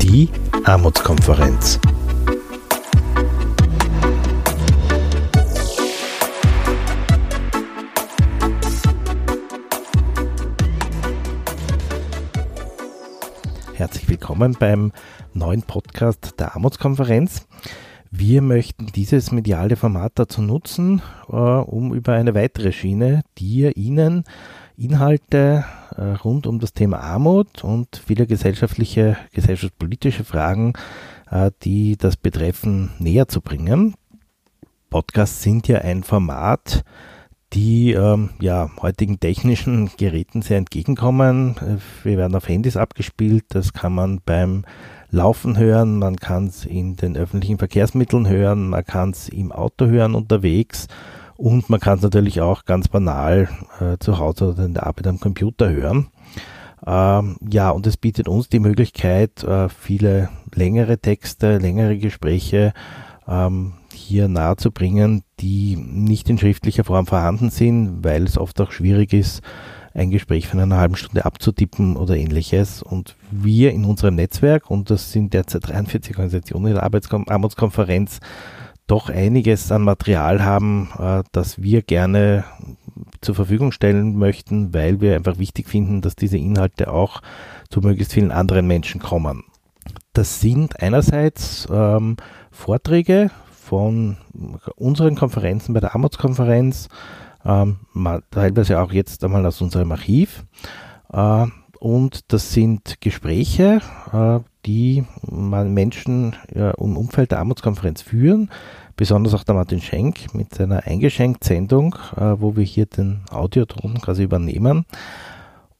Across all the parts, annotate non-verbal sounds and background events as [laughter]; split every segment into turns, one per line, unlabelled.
Die Armutskonferenz. Herzlich willkommen beim neuen Podcast der Armutskonferenz. Wir möchten dieses mediale Format dazu nutzen, äh, um über eine weitere Schiene, die Ihnen Inhalte äh, rund um das Thema Armut und viele gesellschaftliche, gesellschaftspolitische Fragen, äh, die das betreffen, näher zu bringen. Podcasts sind ja ein Format, die ähm, ja, heutigen technischen Geräten sehr entgegenkommen. Wir werden auf Handys abgespielt, das kann man beim Laufen hören, man kann es in den öffentlichen Verkehrsmitteln hören, man kann es im Auto hören unterwegs und man kann es natürlich auch ganz banal äh, zu Hause oder in der Arbeit am Computer hören. Ähm, ja, und es bietet uns die Möglichkeit, äh, viele längere Texte, längere Gespräche ähm, hier nahe zu bringen, die nicht in schriftlicher Form vorhanden sind, weil es oft auch schwierig ist, ein Gespräch von einer halben Stunde abzutippen oder ähnliches. Und wir in unserem Netzwerk, und das sind derzeit 43 Organisationen in der Arbeitsarmutskonferenz, doch einiges an Material haben, äh, das wir gerne zur Verfügung stellen möchten, weil wir einfach wichtig finden, dass diese Inhalte auch zu möglichst vielen anderen Menschen kommen. Das sind einerseits ähm, Vorträge von unseren Konferenzen bei der Armutskonferenz, ähm, teilweise auch jetzt einmal aus unserem Archiv. Äh, und das sind Gespräche, äh, die Menschen äh, im Umfeld der Armutskonferenz führen, besonders auch der Martin Schenk mit seiner Eingeschenkt-Sendung, äh, wo wir hier den Audioton quasi übernehmen.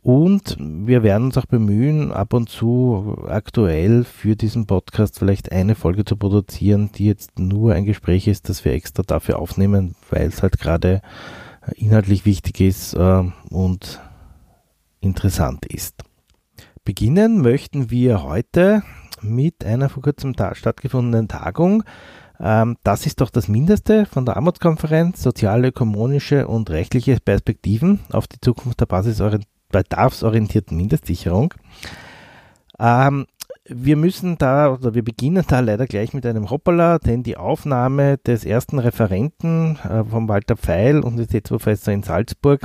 Und wir werden uns auch bemühen, ab und zu aktuell für diesen Podcast vielleicht eine Folge zu produzieren, die jetzt nur ein Gespräch ist, das wir extra dafür aufnehmen, weil es halt gerade inhaltlich wichtig ist äh, und interessant ist. Beginnen möchten wir heute mit einer vor kurzem stattgefundenen Tagung. Ähm, das ist doch das Mindeste von der Armutskonferenz, soziale, ökonomische und rechtliche Perspektiven auf die Zukunft der bedarfsorientierten Mindestsicherung. Ähm, wir müssen da oder wir beginnen da leider gleich mit einem Hoppala, denn die Aufnahme des ersten Referenten äh, von Walter Pfeil, Universitätsprofessor in Salzburg,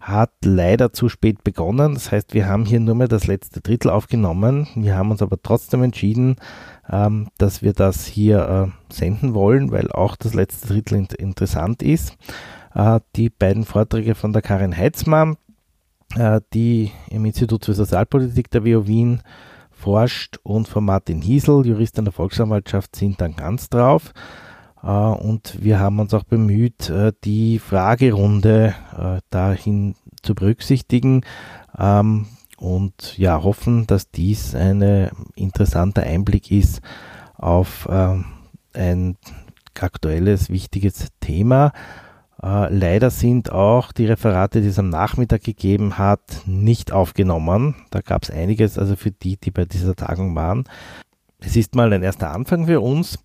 hat leider zu spät begonnen. Das heißt, wir haben hier nur mehr das letzte Drittel aufgenommen. Wir haben uns aber trotzdem entschieden, ähm, dass wir das hier äh, senden wollen, weil auch das letzte Drittel in interessant ist. Äh, die beiden Vorträge von der Karin Heitzmann, äh, die im Institut für Sozialpolitik der WU Wien forscht und von Martin Hiesel, Jurist an der Volksanwaltschaft, sind dann ganz drauf. Äh, und wir haben uns auch bemüht, äh, die Fragerunde äh, dahin zu berücksichtigen ähm, und ja, hoffen, dass dies ein interessanter Einblick ist auf ein aktuelles, wichtiges Thema. Leider sind auch die Referate, die es am Nachmittag gegeben hat, nicht aufgenommen. Da gab es einiges, also für die, die bei dieser Tagung waren. Es ist mal ein erster Anfang für uns.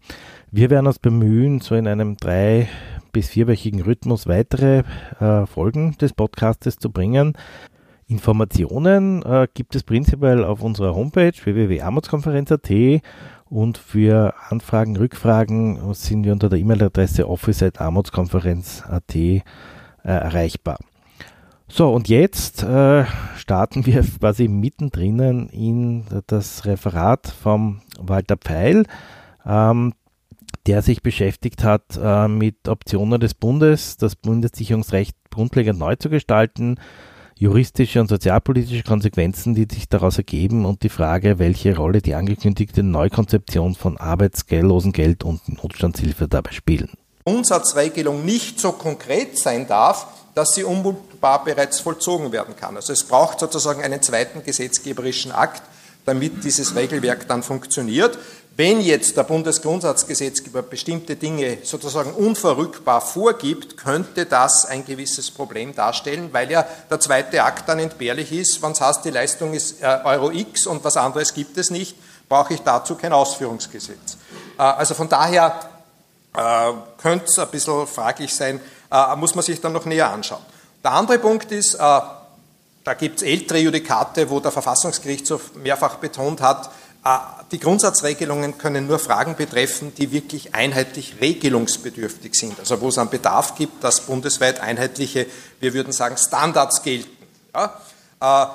Wir werden uns bemühen, so in einem drei- bis vierwöchigen Rhythmus weitere äh, Folgen des Podcastes zu bringen. Informationen äh, gibt es prinzipiell auf unserer Homepage www.armutskonferenz.at und für Anfragen, Rückfragen sind wir unter der E-Mail-Adresse office.armutskonferenz.at äh, erreichbar. So, und jetzt äh, starten wir [laughs] quasi mittendrin in das Referat vom Walter Pfeil. Ähm, der sich beschäftigt hat äh, mit Optionen des Bundes, das Bundessicherungsrecht grundlegend neu zu gestalten, juristische und sozialpolitische Konsequenzen, die sich daraus ergeben und die Frage, welche Rolle die angekündigte Neukonzeption von Arbeitsgeldlosengeld und Notstandshilfe dabei spielen.
Umsatzregelung nicht so konkret sein darf, dass sie unmittelbar bereits vollzogen werden kann. Also es braucht sozusagen einen zweiten gesetzgeberischen Akt, damit dieses Regelwerk dann funktioniert. Wenn jetzt der Bundesgrundsatzgesetzgeber bestimmte Dinge sozusagen unverrückbar vorgibt, könnte das ein gewisses Problem darstellen, weil ja der zweite Akt dann entbehrlich ist. Wenn es heißt, die Leistung ist äh, Euro X und was anderes gibt es nicht, brauche ich dazu kein Ausführungsgesetz. Äh, also von daher äh, könnte es ein bisschen fraglich sein, muss man sich dann noch näher anschauen. Der andere Punkt ist, da gibt es ältere Judikate, wo der Verfassungsgerichtshof mehrfach betont hat, die Grundsatzregelungen können nur Fragen betreffen, die wirklich einheitlich regelungsbedürftig sind. Also wo es einen Bedarf gibt, dass bundesweit einheitliche, wir würden sagen, Standards gelten. Ja? Äh,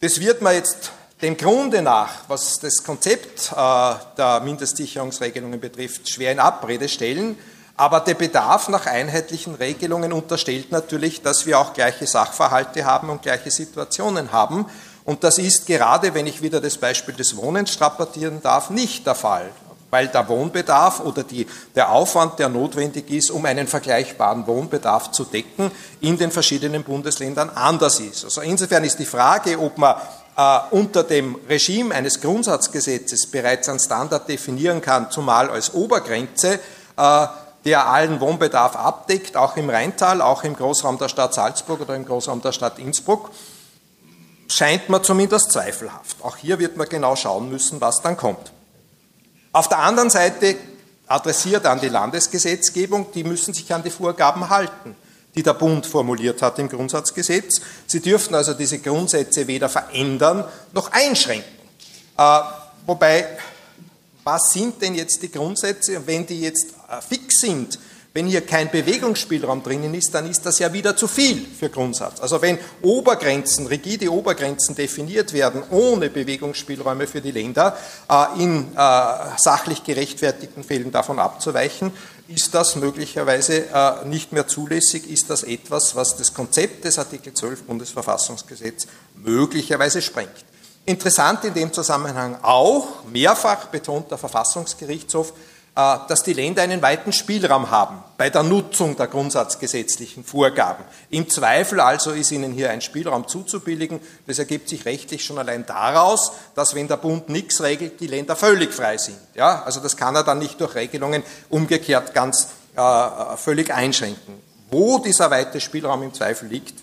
das wird man jetzt dem Grunde nach, was das Konzept äh, der Mindestsicherungsregelungen betrifft, schwer in Abrede stellen. Aber der Bedarf nach einheitlichen Regelungen unterstellt natürlich, dass wir auch gleiche Sachverhalte haben und gleiche Situationen haben. Und das ist gerade, wenn ich wieder das Beispiel des Wohnens strapazieren darf, nicht der Fall, weil der Wohnbedarf oder die, der Aufwand, der notwendig ist, um einen vergleichbaren Wohnbedarf zu decken, in den verschiedenen Bundesländern anders ist. Also insofern ist die Frage, ob man äh, unter dem Regime eines Grundsatzgesetzes bereits einen Standard definieren kann, zumal als Obergrenze, äh, der allen Wohnbedarf abdeckt, auch im Rheintal, auch im Großraum der Stadt Salzburg oder im Großraum der Stadt Innsbruck scheint mir zumindest zweifelhaft. Auch hier wird man genau schauen müssen, was dann kommt. Auf der anderen Seite adressiert an die Landesgesetzgebung, die müssen sich an die Vorgaben halten, die der Bund formuliert hat im Grundsatzgesetz. Sie dürften also diese Grundsätze weder verändern noch einschränken. Äh, wobei, was sind denn jetzt die Grundsätze, wenn die jetzt äh, fix sind? Wenn hier kein Bewegungsspielraum drinnen ist, dann ist das ja wieder zu viel für Grundsatz. Also wenn Obergrenzen, rigide Obergrenzen definiert werden, ohne Bewegungsspielräume für die Länder, äh, in äh, sachlich gerechtfertigten Fällen davon abzuweichen, ist das möglicherweise äh, nicht mehr zulässig, ist das etwas, was das Konzept des Artikel 12 Bundesverfassungsgesetz möglicherweise sprengt. Interessant in dem Zusammenhang auch, mehrfach betont der Verfassungsgerichtshof, dass die Länder einen weiten Spielraum haben bei der Nutzung der grundsatzgesetzlichen Vorgaben. Im Zweifel also ist ihnen hier ein Spielraum zuzubilligen. Das ergibt sich rechtlich schon allein daraus, dass wenn der Bund nichts regelt, die Länder völlig frei sind. Ja, also das kann er dann nicht durch Regelungen umgekehrt ganz äh, völlig einschränken. Wo dieser weite Spielraum im Zweifel liegt,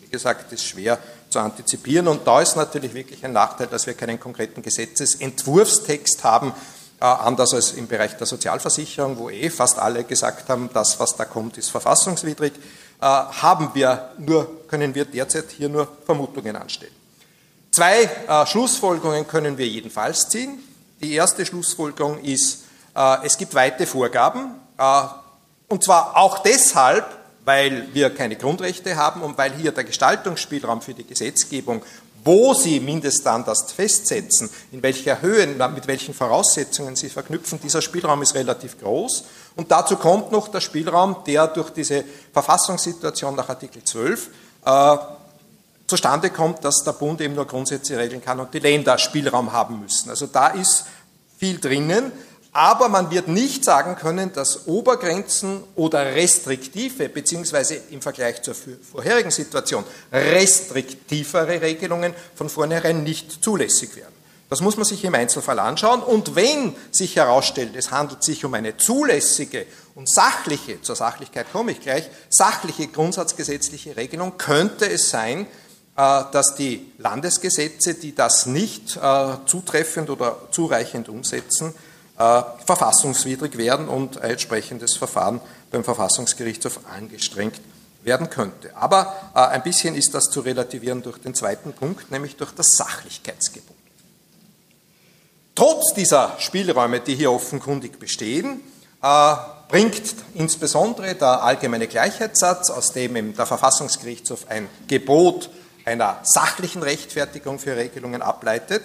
wie gesagt, ist schwer zu antizipieren. Und da ist natürlich wirklich ein Nachteil, dass wir keinen konkreten Gesetzesentwurfstext haben, äh, anders als im Bereich der Sozialversicherung, wo eh fast alle gesagt haben, das, was da kommt, ist verfassungswidrig, äh, haben wir nur, können wir derzeit hier nur Vermutungen anstellen. Zwei äh, Schlussfolgerungen können wir jedenfalls ziehen. Die erste Schlussfolgerung ist, es gibt weite Vorgaben, und zwar auch deshalb, weil wir keine Grundrechte haben und weil hier der Gestaltungsspielraum für die Gesetzgebung wo Sie Mindeststandards festsetzen, in welcher Höhe, mit welchen Voraussetzungen Sie verknüpfen, dieser Spielraum ist relativ groß. Und dazu kommt noch der Spielraum, der durch diese Verfassungssituation nach Artikel 12 äh, zustande kommt, dass der Bund eben nur Grundsätze regeln kann und die Länder Spielraum haben müssen. Also da ist viel drinnen. Aber man wird nicht sagen können, dass Obergrenzen oder restriktive, beziehungsweise im Vergleich zur vorherigen Situation restriktivere Regelungen von vornherein nicht zulässig werden. Das muss man sich im Einzelfall anschauen. Und wenn sich herausstellt, es handelt sich um eine zulässige und sachliche, zur Sachlichkeit komme ich gleich, sachliche grundsatzgesetzliche Regelung, könnte es sein, äh, dass die Landesgesetze, die das nicht äh, zutreffend oder zureichend umsetzen, äh, verfassungswidrig werden und ein entsprechendes Verfahren beim Verfassungsgerichtshof angestrengt werden könnte. Aber äh, ein bisschen ist das zu relativieren durch den zweiten Punkt, nämlich durch das Sachlichkeitsgebot. Trotz dieser Spielräume, die hier offenkundig bestehen, äh, bringt insbesondere der allgemeine Gleichheitssatz, aus dem der Verfassungsgerichtshof ein Gebot einer sachlichen Rechtfertigung für Regelungen ableitet,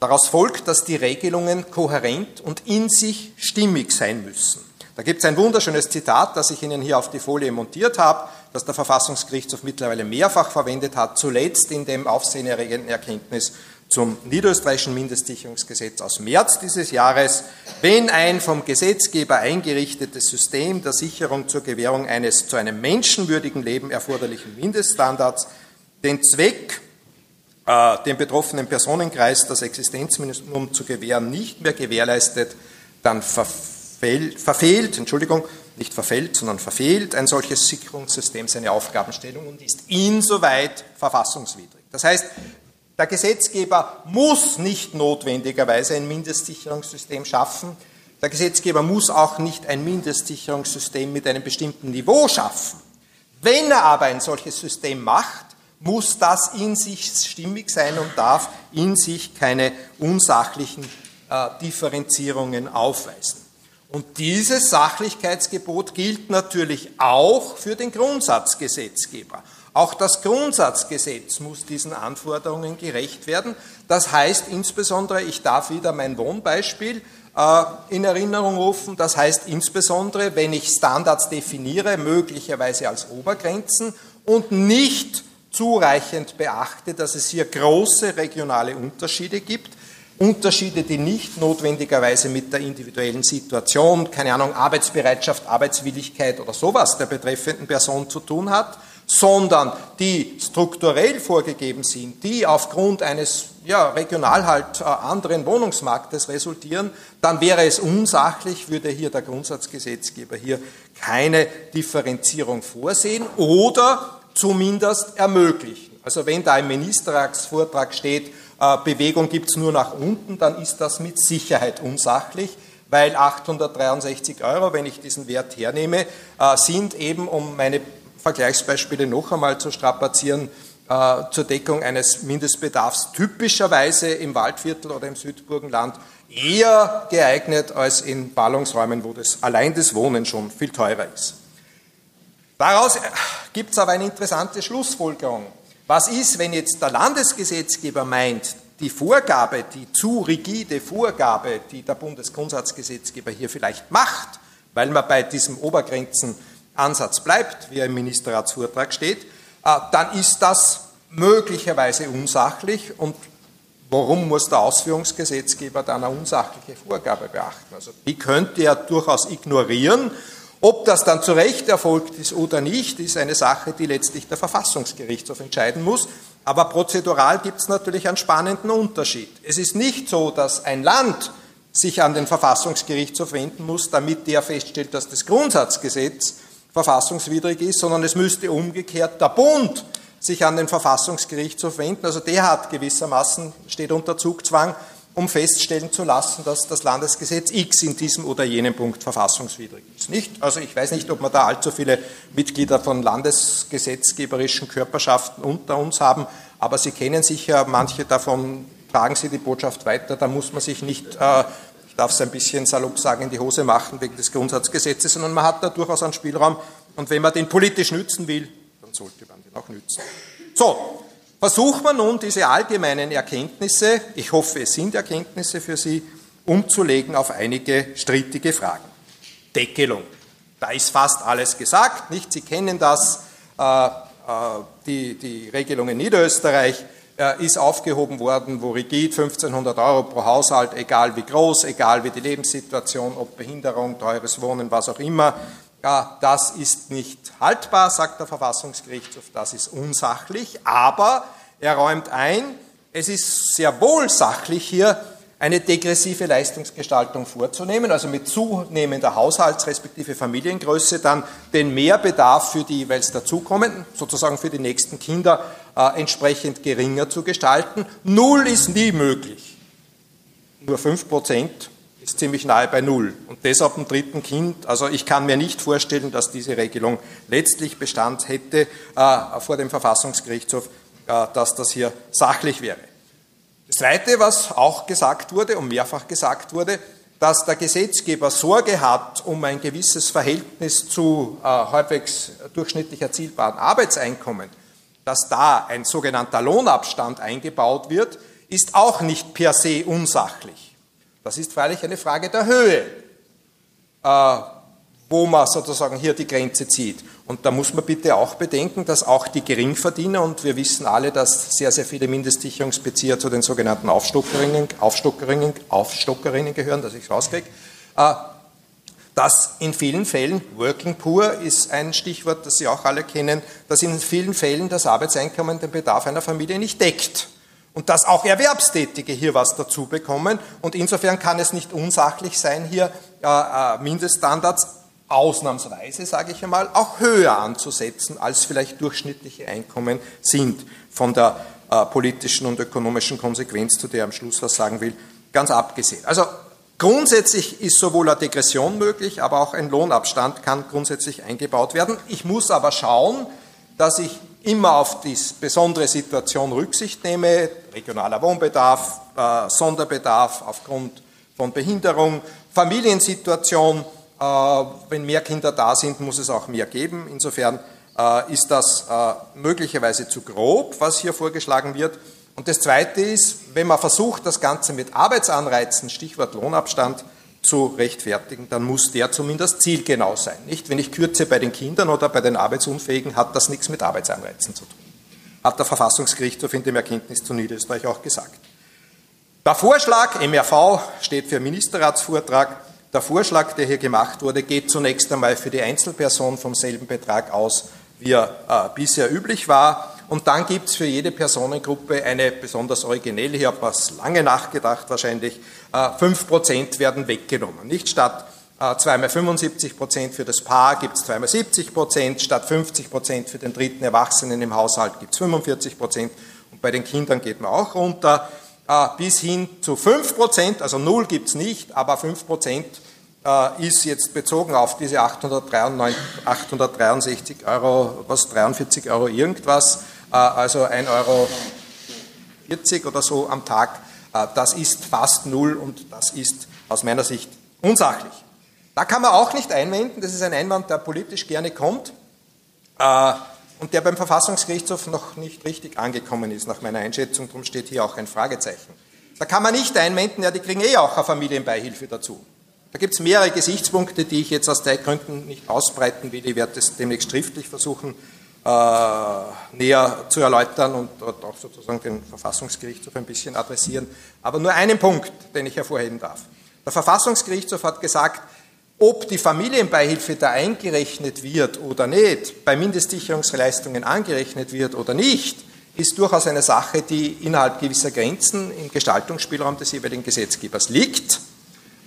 Daraus folgt, dass die Regelungen kohärent und in sich stimmig sein müssen. Da gibt es ein wunderschönes Zitat, das ich Ihnen hier auf die Folie montiert habe, das der Verfassungsgerichtshof mittlerweile mehrfach verwendet hat, zuletzt in dem aufsehenerregenden Erkenntnis zum niederösterreichischen Mindestsicherungsgesetz aus März dieses Jahres, wenn ein vom Gesetzgeber eingerichtetes System der Sicherung zur Gewährung eines zu einem menschenwürdigen Leben erforderlichen Mindeststandards den Zweck äh, dem betroffenen Personenkreis das Existenzminimum zu gewähren nicht mehr gewährleistet, dann verfehlt, verfehlt, Entschuldigung, nicht verfehlt, sondern verfehlt ein solches Sicherungssystem seine Aufgabenstellung und ist insoweit verfassungswidrig. Das heißt, der Gesetzgeber muss nicht notwendigerweise ein Mindestsicherungssystem schaffen. Der Gesetzgeber muss auch nicht ein Mindestsicherungssystem mit einem bestimmten Niveau schaffen. Wenn er aber ein solches System macht, muss das in sich stimmig sein und darf in sich keine unsachlichen äh, Differenzierungen aufweisen. Und dieses Sachlichkeitsgebot gilt natürlich auch für den Grundsatzgesetzgeber. Auch das Grundsatzgesetz muss diesen Anforderungen gerecht werden. Das heißt insbesondere, ich darf wieder mein Wohnbeispiel äh, in Erinnerung rufen. Das heißt insbesondere, wenn ich Standards definiere, möglicherweise als Obergrenzen und nicht zureichend beachte, dass es hier große regionale Unterschiede gibt, Unterschiede, die nicht notwendigerweise mit der individuellen Situation, keine Ahnung, Arbeitsbereitschaft, Arbeitswilligkeit oder sowas der betreffenden Person zu tun hat, sondern die strukturell vorgegeben sind, die aufgrund eines ja, regional halt äh, anderen Wohnungsmarktes resultieren, dann wäre es unsachlich, würde hier der Grundsatzgesetzgeber hier keine Differenzierung vorsehen oder zumindest ermöglichen. Also wenn da im Ministerratsvortrag steht, äh, Bewegung gibt es nur nach unten, dann ist das mit Sicherheit unsachlich, weil 863 Euro, wenn ich diesen Wert hernehme, äh, sind eben, um meine Vergleichsbeispiele noch einmal zu strapazieren, äh, zur Deckung eines Mindestbedarfs typischerweise im Waldviertel oder im Südburgenland eher geeignet als in Ballungsräumen, wo das allein das Wohnen schon viel teurer ist. Daraus gibt es aber eine interessante Schlussfolgerung. Was ist, wenn jetzt der Landesgesetzgeber meint, die Vorgabe, die zu rigide Vorgabe, die der Bundesgrundsatzgesetzgeber hier vielleicht macht, weil man bei diesem Obergrenzenansatz bleibt, wie er im Ministerratsvortrag steht, äh, dann ist das möglicherweise unsachlich und warum muss der Ausführungsgesetzgeber dann eine unsachliche Vorgabe beachten? Also die könnte er durchaus ignorieren. Ob das dann zu Recht erfolgt ist oder nicht, ist eine Sache, die letztlich der Verfassungsgerichtshof entscheiden muss. Aber prozedural gibt es natürlich einen spannenden Unterschied. Es ist nicht so, dass ein Land sich an den Verfassungsgerichtshof wenden muss, damit der feststellt, dass das Grundsatzgesetz verfassungswidrig ist, sondern es müsste umgekehrt der Bund sich an den Verfassungsgerichtshof wenden. Also der hat gewissermaßen, steht unter Zugzwang, um feststellen zu lassen, dass das Landesgesetz X in diesem oder jenem Punkt verfassungswidrig ist. Nicht? Also ich weiß nicht, ob wir da allzu viele Mitglieder von landesgesetzgeberischen Körperschaften unter uns haben, aber Sie kennen sicher, manche davon tragen Sie die Botschaft weiter, da muss man sich nicht äh, ich darf es ein bisschen salopp sagen, in die Hose machen wegen des Grundsatzgesetzes, sondern man hat da durchaus einen Spielraum. Und wenn man den politisch nützen will, dann sollte man den auch nützen. So, versucht man nun diese allgemeinen Erkenntnisse, ich hoffe, es sind Erkenntnisse für Sie, umzulegen auf einige strittige Fragen. Deckelung. Da ist fast alles gesagt, nicht? Sie kennen das, äh, äh, die, die Regelung in Niederösterreich äh, ist aufgehoben worden, wo rigid 1500 Euro pro Haushalt, egal wie groß, egal wie die Lebenssituation, ob Behinderung, teures Wohnen, was auch immer, ja, das ist nicht haltbar, sagt der Verfassungsgerichtshof, das ist unsachlich, aber er räumt ein, es ist sehr wohl sachlich hier eine degressive Leistungsgestaltung vorzunehmen, also mit zunehmender Haushalts- respektive Familiengröße dann den Mehrbedarf für die jeweils dazukommenden, sozusagen für die nächsten Kinder, äh, entsprechend geringer zu gestalten. Null ist nie möglich. Nur fünf Prozent ist ziemlich nahe bei Null. Und deshalb im dritten Kind, also ich kann mir nicht vorstellen, dass diese Regelung letztlich Bestand hätte äh, vor dem Verfassungsgerichtshof, äh, dass das hier sachlich wäre. Das Zweite, was auch gesagt wurde und mehrfach gesagt wurde, dass der Gesetzgeber Sorge hat um ein gewisses Verhältnis zu äh, halbwegs durchschnittlich erzielbaren Arbeitseinkommen, dass da ein sogenannter Lohnabstand eingebaut wird, ist auch nicht per se unsachlich. Das ist freilich eine Frage der Höhe, äh, wo man sozusagen hier die Grenze zieht. Und da muss man bitte auch bedenken, dass auch die Geringverdiener, und wir wissen alle, dass sehr, sehr viele Mindestsicherungsbezieher zu den sogenannten Aufstockerinnen, Aufstockerinnen, Aufstockerinnen gehören, dass ich es rauskriege, äh, dass in vielen Fällen, Working Poor ist ein Stichwort, das Sie auch alle kennen, dass in vielen Fällen das Arbeitseinkommen den Bedarf einer Familie nicht deckt und dass auch Erwerbstätige hier was dazu bekommen. Und insofern kann es nicht unsachlich sein, hier äh, äh, Mindeststandards ausnahmsweise, sage ich einmal, auch höher anzusetzen, als vielleicht durchschnittliche Einkommen sind, von der äh, politischen und ökonomischen Konsequenz, zu der am Schluss was sagen will, ganz abgesehen. Also Grundsätzlich ist sowohl eine Degression möglich, aber auch ein Lohnabstand kann grundsätzlich eingebaut werden. Ich muss aber schauen, dass ich immer auf die besondere Situation Rücksicht nehme, regionaler Wohnbedarf, äh, Sonderbedarf aufgrund von Behinderung, Familiensituation, äh, wenn mehr Kinder da sind, muss es auch mehr geben. Insofern äh, ist das äh, möglicherweise zu grob, was hier vorgeschlagen wird. Und das Zweite ist, wenn man versucht, das Ganze mit Arbeitsanreizen, Stichwort Lohnabstand, zu rechtfertigen, dann muss der zumindest zielgenau sein. Nicht, wenn ich kürze bei den Kindern oder bei den Arbeitsunfähigen, hat das nichts mit Arbeitsanreizen zu tun. Hat der Verfassungsgerichtshof in dem Erkenntnis zu Niederösterreich auch gesagt. Der Vorschlag, MRV steht für Ministerratsvortrag, der Vorschlag, der hier gemacht wurde, geht zunächst einmal für die Einzelperson vom selben Betrag aus, wie er äh, bisher üblich war. Und dann gibt es für jede Personengruppe eine besonders originelle, ich habe was lange nachgedacht wahrscheinlich, äh, 5% werden weggenommen. Nicht statt zweimal 75% für das Paar gibt es zweimal 70% statt 50% für den dritten Erwachsenen im Haushalt gibt es 45% und bei den Kindern geht man auch runter äh, bis hin zu 5 also null gibt es nicht, aber 5% äh, ist jetzt bezogen auf diese 863 Euro, was 43 Euro irgendwas, äh, also 1,40 Euro oder so am Tag, äh, das ist fast null und das ist aus meiner Sicht unsachlich. Da kann man auch nicht einwenden, das ist ein Einwand, der politisch gerne kommt und der beim Verfassungsgerichtshof noch nicht richtig angekommen ist, nach meiner Einschätzung, darum steht hier auch ein Fragezeichen. Da kann man nicht einwenden, ja, die kriegen eh auch eine Familienbeihilfe dazu. Da gibt es mehrere Gesichtspunkte, die ich jetzt aus Zeitgründen nicht ausbreiten will. Ich werde das demnächst schriftlich versuchen äh, näher zu erläutern und auch sozusagen den Verfassungsgerichtshof ein bisschen adressieren. Aber nur einen Punkt, den ich hervorheben darf. Der Verfassungsgerichtshof hat gesagt, ob die Familienbeihilfe da eingerechnet wird oder nicht, bei Mindestsicherungsleistungen angerechnet wird oder nicht, ist durchaus eine Sache, die innerhalb gewisser Grenzen im Gestaltungsspielraum des jeweiligen Gesetzgebers liegt.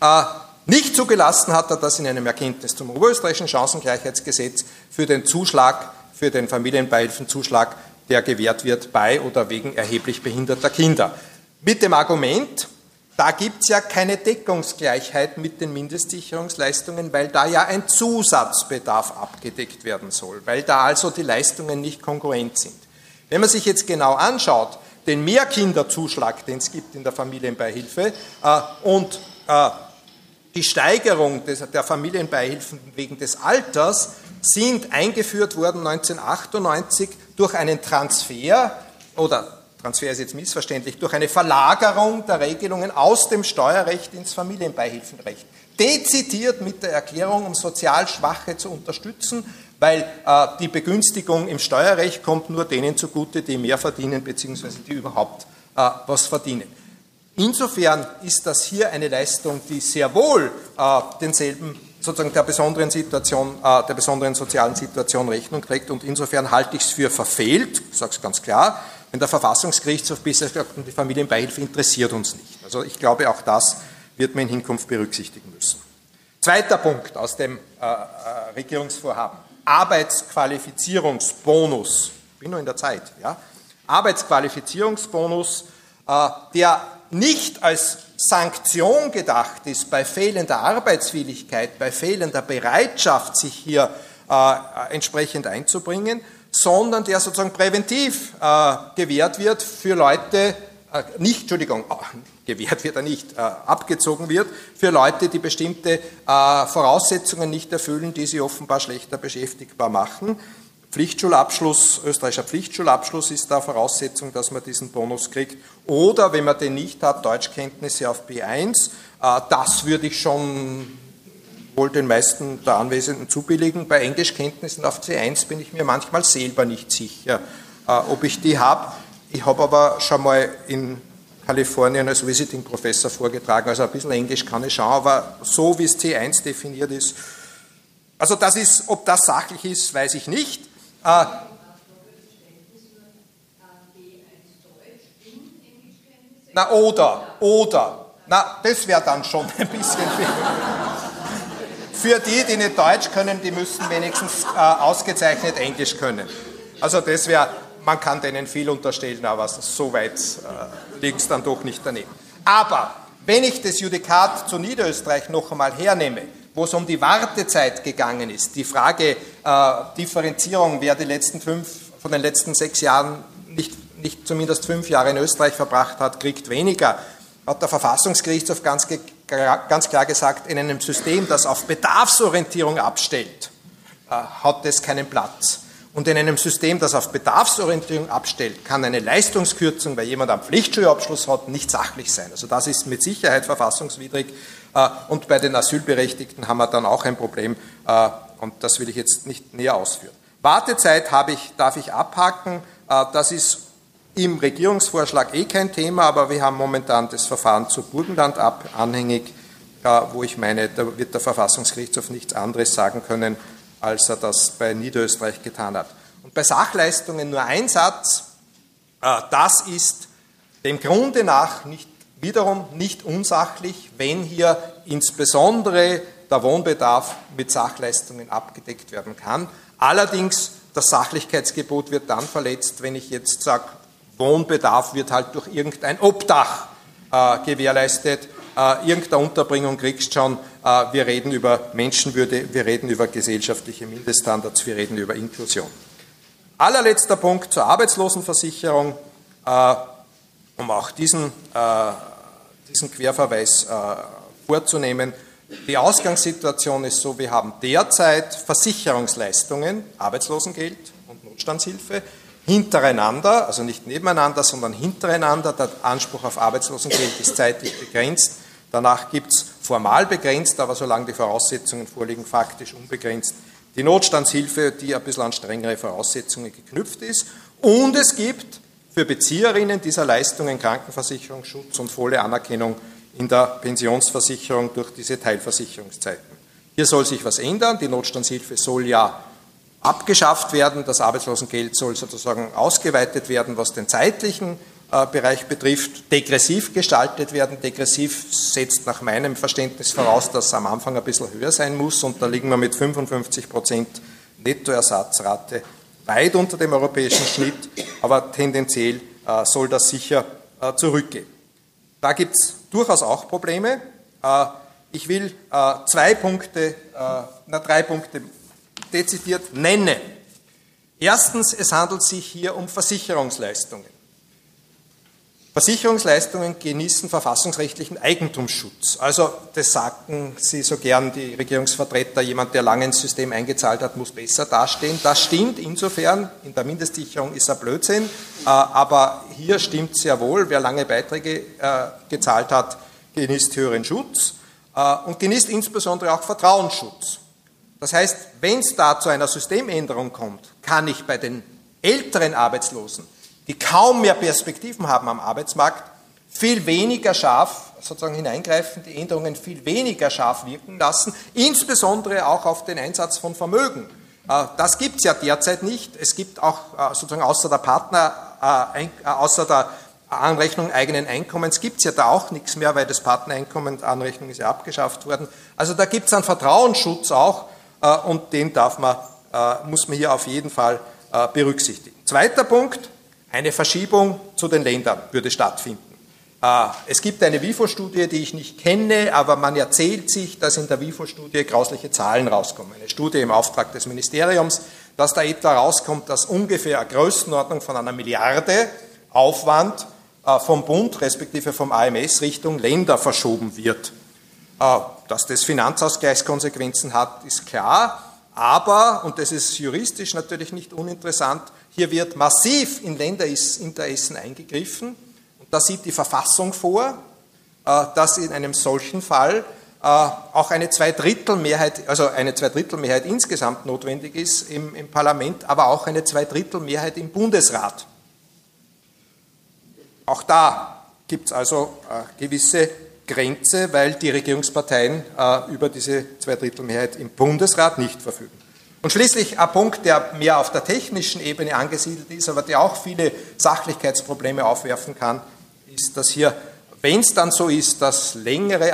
Äh, nicht zugelassen hat er das in einem Erkenntnis zum oberösterreichischen Chancengleichheitsgesetz für den Zuschlag, für den Familienbeihilfenzuschlag, der gewährt wird bei oder wegen erheblich behinderter Kinder. Mit dem Argument, da gibt es ja keine Deckungsgleichheit mit den Mindestsicherungsleistungen, weil da ja ein Zusatzbedarf abgedeckt werden soll, weil da also die Leistungen nicht konkurrent sind. Wenn man sich jetzt genau anschaut, den Mehrkinderzuschlag, den es gibt in der Familienbeihilfe, äh, und äh, die Steigerung des, der Familienbeihilfen wegen des Alters sind eingeführt worden 1998 durch einen Transfer oder Transfer ist jetzt missverständlich, durch eine Verlagerung der Regelungen aus dem Steuerrecht ins Familienbeihilfenrecht. Dezidiert mit der Erklärung, um sozial Schwache zu unterstützen, weil äh, die Begünstigung im Steuerrecht kommt nur denen zugute, die mehr verdienen bzw. die überhaupt äh, was verdienen. Insofern ist das hier eine Leistung, die sehr wohl äh, denselben sozusagen der besonderen Situation, äh, der besonderen sozialen Situation Rechnung trägt und insofern halte ich es für verfehlt, ich sage es ganz klar, wenn der Verfassungsgerichtshof bisher gesagt die Familienbeihilfe interessiert uns nicht. Also ich glaube, auch das wird man in Hinkunft berücksichtigen müssen. Zweiter Punkt aus dem äh, äh, Regierungsvorhaben. Arbeitsqualifizierungsbonus. Ich bin nur in der Zeit, ja. Arbeitsqualifizierungsbonus, äh, der nicht als Sanktion gedacht ist bei fehlender Arbeitswilligkeit, bei fehlender Bereitschaft, sich hier äh, entsprechend einzubringen, sondern der sozusagen präventiv äh, gewährt wird für Leute, äh, nicht, Entschuldigung, äh, gewährt wird er nicht, äh, abgezogen wird, für Leute, die bestimmte äh, Voraussetzungen nicht erfüllen, die sie offenbar schlechter beschäftigbar machen. Pflichtschulabschluss, österreichischer Pflichtschulabschluss ist da Voraussetzung, dass man diesen Bonus kriegt. Oder wenn man den nicht hat, Deutschkenntnisse auf B1. Äh, das würde ich schon wohl den meisten der Anwesenden zubilligen. Bei Englischkenntnissen auf C1 bin ich mir manchmal selber nicht sicher, äh, ob ich die habe. Ich habe aber schon mal in Kalifornien als Visiting Professor vorgetragen, also ein bisschen Englisch kann ich schauen, aber so wie es C1 definiert ist, also das ist, ob das sachlich ist, weiß ich nicht. Äh, na oder, oder. Na, das wäre dann schon ein bisschen viel. Für die, die nicht Deutsch können, die müssen wenigstens äh, ausgezeichnet Englisch können. Also das wäre, man kann denen viel unterstellen, aber so weit äh, liegt es dann doch nicht daneben. Aber Wenn ich das Judikat zu Niederösterreich noch einmal hernehme, wo es um die Wartezeit gegangen ist, die Frage äh, Differenzierung, wer die letzten fünf, von den letzten sechs Jahren nicht, nicht zumindest fünf Jahre in Österreich verbracht hat, kriegt weniger, hat der Verfassungsgerichtshof ganz, ganz klar gesagt, in einem System, das auf Bedarfsorientierung abstellt, äh, hat es keinen Platz. Und in einem System, das auf Bedarfsorientierung abstellt, kann eine Leistungskürzung, weil jemand einen Pflichtschulabschluss hat, nicht sachlich sein. Also das ist mit Sicherheit verfassungswidrig. Äh, und bei den Asylberechtigten haben wir dann auch ein Problem. Äh, und das will ich jetzt nicht näher ausführen. Wartezeit ich, darf ich abhaken. Das ist im Regierungsvorschlag eh kein Thema, aber wir haben momentan das Verfahren zu Burgenland ab, anhängig, wo ich meine, da wird der Verfassungsgerichtshof nichts anderes sagen können, als er das bei Niederösterreich getan hat. Und bei Sachleistungen nur ein Satz, das ist dem Grunde nach nicht Wiederum nicht unsachlich, wenn hier insbesondere der Wohnbedarf mit Sachleistungen abgedeckt werden kann. Allerdings, das Sachlichkeitsgebot wird dann verletzt, wenn ich jetzt sage, Wohnbedarf wird halt durch irgendein Obdach äh, gewährleistet. Äh, irgendeine Unterbringung kriegst schon. Äh, wir reden über Menschenwürde, wir reden über gesellschaftliche Mindeststandards, wir reden über Inklusion. Allerletzter Punkt zur Arbeitslosenversicherung, äh, um auch diesen äh, diesen Querverweis äh, vorzunehmen. Die Ausgangssituation ist so, wir haben derzeit Versicherungsleistungen, Arbeitslosengeld und Notstandshilfe hintereinander, also nicht nebeneinander, sondern hintereinander. Der Anspruch auf Arbeitslosengeld ist zeitlich begrenzt. Danach gibt es formal begrenzt, aber solange die Voraussetzungen vorliegen, faktisch unbegrenzt die Notstandshilfe, die ein bisschen an strengere Voraussetzungen geknüpft ist. Und es gibt für Bezieherinnen dieser Leistungen Krankenversicherung, Schutz und volle Anerkennung in der Pensionsversicherung durch diese Teilversicherungszeiten. Hier soll sich was ändern. Die Notstandshilfe soll ja abgeschafft werden. Das Arbeitslosengeld soll sozusagen ausgeweitet werden, was den zeitlichen äh, Bereich betrifft, degressiv gestaltet werden. Degressiv setzt nach meinem Verständnis voraus, dass es am Anfang ein bisschen höher sein muss und da liegen wir mit 55 Prozent Nettoersatzrate weit unter dem europäischen Schnitt, aber tendenziell äh, soll das sicher äh, zurückgehen. Da gibt es durchaus auch Probleme. Ich will zwei Punkte, na drei Punkte dezidiert nennen. Erstens, es handelt sich hier um Versicherungsleistungen. Versicherungsleistungen genießen verfassungsrechtlichen Eigentumsschutz. Also das sagten Sie so gern, die Regierungsvertreter, jemand, der lange ins System eingezahlt hat, muss besser dastehen. Das stimmt insofern, in der Mindestsicherung ist er Blödsinn, äh, aber hier stimmt sehr wohl, wer lange Beiträge äh, gezahlt hat, genießt höheren Schutz äh, und genießt insbesondere auch Vertrauensschutz. Das heißt, wenn es da zu einer Systemänderung kommt, kann ich bei den älteren Arbeitslosen die kaum mehr Perspektiven haben am Arbeitsmarkt, viel weniger scharf sozusagen hineingreifen, die Änderungen viel weniger scharf wirken lassen, insbesondere auch auf den Einsatz von Vermögen. Äh, das gibt es ja derzeit nicht. Es gibt auch äh, sozusagen außer der Partner, äh, außer der Anrechnung eigenen Einkommens gibt es ja da auch nichts mehr, weil das Partnereinkommen, Anrechnung ist ja abgeschafft worden. Also da gibt es einen Vertrauensschutz auch und den darf man, muss man hier auf jeden Fall berücksichtigen. Zweiter Punkt, eine Verschiebung zu den Ländern würde stattfinden. Äh, es gibt eine WIFO-Studie, die ich nicht kenne, aber man erzählt sich, dass in der WIFO-Studie grausliche Zahlen rauskommen. Eine Studie im Auftrag des Ministeriums, dass da etwa rauskommt, dass ungefähr eine Größenordnung von einer Milliarde Aufwand äh, vom Bund respektive vom AMS Richtung Länder verschoben wird. Dass das Finanzausgleichskonsequenzen hat, ist klar. Aber, und das ist juristisch natürlich nicht uninteressant, hier wird massiv in Länderinteressen eingegriffen. Und da sieht die Verfassung vor, äh, dass in einem solchen Fall äh, auch eine Zweidrittelmehrheit, also eine Zweidrittelmehrheit insgesamt notwendig ist im, im Parlament, aber auch eine Zweidrittelmehrheit im Bundesrat. Auch da gibt es also äh, gewisse Grenze, weil die Regierungsparteien über diese Zweidrittelmehrheit im Bundesrat nicht verfügen. Und schließlich ein Punkt, der mehr auf der technischen Ebene angesiedelt ist, aber der auch viele Sachlichkeitsprobleme aufwerfen kann, ist, dass hier wenn es dann so ist, dass längere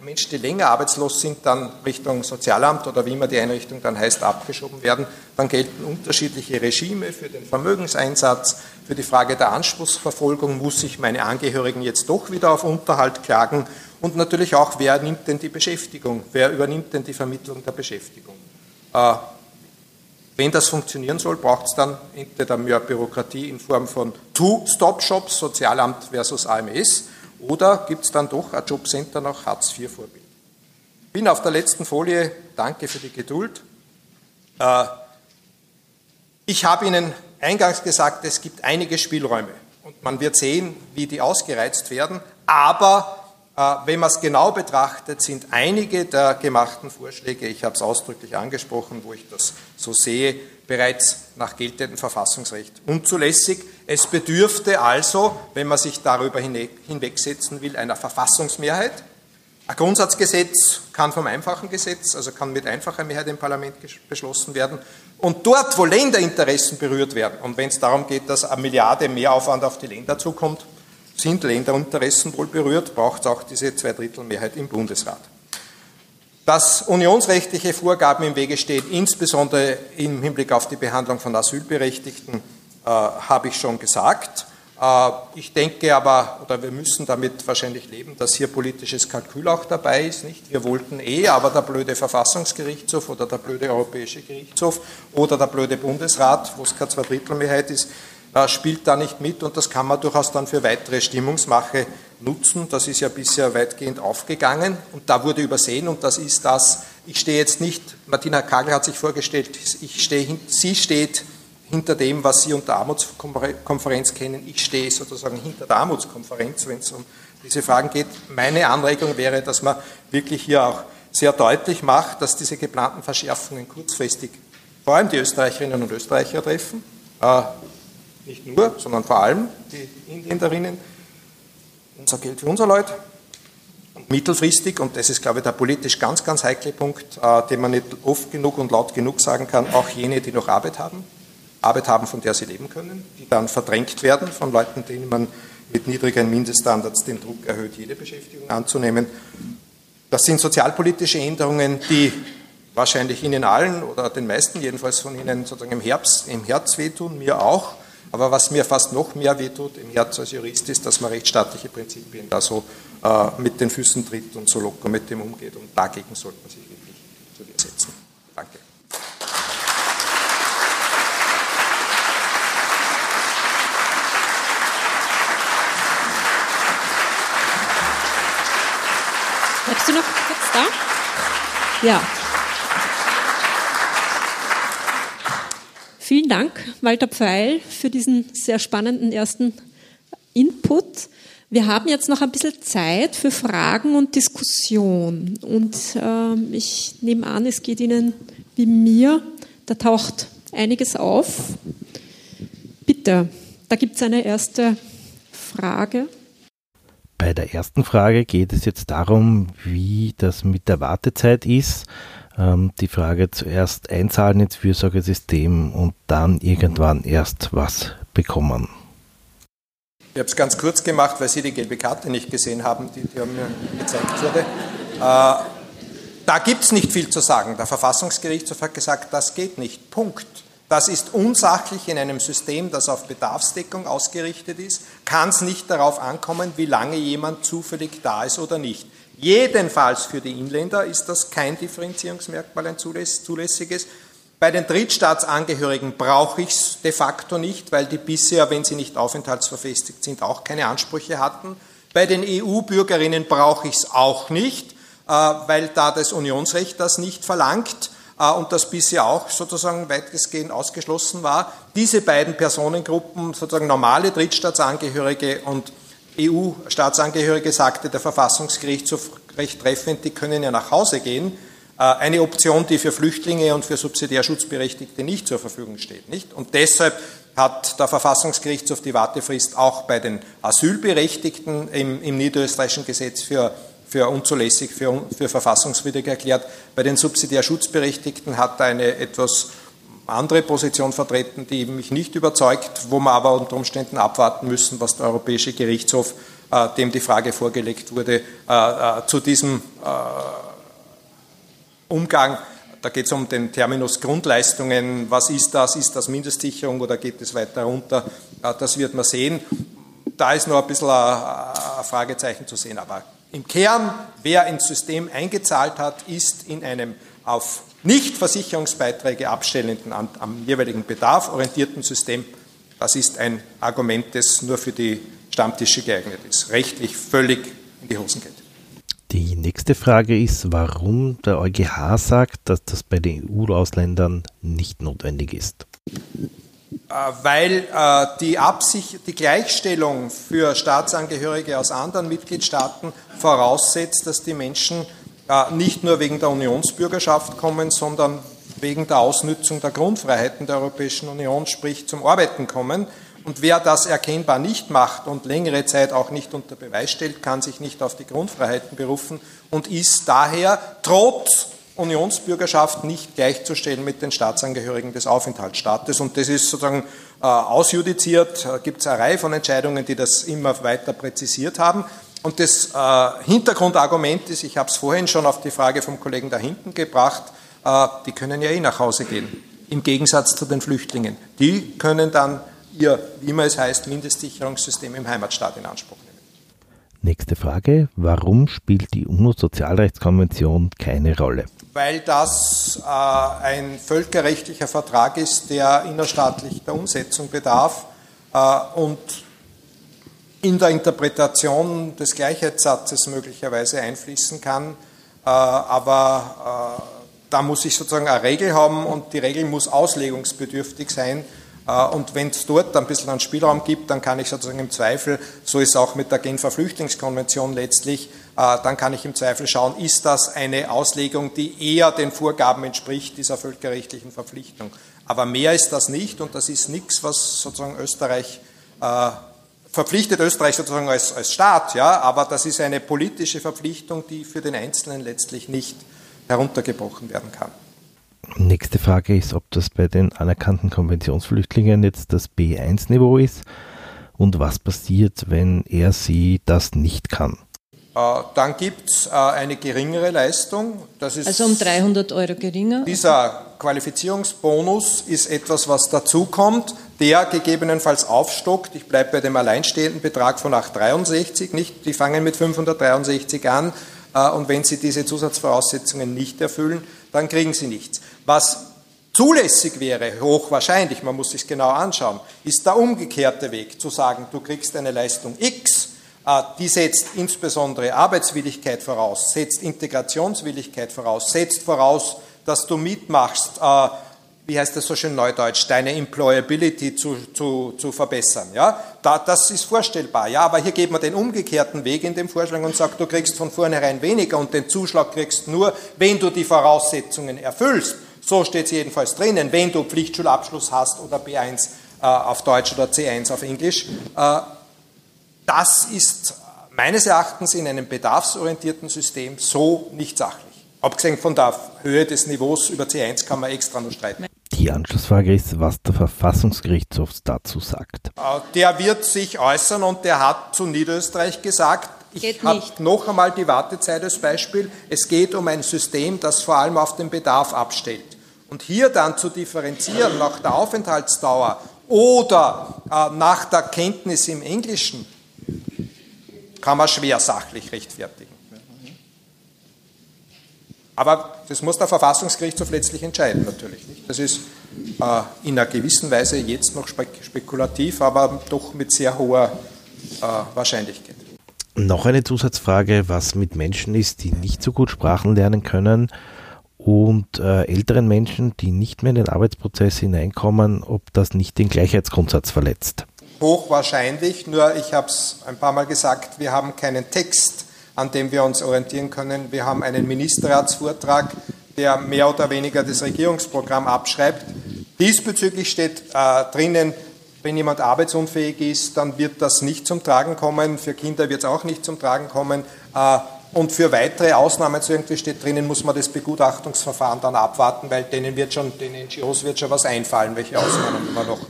Menschen, die länger arbeitslos sind, dann Richtung Sozialamt oder wie immer die Einrichtung dann heißt, abgeschoben werden, dann gelten unterschiedliche Regime für den Vermögenseinsatz, für die Frage der Anspruchsverfolgung, muss ich meine Angehörigen jetzt doch wieder auf Unterhalt klagen. Und natürlich auch, wer nimmt denn die Beschäftigung, wer übernimmt denn die Vermittlung der Beschäftigung. Äh, wenn das funktionieren soll, braucht es dann entweder mehr Bürokratie in Form von Two-Stop-Shops, Sozialamt versus AMS, oder gibt es dann doch ein Jobcenter nach Hartz-IV-Vorbild. Ich bin auf der letzten Folie, danke für die Geduld. Äh, ich habe Ihnen eingangs gesagt, es gibt einige Spielräume und man wird sehen, wie die ausgereizt werden, aber äh, wenn man es genau betrachtet, sind einige der gemachten Vorschläge, ich habe es ausdrücklich angesprochen, wo ich das so sehe, bereits nach geltendem Verfassungsrecht unzulässig. Es bedürfte also, wenn man sich darüber hinwegsetzen will, einer Verfassungsmehrheit. Ein Grundsatzgesetz kann vom einfachen Gesetz, also kann mit einfacher Mehrheit im Parlament beschlossen werden. Und dort, wo Länderinteressen berührt werden, und wenn es darum geht, dass eine Milliarde Mehraufwand auf die Länder zukommt, sind Länderinteressen wohl berührt, braucht es auch diese Zweidrittelmehrheit im Bundesrat. Dass unionsrechtliche Vorgaben im Wege stehen, insbesondere im Hinblick auf die Behandlung von Asylberechtigten, habe ich schon gesagt. Äh, ich denke aber, oder wir müssen damit wahrscheinlich leben, dass hier politisches Kalkül auch dabei ist. Nicht? Wir wollten eh, aber der blöde Verfassungsgerichtshof oder der blöde Europäische Gerichtshof oder der blöde Bundesrat, wo es keine Zweidrittelmehrheit ist, äh, spielt da nicht mit und das kann man durchaus dann für weitere Stimmungsmache nutzen. Das ist ja bisher weitgehend aufgegangen und da wurde übersehen und das ist das, ich stehe jetzt nicht, Martina Kagel hat sich vorgestellt, ich stehe, sie steht hinter dem, was Sie unter Armutskonferenz kennen. Ich stehe sozusagen hinter der Armutskonferenz, wenn es um diese Fragen geht. Meine Anregung wäre, dass man wirklich hier auch sehr deutlich macht, dass diese geplanten Verschärfungen kurzfristig vor allem die Österreicherinnen und Österreicher treffen. Äh, nicht nur, sondern vor allem die Inländerinnen, unser Geld für unser Leute. Und mittelfristig, und das ist, glaube ich, der politisch ganz, ganz heikle Punkt, äh, den man nicht oft genug und laut genug sagen kann, auch jene, die noch Arbeit haben, Arbeit haben, von der sie leben können, die dann verdrängt werden von Leuten, denen man mit niedrigen Mindeststandards den Druck erhöht, jede Beschäftigung anzunehmen. Das sind sozialpolitische Änderungen, die wahrscheinlich Ihnen allen oder den meisten jedenfalls von Ihnen sozusagen im, Herbst, im Herz wehtun, mir auch. Aber was mir fast noch mehr wehtut im Herz als Jurist ist, dass man rechtsstaatliche Prinzipien da so äh, mit den Füßen tritt und so locker mit dem umgeht. Und dagegen sollte man sich wirklich zu setzen. Danke.
Du noch kurz da? Ja. Vielen Dank, Walter Pfeil, für diesen sehr spannenden ersten Input. Wir haben jetzt noch ein bisschen Zeit für Fragen und Diskussion. Und äh, ich nehme an, es geht Ihnen wie mir. Da taucht einiges auf. Bitte, da gibt es eine erste Frage.
Bei der ersten Frage geht es jetzt darum, wie das mit der Wartezeit ist ähm, die Frage zuerst einzahlen ins Fürsorgesystem und dann irgendwann erst was bekommen.
Ich habe es ganz kurz gemacht, weil Sie die gelbe Karte nicht gesehen haben, die, die mir gezeigt wurde. Äh, da gibt es nicht viel zu sagen. Der Verfassungsgerichtshof hat gesagt, das geht nicht. Punkt. Das ist unsachlich in einem System, das auf Bedarfsdeckung ausgerichtet ist. Kann es nicht darauf ankommen, wie lange jemand zufällig da ist oder nicht. Jedenfalls für die Inländer ist das kein Differenzierungsmerkmal, ein zulässiges. Bei den Drittstaatsangehörigen brauche ich es de facto nicht, weil die bisher, wenn sie nicht aufenthaltsverfestigt sind, auch keine Ansprüche hatten. Bei den EU-Bürgerinnen brauche ich es auch nicht, äh, weil da das Unionsrecht das nicht verlangt und das bisher auch sozusagen weitgehend ausgeschlossen war. Diese beiden Personengruppen, sozusagen normale Drittstaatsangehörige und EU-Staatsangehörige sagte der Verfassungsgerichtshof recht treffend, die können ja nach Hause gehen. Äh, eine Option, die für Flüchtlinge und für Subsidiärschutzberechtigte nicht zur Verfügung steht. Nicht? Und deshalb hat der Verfassungsgerichtshof die Wartefrist auch bei den Asylberechtigten im, im niederösterreichischen Gesetz für, für unzulässig, für, für verfassungswidrig erklärt. Bei den Subsidiärschutzberechtigten hat er eine etwas andere Position vertreten, die mich nicht überzeugt, wo wir aber unter Umständen abwarten müssen, was der Europäische Gerichtshof äh, dem die Frage vorgelegt wurde, äh, zu diesem Umgang. Da geht es um den Terminus Grundleistungen. Was ist das? Ist das Mindestsicherung oder geht es weiter runter? Das wird man sehen. Da ist noch ein bisschen ein Fragezeichen zu sehen. Aber im Kern, wer ins System eingezahlt hat, ist in einem auf Nicht-Versicherungsbeiträge abstellenden, am jeweiligen Bedarf orientierten System. Das ist ein Argument, das nur für die Stammtische geeignet ist. Rechtlich völlig in die Hosen geht.
Die nächste Frage ist, warum der EuGH sagt, dass das bei den EU-Ausländern nicht notwendig ist.
Äh, weil äh, die, Absicht, die Gleichstellung für Staatsangehörige aus anderen Mitgliedstaaten voraussetzt, dass die Menschen äh, nicht nur wegen der Unionsbürgerschaft kommen, sondern wegen der Ausnützung der Grundfreiheiten der Europäischen Union, sprich zum Arbeiten kommen. Und wer das erkennbar nicht macht und längere Zeit auch nicht unter Beweis stellt, kann sich nicht auf die Grundfreiheiten berufen und ist daher trotz Unionsbürgerschaft nicht gleichzustellen mit den Staatsangehörigen des Aufenthaltsstaates. Und das ist sozusagen äh, ausjudiziert. Da gibt es eine Reihe von Entscheidungen, die das immer weiter präzisiert haben. Und das äh, Hintergrundargument ist, ich habe es vorhin schon auf die Frage vom Kollegen da hinten gebracht, äh, die können ja eh nach Hause gehen, im Gegensatz zu den Flüchtlingen. Die können dann ihr, wie immer es heißt, Mindestsicherungssystem im Heimatstaat in Anspruch nehmen.
Nächste Frage. Warum spielt die UNO-Sozialrechtskonvention keine Rolle?
Weil das äh, ein völkerrechtlicher Vertrag ist, der innerstaatlich der Umsetzung bedarf äh, und in der Interpretation des Gleichheitssatzes möglicherweise einfließen kann. Äh, aber äh, da muss ich sozusagen eine Regel haben und die Regel muss auslegungsbedürftig sein äh, und wenn es dort ein bisschen einen Spielraum gibt, dann kann ich sozusagen im Zweifel, so ist es auch mit der Genfer Flüchtlingskonvention letztlich, dann kann ich im Zweifel schauen, ist das eine Auslegung, die eher den Vorgaben entspricht dieser völkerrechtlichen Verpflichtung. Aber mehr ist das nicht und das ist nichts, was sozusagen Österreich äh, verpflichtet Österreich sozusagen als, als Staat, ja, aber das ist eine politische Verpflichtung, die für den Einzelnen letztlich nicht heruntergebrochen werden kann.
Nächste Frage ist, ob das bei den anerkannten Konventionsflüchtlingen jetzt das B1-Niveau ist und was passiert, wenn er sie das nicht kann.
Äh, dann gibt es äh, eine geringere Leistung.
also um 300 Euro geringer?
Dieser Qualifizierungsbonus ist etwas, was dazukommt, der gegebenenfalls aufstockt. Ich bleibe bei dem alleinstehenden Betrag von 863, nicht? Die fangen mit 563 an äh, und wenn sie diese Zusatzvoraussetzungen nicht erfüllen, dann kriegen sie nichts. Was zulässig wäre, hochwahrscheinlich, man muss sich genau anschauen, ist der umgekehrte Weg, zu sagen, du kriegst eine Leistung X, die setzt insbesondere Arbeitswilligkeit voraus, setzt Integrationswilligkeit voraus, setzt voraus, dass du mitmachst, äh, wie heißt das so schön neudeutsch, deine Employability zu, zu, zu verbessern. Ja? Da, das ist vorstellbar. Ja, aber hier geht man den umgekehrten Weg in dem Vorschlag und sagt, du kriegst von vornherein weniger und den Zuschlag kriegst nur, wenn du die Voraussetzungen erfüllst. So steht es jedenfalls drinnen, wenn du Pflichtschulabschluss hast oder B1 äh, auf Deutsch oder C1 auf Englisch. Äh, das ist meines Erachtens in einem bedarfsorientierten System so nicht sachlich. Abgesehen von der Höhe des Niveaus über C1 kann man extra noch streiten.
Die Anschlussfrage ist, was der Verfassungsgerichtshof dazu sagt.
Äh, der wird sich äußern und der hat zu Niederösterreich gesagt, ich habe noch einmal die Wartezeit als Beispiel. Es geht um ein System, das vor allem auf den Bedarf abstellt. Und hier dann zu differenzieren nach der Aufenthaltsdauer oder äh, nach der Kenntnis im Englischen, kann man schwer sachlich rechtfertigen. Aber das muss der Verfassungsgerichtshof letztlich entscheiden, natürlich. Das ist äh, in einer gewissen Weise jetzt noch spekulativ, aber doch mit sehr hoher äh, Wahrscheinlichkeit.
Noch eine Zusatzfrage, was mit Menschen ist, die nicht so gut Sprachen lernen können und äh, älteren Menschen, die nicht mehr in den Arbeitsprozess hineinkommen, ob das nicht den Gleichheitsgrundsatz verletzt.
Hochwahrscheinlich, nur ich habe es ein paar Mal gesagt, wir haben keinen Text an dem wir uns orientieren können. Wir haben einen Ministerratsvortrag, der mehr oder weniger das Regierungsprogramm abschreibt. Diesbezüglich steht äh, drinnen, wenn jemand arbeitsunfähig ist, dann wird das nicht zum Tragen kommen. Für Kinder wird es auch nicht zum Tragen kommen. Äh, und für weitere Ausnahmen, so irgendwie steht drinnen, muss man das Begutachtungsverfahren dann abwarten, weil denen wird schon, den NGOs wird schon was einfallen, welche Ausnahmen man noch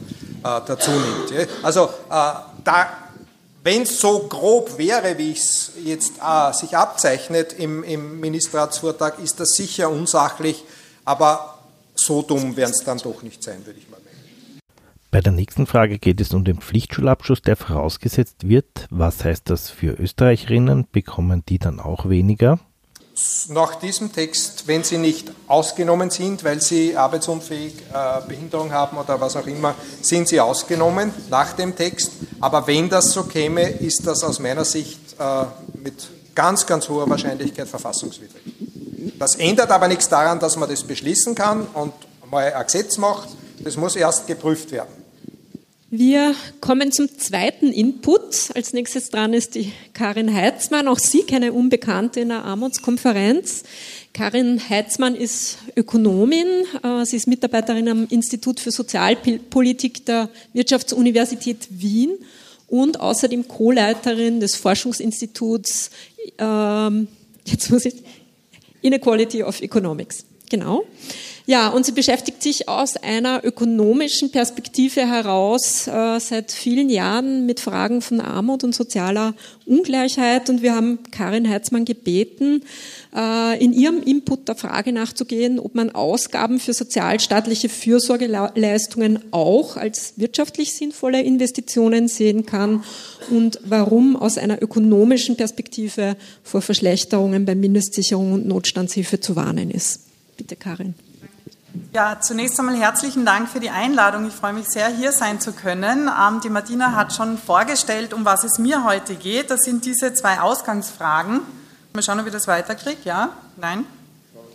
dazu nimmt. Also äh, da wenn es so grob wäre, wie es jetzt äh, sich abzeichnet im, im Ministerratsvortrag, ist das sicher unsachlich, aber so dumm werden es dann doch nicht sein, würde ich mal meinen.
Bei der nächsten Frage geht es um den Pflichtschulabschluss, der vorausgesetzt wird. Was heißt das für Österreicherinnen? Bekommen die dann auch weniger?
Nach diesem Text, wenn sie nicht ausgenommen sind, weil sie arbeitsunfähig äh, Behinderung haben oder was auch immer, sind sie ausgenommen nach dem Text. Aber wenn das so käme, ist das aus meiner Sicht äh, mit ganz, ganz hoher Wahrscheinlichkeit verfassungswidrig. Das ändert aber nichts daran, dass man das beschließen kann und mal ein Gesetz macht. Das muss erst geprüft werden.
Wir kommen zum zweiten Input. Als nächstes dran ist die Karin Heitzmann. Auch sie keine Unbekannte in der Armutskonferenz. Karin Heitzmann ist Ökonomin. Äh, sie ist Mitarbeiterin am Institut für Sozialpolitik der Wirtschaftsuniversität Wien und außerdem Co-Leiterin des Forschungsinstituts ähm, jetzt muss ich, Inequality of Economics. Genau. Ja, und sie beschäftigt sich aus einer ökonomischen Perspektive heraus äh, seit vielen Jahren mit Fragen von Armut und sozialer Ungleichheit. Und wir haben Karin Heitzmann gebeten, äh, in ihrem Input der Frage nachzugehen, ob man Ausgaben für sozialstaatliche Fürsorgeleistungen auch als wirtschaftlich sinnvolle Investitionen sehen kann und warum aus einer ökonomischen Perspektive vor Verschlechterungen bei Mindestsicherung und Notstandshilfe zu warnen ist. Bitte, Karin.
Ja, zunächst einmal herzlichen Dank für die Einladung. Ich freue mich sehr, hier sein zu können. Ähm, die Martina hat schon vorgestellt, um was es mir heute geht. Das sind diese zwei Ausgangsfragen. Mal schauen, ob ich das weiterkriege. Ja? Nein?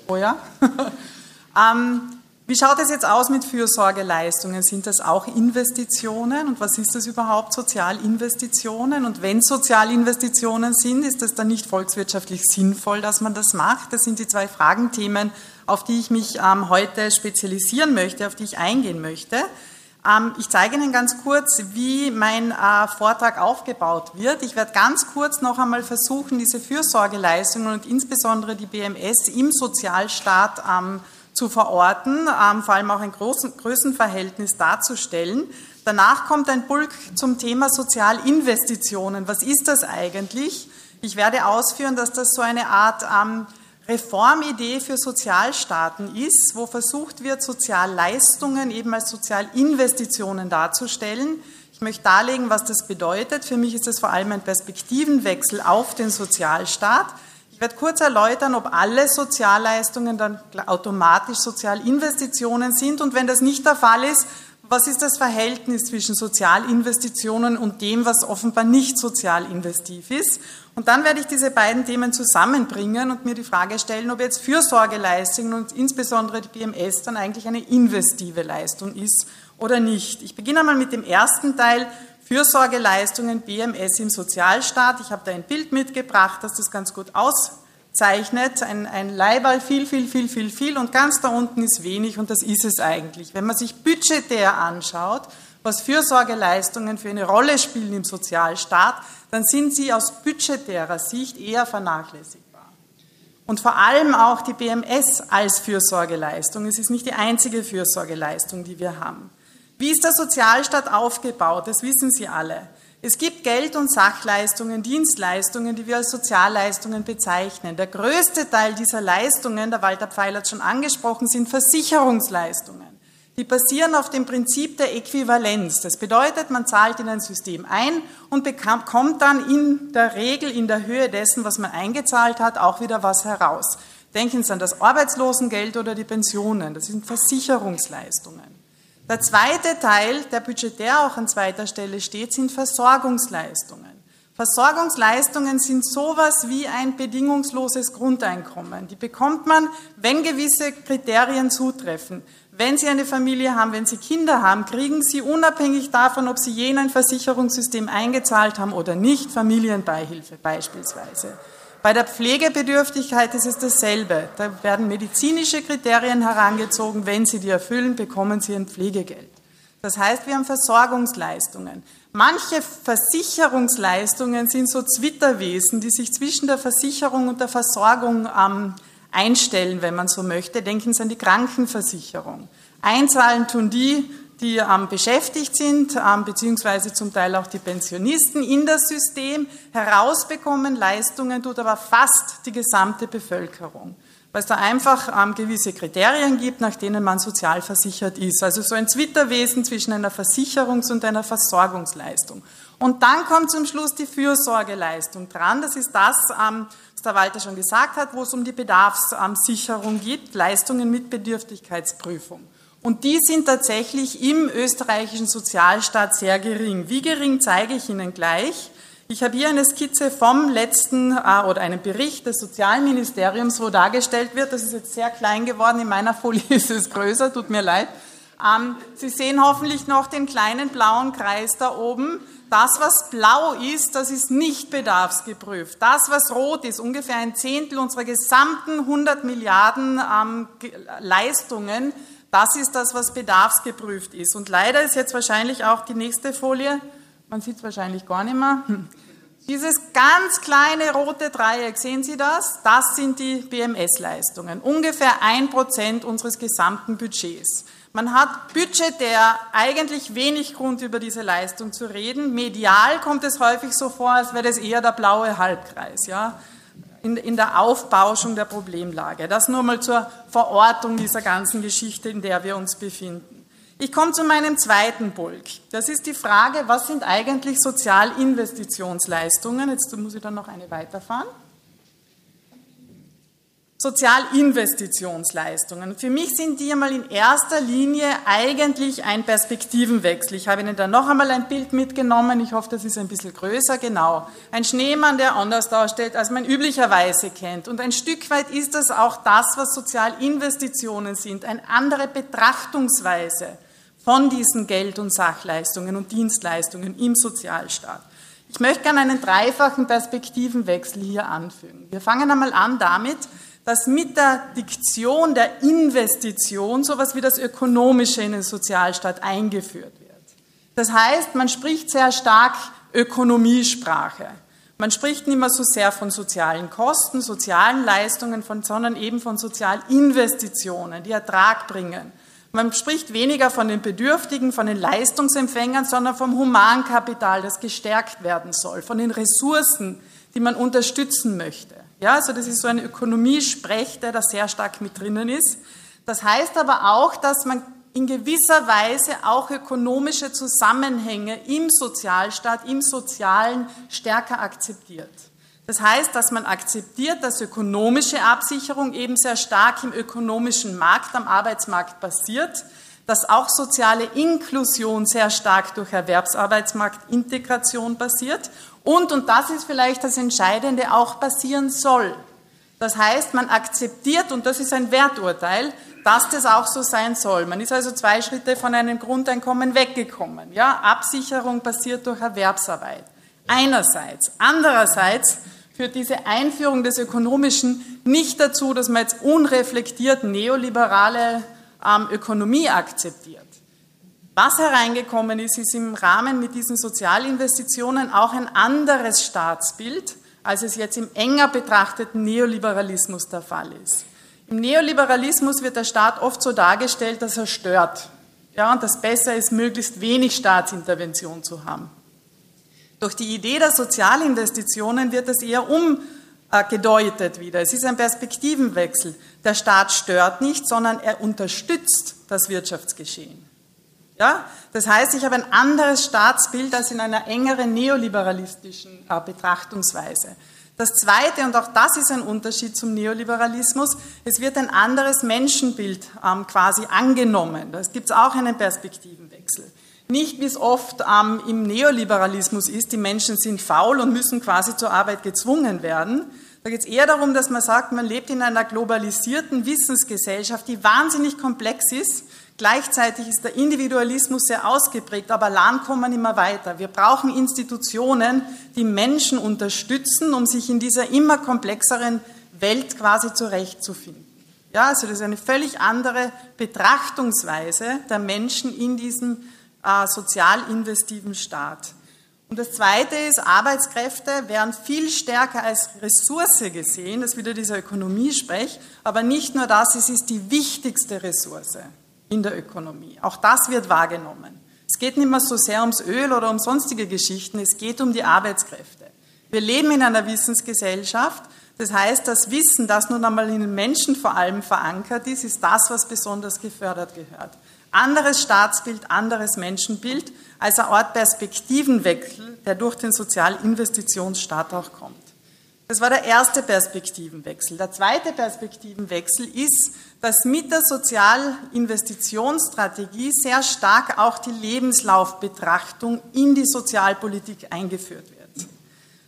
Oh ja? [laughs] ähm, wie schaut es jetzt aus mit Fürsorgeleistungen? Sind das auch Investitionen? Und was ist das überhaupt, Sozialinvestitionen? Und wenn Sozialinvestitionen sind, ist das dann nicht volkswirtschaftlich sinnvoll, dass man das macht? Das sind die zwei Fragenthemen, auf die ich mich ähm, heute spezialisieren möchte, auf die ich eingehen möchte. Ähm, ich zeige Ihnen ganz kurz, wie mein äh, Vortrag aufgebaut wird. Ich werde ganz kurz noch einmal versuchen, diese Fürsorgeleistungen und insbesondere die BMS im Sozialstaat ähm, zu verorten, ähm, vor allem auch ein großen, Größenverhältnis darzustellen. Danach kommt ein Bulk zum Thema Sozialinvestitionen. Was ist das eigentlich? Ich werde ausführen, dass das so eine Art ähm, Reformidee für Sozialstaaten ist, wo versucht wird, Sozialleistungen eben als Sozialinvestitionen darzustellen. Ich möchte darlegen, was das bedeutet. Für mich ist das vor allem ein Perspektivenwechsel auf den Sozialstaat. Ich werde kurz erläutern, ob alle Sozialleistungen dann automatisch Sozialinvestitionen sind und wenn das nicht der Fall ist, was ist das Verhältnis zwischen Sozialinvestitionen und dem, was offenbar nicht sozialinvestiv ist? Und dann werde ich diese beiden Themen zusammenbringen und mir die Frage stellen, ob jetzt Fürsorgeleistungen und insbesondere die BMS dann eigentlich eine investive Leistung ist oder nicht. Ich beginne einmal mit dem ersten Teil, Fürsorgeleistungen, BMS im Sozialstaat. Ich habe da ein Bild mitgebracht, das das ganz gut auszeichnet. Ein, ein Leihball viel, viel, viel, viel, viel und ganz da unten ist wenig und das ist es eigentlich. Wenn man sich budgetär anschaut, was Fürsorgeleistungen für eine Rolle spielen im Sozialstaat, dann sind sie aus budgetärer Sicht eher vernachlässigbar. Und vor allem auch die BMS als Fürsorgeleistung. Es ist nicht die einzige Fürsorgeleistung, die wir haben. Wie ist der Sozialstaat aufgebaut? Das wissen Sie alle. Es gibt Geld- und Sachleistungen, Dienstleistungen, die wir als Sozialleistungen bezeichnen. Der größte Teil dieser Leistungen, der Walter Pfeil hat schon angesprochen, sind Versicherungsleistungen. Die basieren auf dem Prinzip der Äquivalenz. Das bedeutet, man zahlt in ein System ein und bekommt dann in der Regel in der Höhe dessen, was man eingezahlt hat, auch wieder was heraus. Denken Sie an das Arbeitslosengeld oder die Pensionen. Das sind Versicherungsleistungen. Der zweite Teil, der budgetär auch an zweiter Stelle steht, sind Versorgungsleistungen. Versorgungsleistungen sind sowas wie ein bedingungsloses Grundeinkommen. Die bekommt man, wenn gewisse Kriterien zutreffen. Wenn Sie eine Familie haben, wenn Sie Kinder haben, kriegen Sie unabhängig davon, ob Sie je in ein Versicherungssystem eingezahlt haben oder nicht, Familienbeihilfe beispielsweise. Bei der Pflegebedürftigkeit ist es dasselbe. Da werden medizinische Kriterien herangezogen. Wenn Sie die erfüllen, bekommen Sie ein Pflegegeld. Das heißt, wir haben Versorgungsleistungen. Manche Versicherungsleistungen sind so Zwitterwesen, die sich zwischen der Versicherung und der Versorgung ähm, einstellen, wenn man so möchte. Denken Sie an die Krankenversicherung. Einzahlen tun die, die ähm, beschäftigt sind, ähm, beziehungsweise zum Teil auch die Pensionisten in das System. Herausbekommen Leistungen tut aber fast die gesamte Bevölkerung, weil es da einfach ähm, gewisse Kriterien gibt, nach denen man sozialversichert ist. Also so ein Zwitterwesen zwischen einer Versicherungs- und einer Versorgungsleistung. Und dann kommt zum Schluss die Fürsorgeleistung dran. Das ist das, ähm, was der Walter schon gesagt hat, wo es um die Bedarfssicherung geht, Leistungen mit Bedürftigkeitsprüfung. Und die sind tatsächlich im österreichischen Sozialstaat sehr gering. Wie gering zeige ich Ihnen gleich. Ich habe hier eine Skizze vom letzten äh, oder einen Bericht des Sozialministeriums, wo dargestellt wird, das ist jetzt sehr klein geworden, in meiner Folie [laughs] ist es größer, tut mir leid. Ähm, Sie sehen hoffentlich noch den kleinen blauen Kreis da oben. Das, was blau ist, das ist nicht bedarfsgeprüft. Das, was rot ist, ungefähr ein Zehntel unserer gesamten 100 Milliarden ähm, Leistungen, das ist das, was bedarfsgeprüft ist. Und leider ist jetzt wahrscheinlich auch die nächste Folie, man sieht es wahrscheinlich gar nicht mehr, [laughs] dieses ganz kleine rote Dreieck, sehen Sie das? Das sind die BMS-Leistungen, ungefähr ein Prozent unseres gesamten Budgets. Man hat budgetär eigentlich wenig Grund, über diese Leistung zu reden. Medial kommt es häufig so vor, als wäre das eher der blaue Halbkreis. Ja? In, in der Aufbauschung der Problemlage. Das nur mal zur Verortung dieser ganzen Geschichte, in der wir uns befinden. Ich komme zu meinem zweiten Bulk. Das ist die Frage, was sind eigentlich Sozialinvestitionsleistungen? Jetzt muss ich dann noch eine weiterfahren. Sozialinvestitionsleistungen. Für mich sind die einmal in erster Linie eigentlich ein Perspektivenwechsel. Ich habe Ihnen da noch einmal ein Bild mitgenommen. Ich hoffe, das ist ein bisschen größer. Genau. Ein Schneemann, der anders darstellt, als man üblicherweise kennt. Und ein Stück weit ist das auch das, was Sozialinvestitionen sind. Eine andere Betrachtungsweise von diesen Geld- und Sachleistungen und Dienstleistungen im Sozialstaat. Ich möchte gerne einen dreifachen Perspektivenwechsel hier anfügen. Wir fangen einmal an damit, dass mit der Diktion der Investition sowas wie das Ökonomische in den Sozialstaat eingeführt wird. Das heißt, man spricht sehr stark Ökonomiesprache. Man spricht nicht mehr so sehr von sozialen Kosten, sozialen Leistungen, von, sondern eben von Sozialinvestitionen, die Ertrag bringen. Man spricht weniger von den Bedürftigen, von den Leistungsempfängern, sondern vom Humankapital, das gestärkt werden soll, von den Ressourcen, die man unterstützen möchte. Ja, also das ist so ein Ökonomiesprech, der da sehr stark mit drinnen ist. Das heißt aber auch, dass man in gewisser Weise auch ökonomische Zusammenhänge im Sozialstaat, im Sozialen stärker akzeptiert. Das heißt, dass man akzeptiert, dass ökonomische Absicherung eben sehr stark im ökonomischen Markt, am Arbeitsmarkt passiert, dass auch soziale Inklusion sehr stark durch Erwerbsarbeitsmarktintegration passiert und, und das ist vielleicht das Entscheidende, auch passieren soll. Das heißt, man akzeptiert, und das ist ein Werturteil, dass das auch so sein soll. Man ist also zwei Schritte von einem Grundeinkommen weggekommen. Ja, Absicherung passiert durch Erwerbsarbeit. Einerseits. Andererseits führt diese Einführung des Ökonomischen nicht dazu, dass man jetzt unreflektiert neoliberale ähm, Ökonomie akzeptiert. Was hereingekommen ist, ist im Rahmen mit diesen Sozialinvestitionen auch ein anderes Staatsbild, als es jetzt im enger betrachteten Neoliberalismus der Fall ist. Im Neoliberalismus wird der Staat oft so dargestellt, dass er stört. Ja, und das besser ist, möglichst wenig Staatsintervention zu haben. Durch die Idee der Sozialinvestitionen wird das eher umgedeutet wieder. Es ist ein Perspektivenwechsel. Der Staat stört nicht, sondern er unterstützt das Wirtschaftsgeschehen. Ja? Das heißt, ich habe ein anderes Staatsbild als in einer engeren neoliberalistischen äh, Betrachtungsweise. Das Zweite, und auch das ist ein Unterschied zum Neoliberalismus, es wird ein anderes Menschenbild ähm, quasi angenommen. Da gibt es auch einen Perspektivenwechsel. Nicht wie es oft ähm, im Neoliberalismus ist, die Menschen sind faul und müssen quasi zur Arbeit gezwungen werden. Da geht es eher darum, dass man sagt, man lebt in einer globalisierten Wissensgesellschaft, die wahnsinnig komplex ist Gleichzeitig ist der Individualismus sehr ausgeprägt, aber Land kommen immer weiter. Wir brauchen Institutionen, die Menschen unterstützen, um sich in dieser immer komplexeren Welt quasi zurechtzufinden. Ja, also das ist eine völlig andere Betrachtungsweise der Menschen in diesem äh, sozial investiven Staat. Und das Zweite ist, Arbeitskräfte werden viel stärker als Ressource gesehen, das ist wieder dieser Ökonomiesprech, aber nicht nur das, es ist die wichtigste Ressource in der Ökonomie. Auch das wird wahrgenommen. Es geht nicht mehr so sehr ums Öl oder um sonstige Geschichten, es geht um die Arbeitskräfte. Wir leben in einer Wissensgesellschaft. Das heißt, das Wissen, das nun einmal in den Menschen vor allem verankert ist, ist das, was besonders gefördert gehört. Anderes Staatsbild, anderes Menschenbild als eine Art Perspektivenwechsel, der durch den Sozialinvestitionsstaat auch kommt. Das war der erste Perspektivenwechsel. Der zweite Perspektivenwechsel ist, dass mit der Sozialinvestitionsstrategie sehr stark auch die Lebenslaufbetrachtung in die Sozialpolitik eingeführt wird.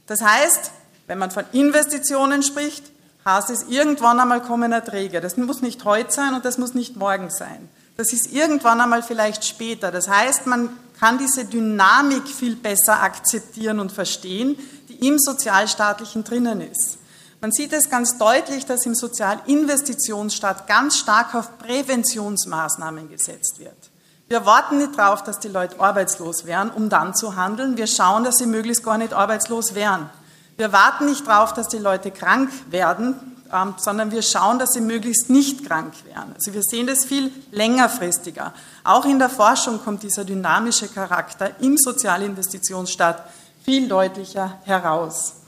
Das heißt, wenn man von Investitionen spricht, heißt es, irgendwann einmal kommen Erträge. Das muss nicht heute sein und das muss nicht morgen sein. Das ist irgendwann einmal vielleicht später. Das heißt, man kann diese Dynamik viel besser akzeptieren und verstehen, die im Sozialstaatlichen drinnen ist. Man sieht es ganz deutlich, dass im Sozialinvestitionsstaat ganz stark auf Präventionsmaßnahmen gesetzt wird. Wir warten nicht darauf, dass die Leute arbeitslos werden, um dann zu handeln. Wir schauen, dass sie möglichst gar nicht arbeitslos werden. Wir warten nicht darauf, dass die Leute krank werden, ähm, sondern wir schauen, dass sie möglichst nicht krank werden. Also wir sehen das viel längerfristiger. Auch in der Forschung kommt dieser dynamische Charakter im Sozialinvestitionsstaat viel deutlicher heraus.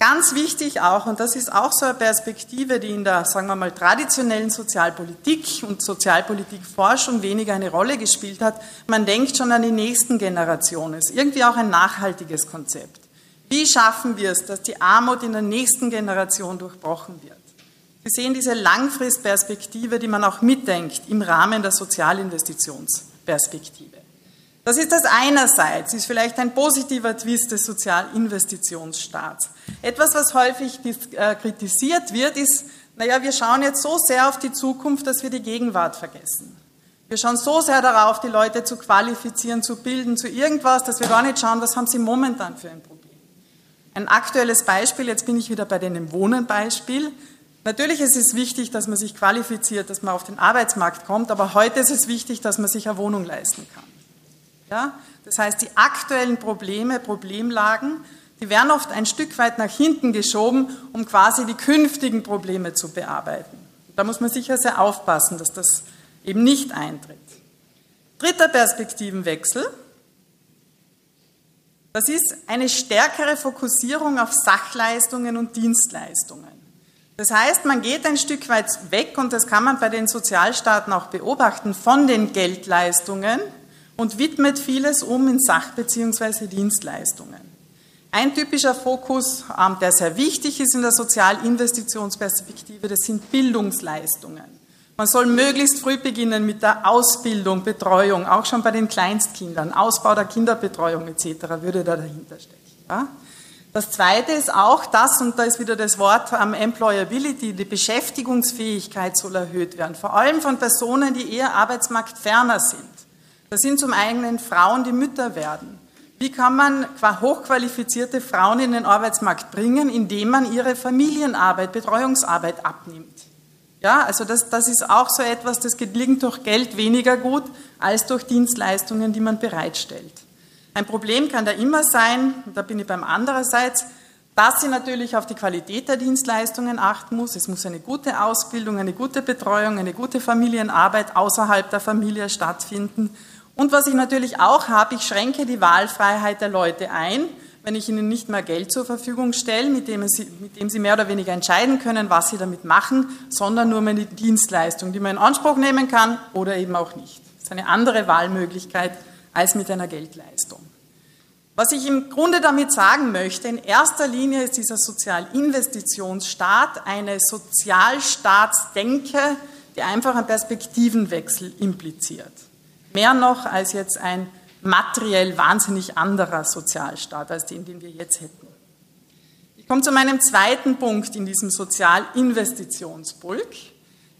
Ganz wichtig auch, und das ist auch so eine Perspektive, die in der, sagen wir mal, traditionellen Sozialpolitik und Sozialpolitikforschung weniger eine Rolle gespielt hat, man denkt schon an die nächsten Generationen. Es ist irgendwie auch ein nachhaltiges Konzept. Wie schaffen wir es, dass die Armut in der nächsten Generation durchbrochen wird? Sie sehen diese Langfristperspektive, die man auch mitdenkt im Rahmen der Sozialinvestitionsperspektive. Das ist das einerseits, ist vielleicht ein positiver Twist des Sozialinvestitionsstaats. Etwas, was häufig äh, kritisiert wird, ist, naja, wir schauen jetzt so sehr auf die Zukunft, dass wir die Gegenwart vergessen. Wir schauen so sehr darauf, die Leute zu qualifizieren, zu bilden, zu irgendwas, dass wir gar nicht schauen, was haben sie momentan für ein Problem. Ein aktuelles Beispiel, jetzt bin ich wieder bei dem Wohnen-Beispiel. Natürlich ist es wichtig, dass man sich qualifiziert, dass man auf den Arbeitsmarkt kommt, aber heute ist es wichtig, dass man sich eine Wohnung leisten kann. Ja? Das heißt, die aktuellen Probleme, Problemlagen, die werden oft ein Stück weit nach hinten geschoben, um quasi die künftigen Probleme zu bearbeiten. Da muss man sicher sehr aufpassen, dass das eben nicht eintritt. Dritter Perspektivenwechsel. Das ist eine stärkere Fokussierung auf Sachleistungen und Dienstleistungen. Das heißt, man geht ein Stück weit weg, und das kann man bei den Sozialstaaten auch beobachten, von den Geldleistungen und widmet vieles um in Sach- bzw. Dienstleistungen. Ein typischer Fokus, ähm, der sehr wichtig ist in der Sozialinvestitionsperspektive, das sind Bildungsleistungen. Man soll möglichst früh beginnen mit der Ausbildung, Betreuung, auch schon bei den Kleinstkindern, Ausbau der Kinderbetreuung etc. würde da dahinter stecken. Ja? Das Zweite ist auch das, und da ist wieder das Wort um, Employability, die Beschäftigungsfähigkeit soll erhöht werden, vor allem von Personen, die eher arbeitsmarktferner sind. Das sind zum einen Frauen, die Mütter werden. Wie kann man hochqualifizierte Frauen in den Arbeitsmarkt bringen, indem man ihre Familienarbeit, Betreuungsarbeit abnimmt? Ja, also das, das ist auch so etwas, das gelingt durch Geld weniger gut als durch Dienstleistungen, die man bereitstellt. Ein Problem kann da immer sein, da bin ich beim andererseits, dass sie natürlich auf die Qualität der Dienstleistungen achten muss. Es muss eine gute Ausbildung, eine gute Betreuung, eine gute Familienarbeit außerhalb der Familie stattfinden. Und was ich natürlich auch habe, ich schränke die Wahlfreiheit der Leute ein, wenn ich ihnen nicht mehr Geld zur Verfügung stelle, mit dem, sie, mit dem sie mehr oder weniger entscheiden können, was sie damit machen, sondern nur meine Dienstleistung, die man in Anspruch nehmen kann oder eben auch nicht. Das ist eine andere Wahlmöglichkeit als mit einer Geldleistung. Was ich im Grunde damit sagen möchte, in erster Linie ist dieser Sozialinvestitionsstaat eine Sozialstaatsdenke, die einfach einen Perspektivenwechsel impliziert. Mehr noch als jetzt ein materiell wahnsinnig anderer Sozialstaat als den, den wir jetzt hätten. Ich komme zu meinem zweiten Punkt in diesem Sozialinvestitionsbulk.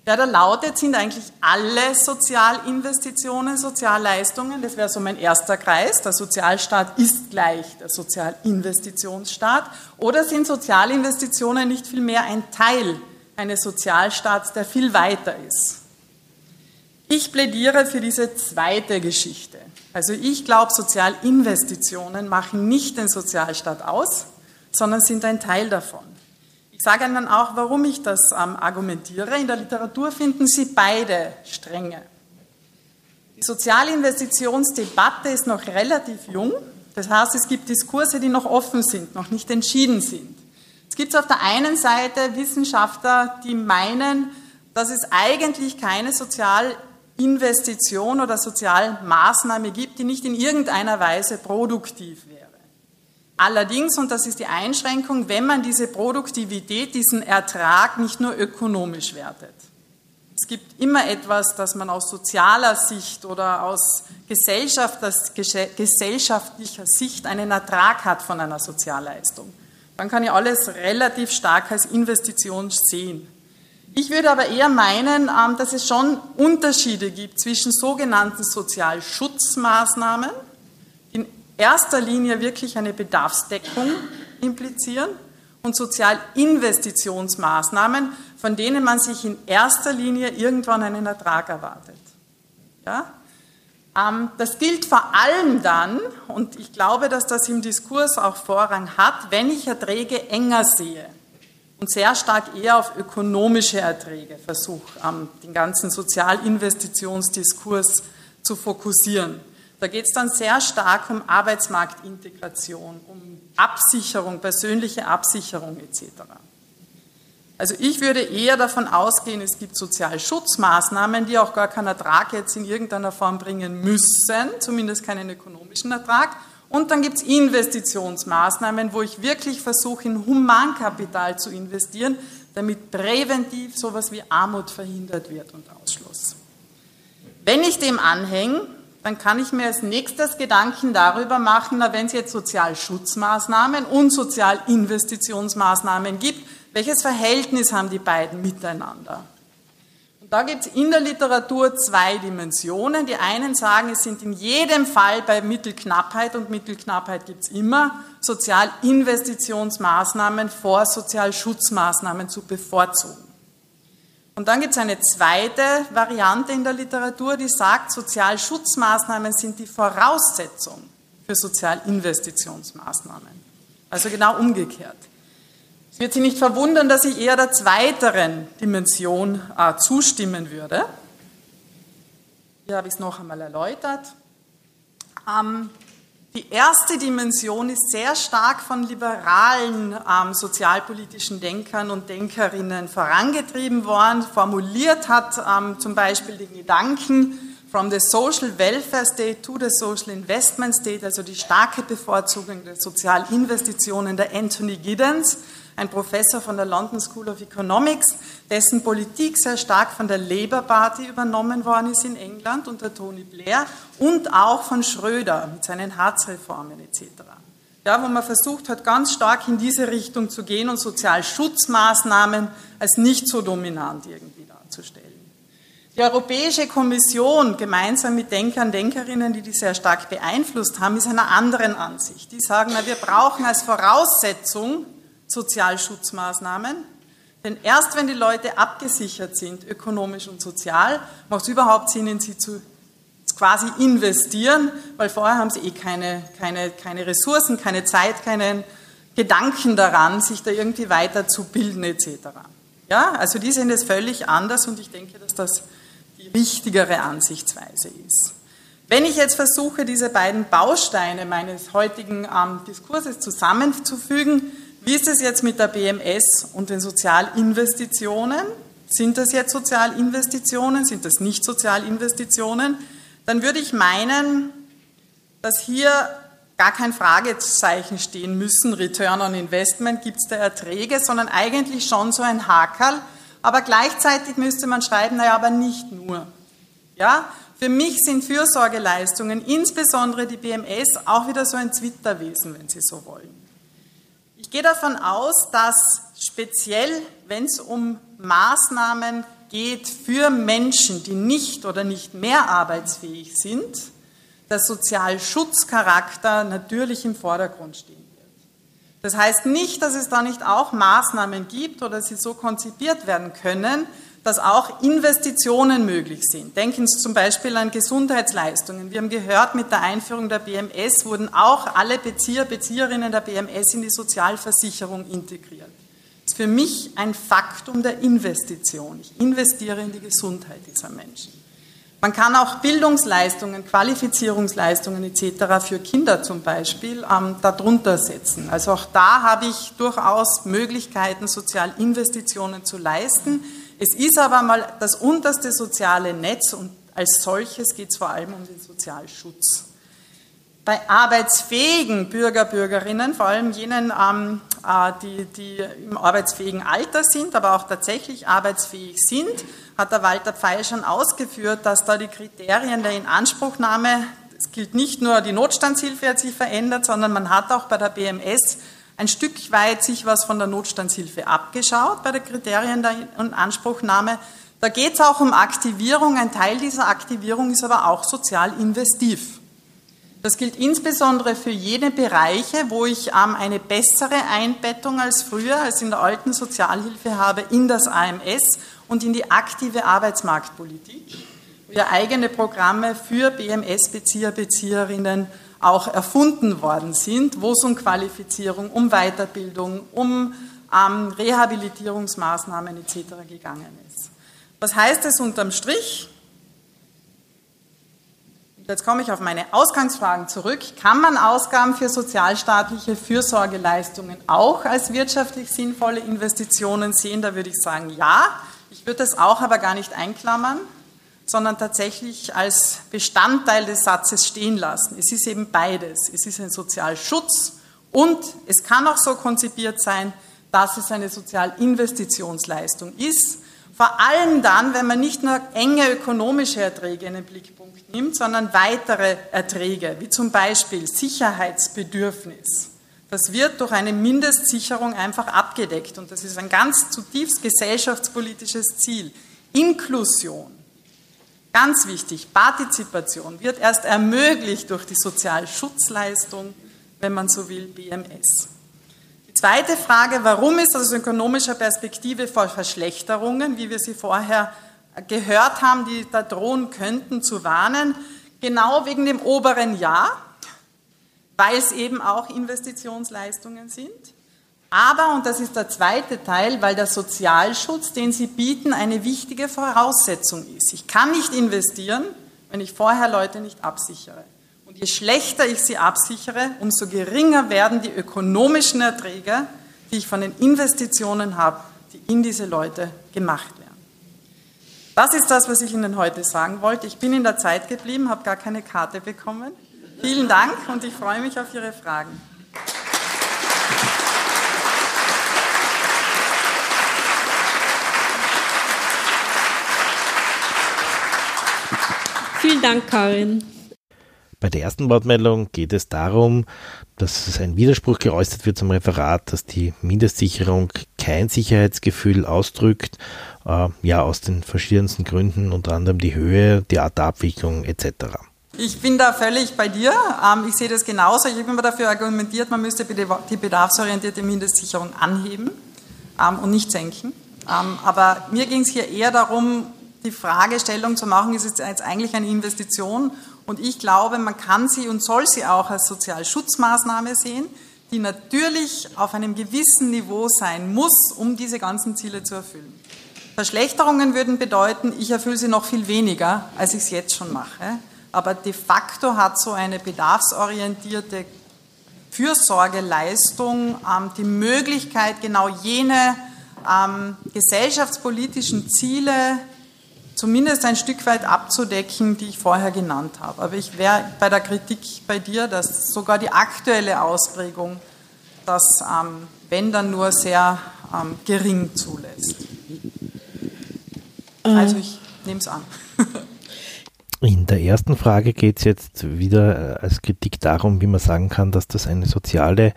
Ja, da lautet, sind eigentlich alle Sozialinvestitionen, Sozialleistungen, das wäre so mein erster Kreis, der Sozialstaat ist gleich der Sozialinvestitionsstaat, oder sind Sozialinvestitionen nicht vielmehr ein Teil eines Sozialstaats, der viel weiter ist? Ich plädiere für diese zweite Geschichte. Also ich glaube, Sozialinvestitionen machen nicht den Sozialstaat aus, sondern sind ein Teil davon. Ich sage Ihnen auch, warum ich das ähm, argumentiere. In der Literatur finden Sie beide Stränge. Die Sozialinvestitionsdebatte ist noch relativ jung. Das heißt, es gibt Diskurse, die noch offen sind, noch nicht entschieden sind. Es gibt auf der einen Seite Wissenschaftler, die meinen, dass es eigentlich keine Sozialinvestition oder Sozialmaßnahme gibt, die nicht in irgendeiner Weise produktiv wäre. Allerdings, und das ist die Einschränkung, wenn man diese Produktivität, diesen Ertrag nicht nur ökonomisch wertet. Es gibt immer etwas, das man aus sozialer Sicht oder aus gesellschaftlicher Sicht einen Ertrag hat von einer Sozialleistung. Dann kann ich alles relativ stark als Investition sehen. Ich würde aber eher meinen, ähm, dass es schon Unterschiede gibt zwischen sogenannten Sozialschutzmaßnahmen, die in erster Linie wirklich eine Bedarfsdeckung implizieren, und Sozialinvestitionsmaßnahmen, von denen man sich in erster Linie irgendwann einen Ertrag erwartet. Ja? Ähm, das gilt vor allem dann, und ich glaube, dass das im Diskurs auch Vorrang hat, wenn ich Erträge enger sehe und sehr stark eher auf ökonomische Erträge versuche, den ganzen Sozialinvestitionsdiskurs zu fokussieren. Da geht es dann sehr stark um Arbeitsmarktintegration, um Absicherung, persönliche Absicherung etc. Also ich würde eher davon ausgehen, es gibt Sozialschutzmaßnahmen, die auch gar keinen Ertrag jetzt in irgendeiner Form bringen müssen, zumindest keinen ökonomischen Ertrag. Und dann gibt es Investitionsmaßnahmen, wo ich wirklich versuche, in Humankapital zu investieren, damit präventiv sowas wie Armut verhindert wird und Ausschluss. Wenn ich dem anhänge, dann kann ich mir als nächstes Gedanken darüber machen, na, wenn es jetzt Sozialschutzmaßnahmen und Sozialinvestitionsmaßnahmen gibt, welches Verhältnis haben die beiden miteinander? Da gibt es in der Literatur zwei Dimensionen. Die einen sagen, es sind in jedem Fall bei Mittelknappheit, und Mittelknappheit gibt es immer, Sozialinvestitionsmaßnahmen vor Sozialschutzmaßnahmen zu bevorzugen. Und dann gibt es eine zweite Variante in der Literatur, die sagt, Sozialschutzmaßnahmen sind die Voraussetzung für Sozialinvestitionsmaßnahmen. Also genau umgekehrt. Wird Sie nicht verwundern, dass ich eher der zweiteren Dimension äh, zustimmen würde. Hier habe ich es noch einmal erläutert. Ähm, die erste Dimension ist sehr stark von liberalen ähm, sozialpolitischen Denkern und Denkerinnen vorangetrieben worden. Formuliert hat ähm, zum Beispiel den Gedanken from the social welfare state to the social investment state, also die starke Bevorzugung der Sozialinvestitionen der Anthony Giddens ein Professor von der London School of Economics, dessen Politik sehr stark von der Labour Party übernommen worden ist in England unter Tony Blair und auch von Schröder mit seinen Harzreformen etc. Ja, wo man versucht hat, ganz stark in diese Richtung zu gehen und Sozialschutzmaßnahmen als nicht so dominant irgendwie darzustellen. Die Europäische Kommission, gemeinsam mit Denkern, Denkerinnen, die die sehr stark beeinflusst haben, ist einer anderen Ansicht. Die sagen, na, wir brauchen als Voraussetzung Sozialschutzmaßnahmen. Denn erst wenn die Leute abgesichert sind, ökonomisch und sozial, macht es überhaupt Sinn, in sie zu quasi investieren, weil vorher haben sie eh keine, keine, keine Ressourcen, keine Zeit, keinen Gedanken daran, sich da irgendwie weiterzubilden etc. Ja, also die sehen es völlig anders und ich denke, dass das die richtigere Ansichtsweise ist. Wenn ich jetzt versuche, diese beiden Bausteine meines heutigen ähm, Diskurses zusammenzufügen, wie ist es jetzt mit der BMS und den Sozialinvestitionen? Sind das jetzt Sozialinvestitionen? Sind das nicht Sozialinvestitionen? Dann würde ich meinen, dass hier gar kein Fragezeichen stehen müssen, Return on Investment, gibt es da Erträge, sondern eigentlich schon so ein Hakerl. Aber gleichzeitig müsste man schreiben, naja, aber nicht nur. Ja? Für mich sind Fürsorgeleistungen, insbesondere die BMS, auch wieder so ein Zwitterwesen, wenn Sie so wollen. Ich gehe davon aus, dass speziell, wenn es um Maßnahmen geht für Menschen, die nicht oder nicht mehr arbeitsfähig sind, der Sozialschutzcharakter natürlich im Vordergrund stehen wird. Das heißt nicht, dass es da nicht auch Maßnahmen gibt oder sie so konzipiert werden können, dass auch Investitionen möglich sind. Denken Sie zum Beispiel an Gesundheitsleistungen. Wir haben gehört, mit der Einführung der BMS wurden auch alle Bezieher, Bezieherinnen der BMS in die Sozialversicherung integriert. Das ist für mich ein Faktum der Investition. Ich investiere in die Gesundheit dieser Menschen. Man kann auch Bildungsleistungen, Qualifizierungsleistungen etc. für Kinder zum Beispiel ähm, darunter setzen. Also auch da habe ich durchaus Möglichkeiten, Sozialinvestitionen zu leisten. Es ist aber mal das unterste soziale Netz und als solches geht es vor allem um den Sozialschutz. Bei arbeitsfähigen Bürger, Bürgerinnen, vor allem jenen, ähm, äh, die, die im arbeitsfähigen Alter sind, aber auch tatsächlich arbeitsfähig sind, hat der Walter Pfeil schon ausgeführt, dass da die Kriterien der Inanspruchnahme, es gilt nicht nur die Notstandshilfe hat sich verändert, sondern man hat auch bei der BMS ein Stück weit sich was von der Notstandshilfe abgeschaut bei den Kriterien der Inanspruchnahme. Da geht es auch um Aktivierung. Ein Teil dieser Aktivierung ist aber auch sozial investiv. Das gilt insbesondere für jene Bereiche, wo ich ähm, eine bessere Einbettung als früher, als in der alten Sozialhilfe habe, in das AMS und in die aktive Arbeitsmarktpolitik. Wir eigene Programme für BMS-Bezieher, Bezieherinnen auch erfunden worden sind, wo es um Qualifizierung, um Weiterbildung, um ähm, Rehabilitierungsmaßnahmen etc. gegangen ist. Was heißt es unterm Strich? Jetzt komme ich auf meine Ausgangsfragen zurück. Kann man Ausgaben für sozialstaatliche Fürsorgeleistungen auch als wirtschaftlich sinnvolle Investitionen sehen? Da würde ich sagen, ja. Ich würde das auch aber gar nicht einklammern, sondern tatsächlich als Bestandteil des Satzes stehen lassen. Es ist eben beides. Es ist ein Sozialschutz und es kann auch so konzipiert sein, dass es eine Sozialinvestitionsleistung ist. Vor allem dann, wenn man nicht nur enge ökonomische Erträge in den Blickpunkt nimmt, sondern weitere Erträge, wie zum Beispiel Sicherheitsbedürfnis. Das wird durch eine Mindestsicherung einfach abgedeckt und das ist ein ganz zutiefst gesellschaftspolitisches Ziel. Inklusion, ganz wichtig, Partizipation wird erst ermöglicht durch die Sozialschutzleistung, wenn man so will, BMS. Die zweite Frage, warum ist aus ökonomischer Perspektive vor Verschlechterungen, wie wir sie vorher gehört haben, die da drohen könnten, zu warnen? Genau wegen dem oberen Jahr, weil es eben auch Investitionsleistungen sind. Aber, und das ist der zweite Teil, weil der Sozialschutz, den Sie bieten, eine wichtige Voraussetzung ist. Ich kann nicht investieren, wenn ich vorher Leute nicht absichere. Und je schlechter ich sie absichere, umso geringer werden die ökonomischen Erträge, die ich von den Investitionen habe, die in diese Leute gemacht werden. Das ist das, was ich Ihnen heute sagen wollte. Ich bin in der Zeit geblieben, habe gar keine Karte bekommen. Vielen Dank und ich freue mich auf Ihre Fragen.
Vielen Dank, Karin.
Bei der ersten Wortmeldung geht es darum, dass ein Widerspruch geäußert wird zum Referat, dass die Mindestsicherung kein Sicherheitsgefühl ausdrückt, äh, ja aus den verschiedensten Gründen, unter anderem die Höhe, die Art der Abwicklung etc.
Ich bin da völlig bei dir. Ähm, ich sehe das genauso. Ich habe immer dafür argumentiert, man müsste die bedarfsorientierte Mindestsicherung anheben ähm, und nicht senken. Ähm, aber mir ging es hier eher darum, die Fragestellung zu machen, ist es jetzt eigentlich eine Investition? Und ich glaube, man kann sie und soll sie auch als Sozialschutzmaßnahme sehen, die natürlich auf einem gewissen Niveau sein muss, um diese ganzen Ziele zu erfüllen. Verschlechterungen würden bedeuten, ich erfülle sie noch viel weniger, als ich es jetzt schon mache aber de facto hat so eine bedarfsorientierte Fürsorgeleistung ähm, die Möglichkeit, genau jene ähm, gesellschaftspolitischen Ziele zumindest ein Stück weit abzudecken, die ich vorher genannt habe. Aber ich wäre bei der Kritik bei dir, dass sogar die aktuelle Ausprägung das, ähm, wenn dann nur sehr ähm, gering zulässt. Also ich nehme es an. [laughs]
In der ersten Frage geht es jetzt wieder äh, als Kritik darum, wie man sagen kann, dass das eine soziale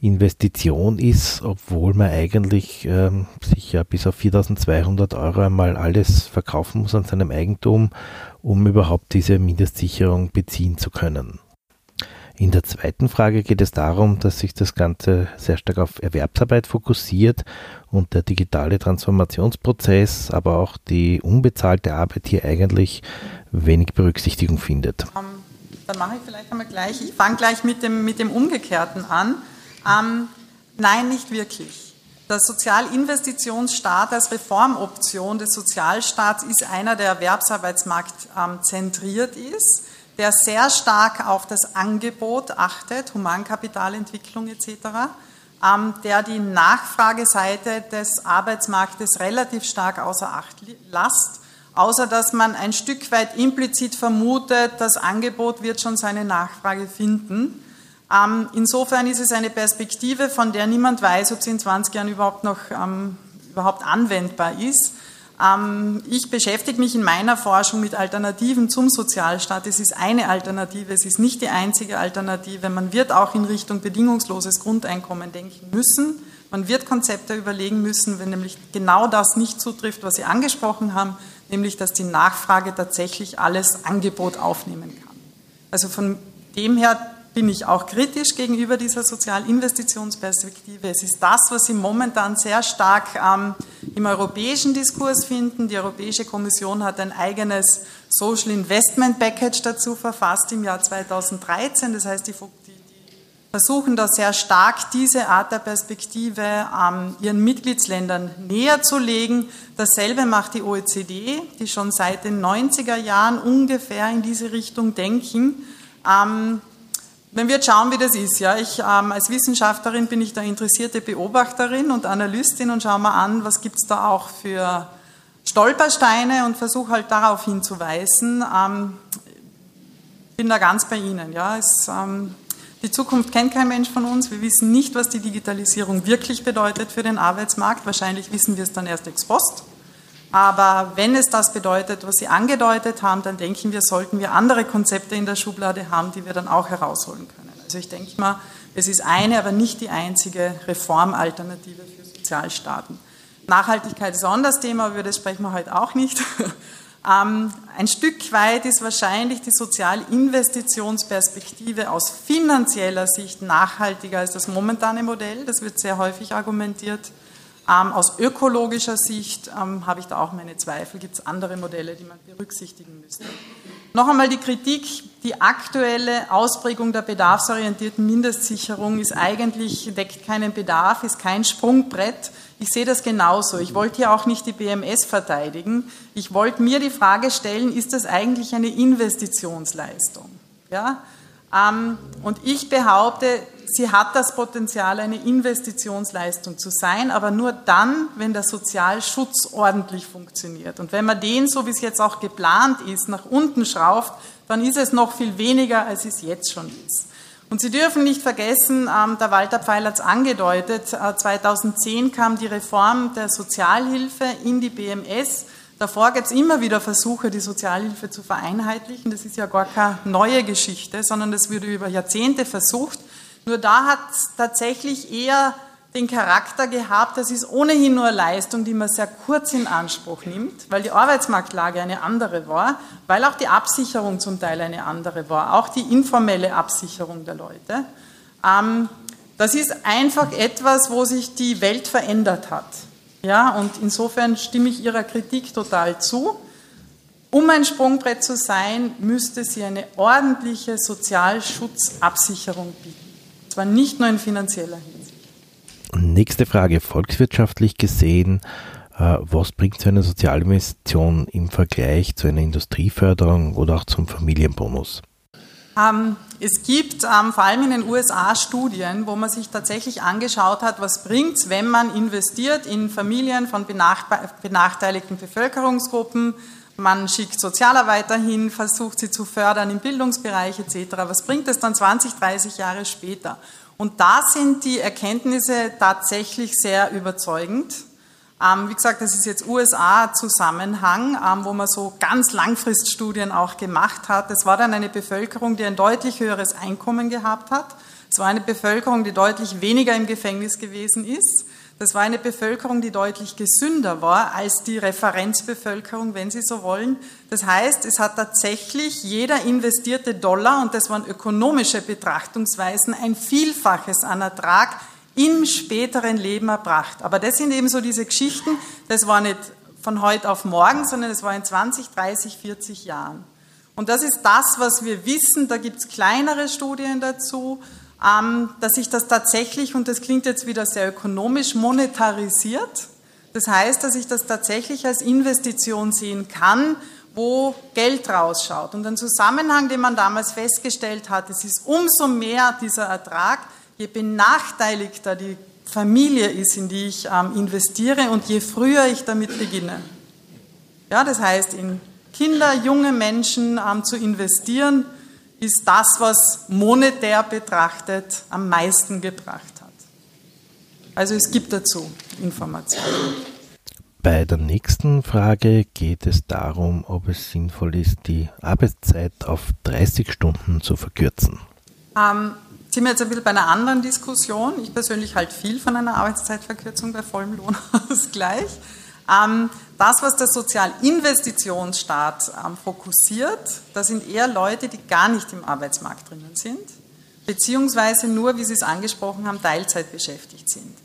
Investition ist, obwohl man eigentlich ähm, sich ja bis auf 4200 Euro einmal alles verkaufen muss an seinem Eigentum, um überhaupt diese Mindestsicherung beziehen zu können. In der zweiten Frage geht es darum, dass sich das Ganze sehr stark auf Erwerbsarbeit fokussiert und der digitale Transformationsprozess, aber auch die unbezahlte Arbeit hier eigentlich wenig Berücksichtigung findet. Ähm,
dann mache ich vielleicht einmal gleich, ich fange gleich mit dem, mit dem Umgekehrten an. Ähm, nein, nicht wirklich. Der Sozialinvestitionsstaat als Reformoption des Sozialstaats ist einer, der Erwerbsarbeitsmarkt ähm, zentriert ist, der sehr stark auf das Angebot achtet, Humankapitalentwicklung etc., ähm, der die Nachfrageseite des Arbeitsmarktes relativ stark außer Acht lässt, außer dass man ein Stück weit implizit vermutet, das Angebot wird schon seine Nachfrage finden. Ähm, insofern ist es eine Perspektive, von der niemand weiß, ob sie in 20 Jahren überhaupt noch ähm, überhaupt anwendbar ist. Ähm, ich beschäftige mich in meiner Forschung mit Alternativen zum Sozialstaat. Es ist eine Alternative, es ist nicht die einzige Alternative. Man wird auch in Richtung bedingungsloses Grundeinkommen denken müssen. Man wird Konzepte überlegen müssen, wenn nämlich genau das nicht zutrifft, was Sie angesprochen haben, nämlich dass die Nachfrage tatsächlich alles Angebot aufnehmen kann. Also von dem her bin ich auch kritisch gegenüber dieser Sozialinvestitionsperspektive. Es ist das, was Sie momentan sehr stark ähm, im europäischen Diskurs finden. Die Europäische Kommission hat ein eigenes Social Investment Package dazu verfasst im Jahr 2013. Das heißt, die, versuchen da sehr stark diese Art der Perspektive ähm, ihren Mitgliedsländern näher zu legen. Dasselbe macht die OECD, die schon seit den 90er Jahren ungefähr in diese Richtung denken. Ähm, man wird schauen, wie das ist. Ja, ich ähm, als Wissenschaftlerin bin ich da interessierte Beobachterin und Analystin und schaue mal an, was gibt es da auch für Stolpersteine und versuche halt darauf hinzuweisen. Ähm, bin da ganz bei Ihnen. Ja, es, ähm, die Zukunft kennt kein Mensch von uns. Wir wissen nicht, was die Digitalisierung wirklich bedeutet für den Arbeitsmarkt. Wahrscheinlich wissen wir es dann erst ex post. Aber wenn es das bedeutet, was Sie angedeutet haben, dann denken wir, sollten wir andere Konzepte in der Schublade haben, die wir dann auch herausholen können. Also ich denke mal, es ist eine, aber nicht die einzige Reformalternative für Sozialstaaten. Nachhaltigkeit ist ein anderes Thema, über das sprechen wir heute auch nicht. [laughs] Ähm, ein Stück weit ist wahrscheinlich die Sozialinvestitionsperspektive aus finanzieller Sicht nachhaltiger als das momentane Modell. Das wird sehr häufig argumentiert. Ähm, aus ökologischer Sicht ähm, habe ich da auch meine Zweifel. Gibt es andere Modelle, die man berücksichtigen müsste? Noch einmal die Kritik. Die aktuelle Ausprägung der bedarfsorientierten Mindestsicherung ist eigentlich, deckt keinen Bedarf, ist kein Sprungbrett. Ich sehe das genauso. Ich wollte hier auch nicht die BMS verteidigen. Ich wollte mir die Frage stellen, ist das eigentlich eine Investitionsleistung? Ja? Ähm, und ich behaupte, sie hat das Potenzial, eine Investitionsleistung zu sein, aber nur dann, wenn der Sozialschutz ordentlich funktioniert. Und wenn man den, so wie es jetzt auch geplant ist, nach unten schraubt, dann ist es noch viel weniger, als es jetzt schon ist. Und Sie dürfen nicht vergessen, ähm, der Walter Pfeil hat es angedeutet, 2010 äh, kam die Reform der Sozialhilfe in die BMS. Davor gibt es immer wieder Versuche, die Sozialhilfe zu vereinheitlichen. Das ist ja gar keine neue Geschichte, sondern das wurde über Jahrzehnte versucht. Nur da hat es tatsächlich eher den Charakter gehabt, das ist ohnehin nur Leistung, die man sehr kurz in Anspruch nimmt, weil die Arbeitsmarktlage eine andere war, weil auch die Absicherung zum Teil eine andere war, auch die informelle Absicherung der Leute. Ähm, das ist einfach etwas, wo sich die Welt verändert hat. Ja, und insofern stimme ich Ihrer Kritik total zu. Um ein Sprungbrett zu sein, müsste sie eine ordentliche Sozialschutzabsicherung bieten zwar nicht nur in finanzieller Hinsicht.
Nächste Frage, volkswirtschaftlich gesehen, äh, was bringt so eine Sozialinvestition im Vergleich zu einer Industrieförderung oder auch zum Familienbonus?
Ähm, es gibt ähm, vor allem in den USA Studien, wo man sich tatsächlich angeschaut hat, was bringt es, wenn man investiert in Familien von benachteiligten Bevölkerungsgruppen, man schickt Sozialarbeiter hin, versucht sie zu fördern im Bildungsbereich etc. Was bringt es dann 20, 30 Jahre später? Und da sind die Erkenntnisse tatsächlich sehr überzeugend. Ähm, wie gesagt, das ist jetzt USA-Zusammenhang, ähm, wo man so ganz Langfriststudien auch gemacht hat. Es war dann eine Bevölkerung, die ein deutlich höheres Einkommen gehabt hat. Es war eine Bevölkerung, die deutlich weniger im Gefängnis gewesen ist. Das war eine Bevölkerung, die deutlich gesünder war als die Referenzbevölkerung, wenn Sie so wollen. Das heißt, es hat tatsächlich jeder investierte Dollar, und das waren ökonomische Betrachtungsweisen, ein Vielfaches an Ertrag im späteren Leben erbracht. Aber das sind eben so diese Geschichten, das war nicht von heute auf morgen, sondern das war in 20, 30, 40 Jahren. Und das ist das, was wir wissen. Da gibt es kleinere Studien dazu. Ähm, dass sich das tatsächlich, und das klingt jetzt wieder sehr ökonomisch, monetarisiert. Das heißt, dass ich das tatsächlich als Investition sehen kann, wo Geld rausschaut. Und ein Zusammenhang, den man damals festgestellt hat, es ist umso mehr dieser Ertrag, je benachteiligter die Familie ist, in die ich ähm, investiere und je früher ich damit beginne. Ja, das heißt, in Kinder, junge Menschen ähm, zu investieren, ist das, was monetär betrachtet am meisten gebracht hat. Also es gibt dazu Informationen.
Bei der nächsten Frage geht es darum, ob es sinnvoll ist, die Arbeitszeit auf 30 Stunden zu verkürzen.
Ähm, sind wir jetzt ein bisschen bei einer anderen Diskussion. Ich persönlich halte viel von einer Arbeitszeitverkürzung bei vollem Lohnausgleich. Ähm, das, was der Sozialinvestitionsstaat ähm, fokussiert, das sind eher Leute, die gar nicht im Arbeitsmarkt drinnen sind, beziehungsweise nur, wie Sie es angesprochen haben, Teilzeit beschäftigt sind.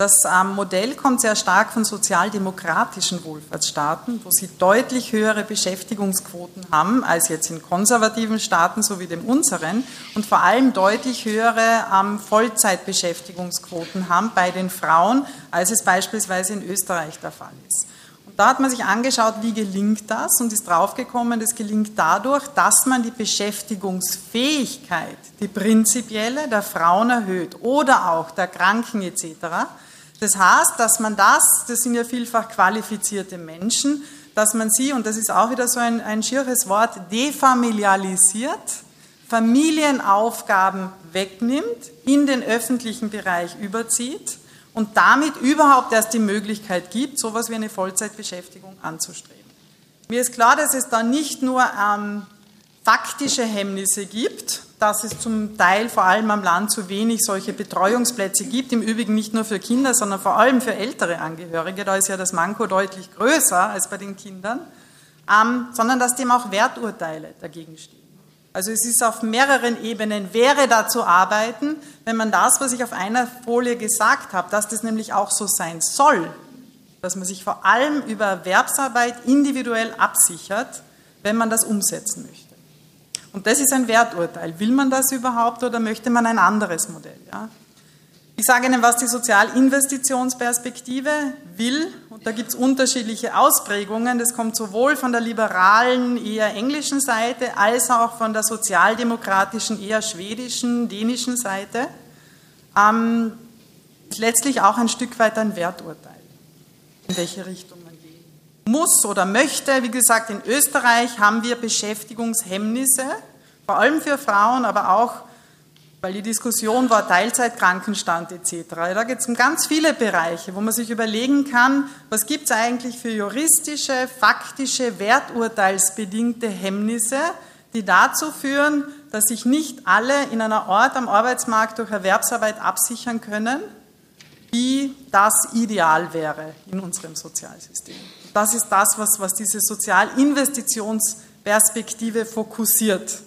Das ähm, Modell kommt sehr stark von sozialdemokratischen Wohlfahrtsstaaten, wo sie deutlich höhere Beschäftigungsquoten haben als jetzt in konservativen Staaten, so wie dem unseren, und vor allem deutlich höhere ähm, Vollzeitbeschäftigungsquoten haben bei den Frauen, als es beispielsweise in Österreich der Fall ist. Und da hat man sich angeschaut, wie gelingt das und ist draufgekommen, das gelingt dadurch, dass man die Beschäftigungsfähigkeit, die prinzipielle der Frauen erhöht oder auch der Kranken etc., das heißt, dass man das, das sind ja vielfach qualifizierte Menschen, dass man sie, und das ist auch wieder so ein, ein schieres Wort, defamilialisiert, Familienaufgaben wegnimmt, in den öffentlichen Bereich überzieht und damit überhaupt erst die Möglichkeit gibt, so etwas wie eine Vollzeitbeschäftigung anzustreben. Mir ist klar, dass es da nicht nur ähm, faktische Hemmnisse gibt, dass es zum Teil vor allem am Land zu wenig solche Betreuungsplätze gibt, im Übrigen nicht nur für Kinder, sondern vor allem für ältere Angehörige, da ist ja das Manko deutlich größer als bei den Kindern, ähm, sondern dass dem auch Werturteile dagegen stehen. Also es ist auf mehreren Ebenen, wäre da zu arbeiten, wenn man das, was ich auf einer Folie gesagt habe, dass das nämlich auch so sein soll, dass man sich vor allem über Erwerbsarbeit individuell absichert, wenn man das umsetzen möchte. Und das ist ein Werturteil. Will man das überhaupt oder möchte man ein anderes Modell? Ja? Ich sage Ihnen, was die Sozialinvestitionsperspektive will, und da gibt es unterschiedliche Ausprägungen. Das kommt sowohl von der liberalen, eher englischen Seite, als auch von der sozialdemokratischen, eher schwedischen, dänischen Seite. Ähm, letztlich auch ein Stück weit ein Werturteil, in welche Richtung muss oder möchte. Wie gesagt, in Österreich haben wir Beschäftigungshemmnisse, vor allem für Frauen, aber auch weil die Diskussion war Teilzeitkrankenstand etc. Da geht es um ganz viele Bereiche, wo man sich überlegen kann, was gibt es eigentlich für juristische, faktische, werturteilsbedingte Hemmnisse, die dazu führen, dass sich nicht alle in einer Ort am Arbeitsmarkt durch Erwerbsarbeit absichern können, wie das ideal wäre in unserem Sozialsystem. Das ist das, was, was diese Sozialinvestitionsperspektive fokussiert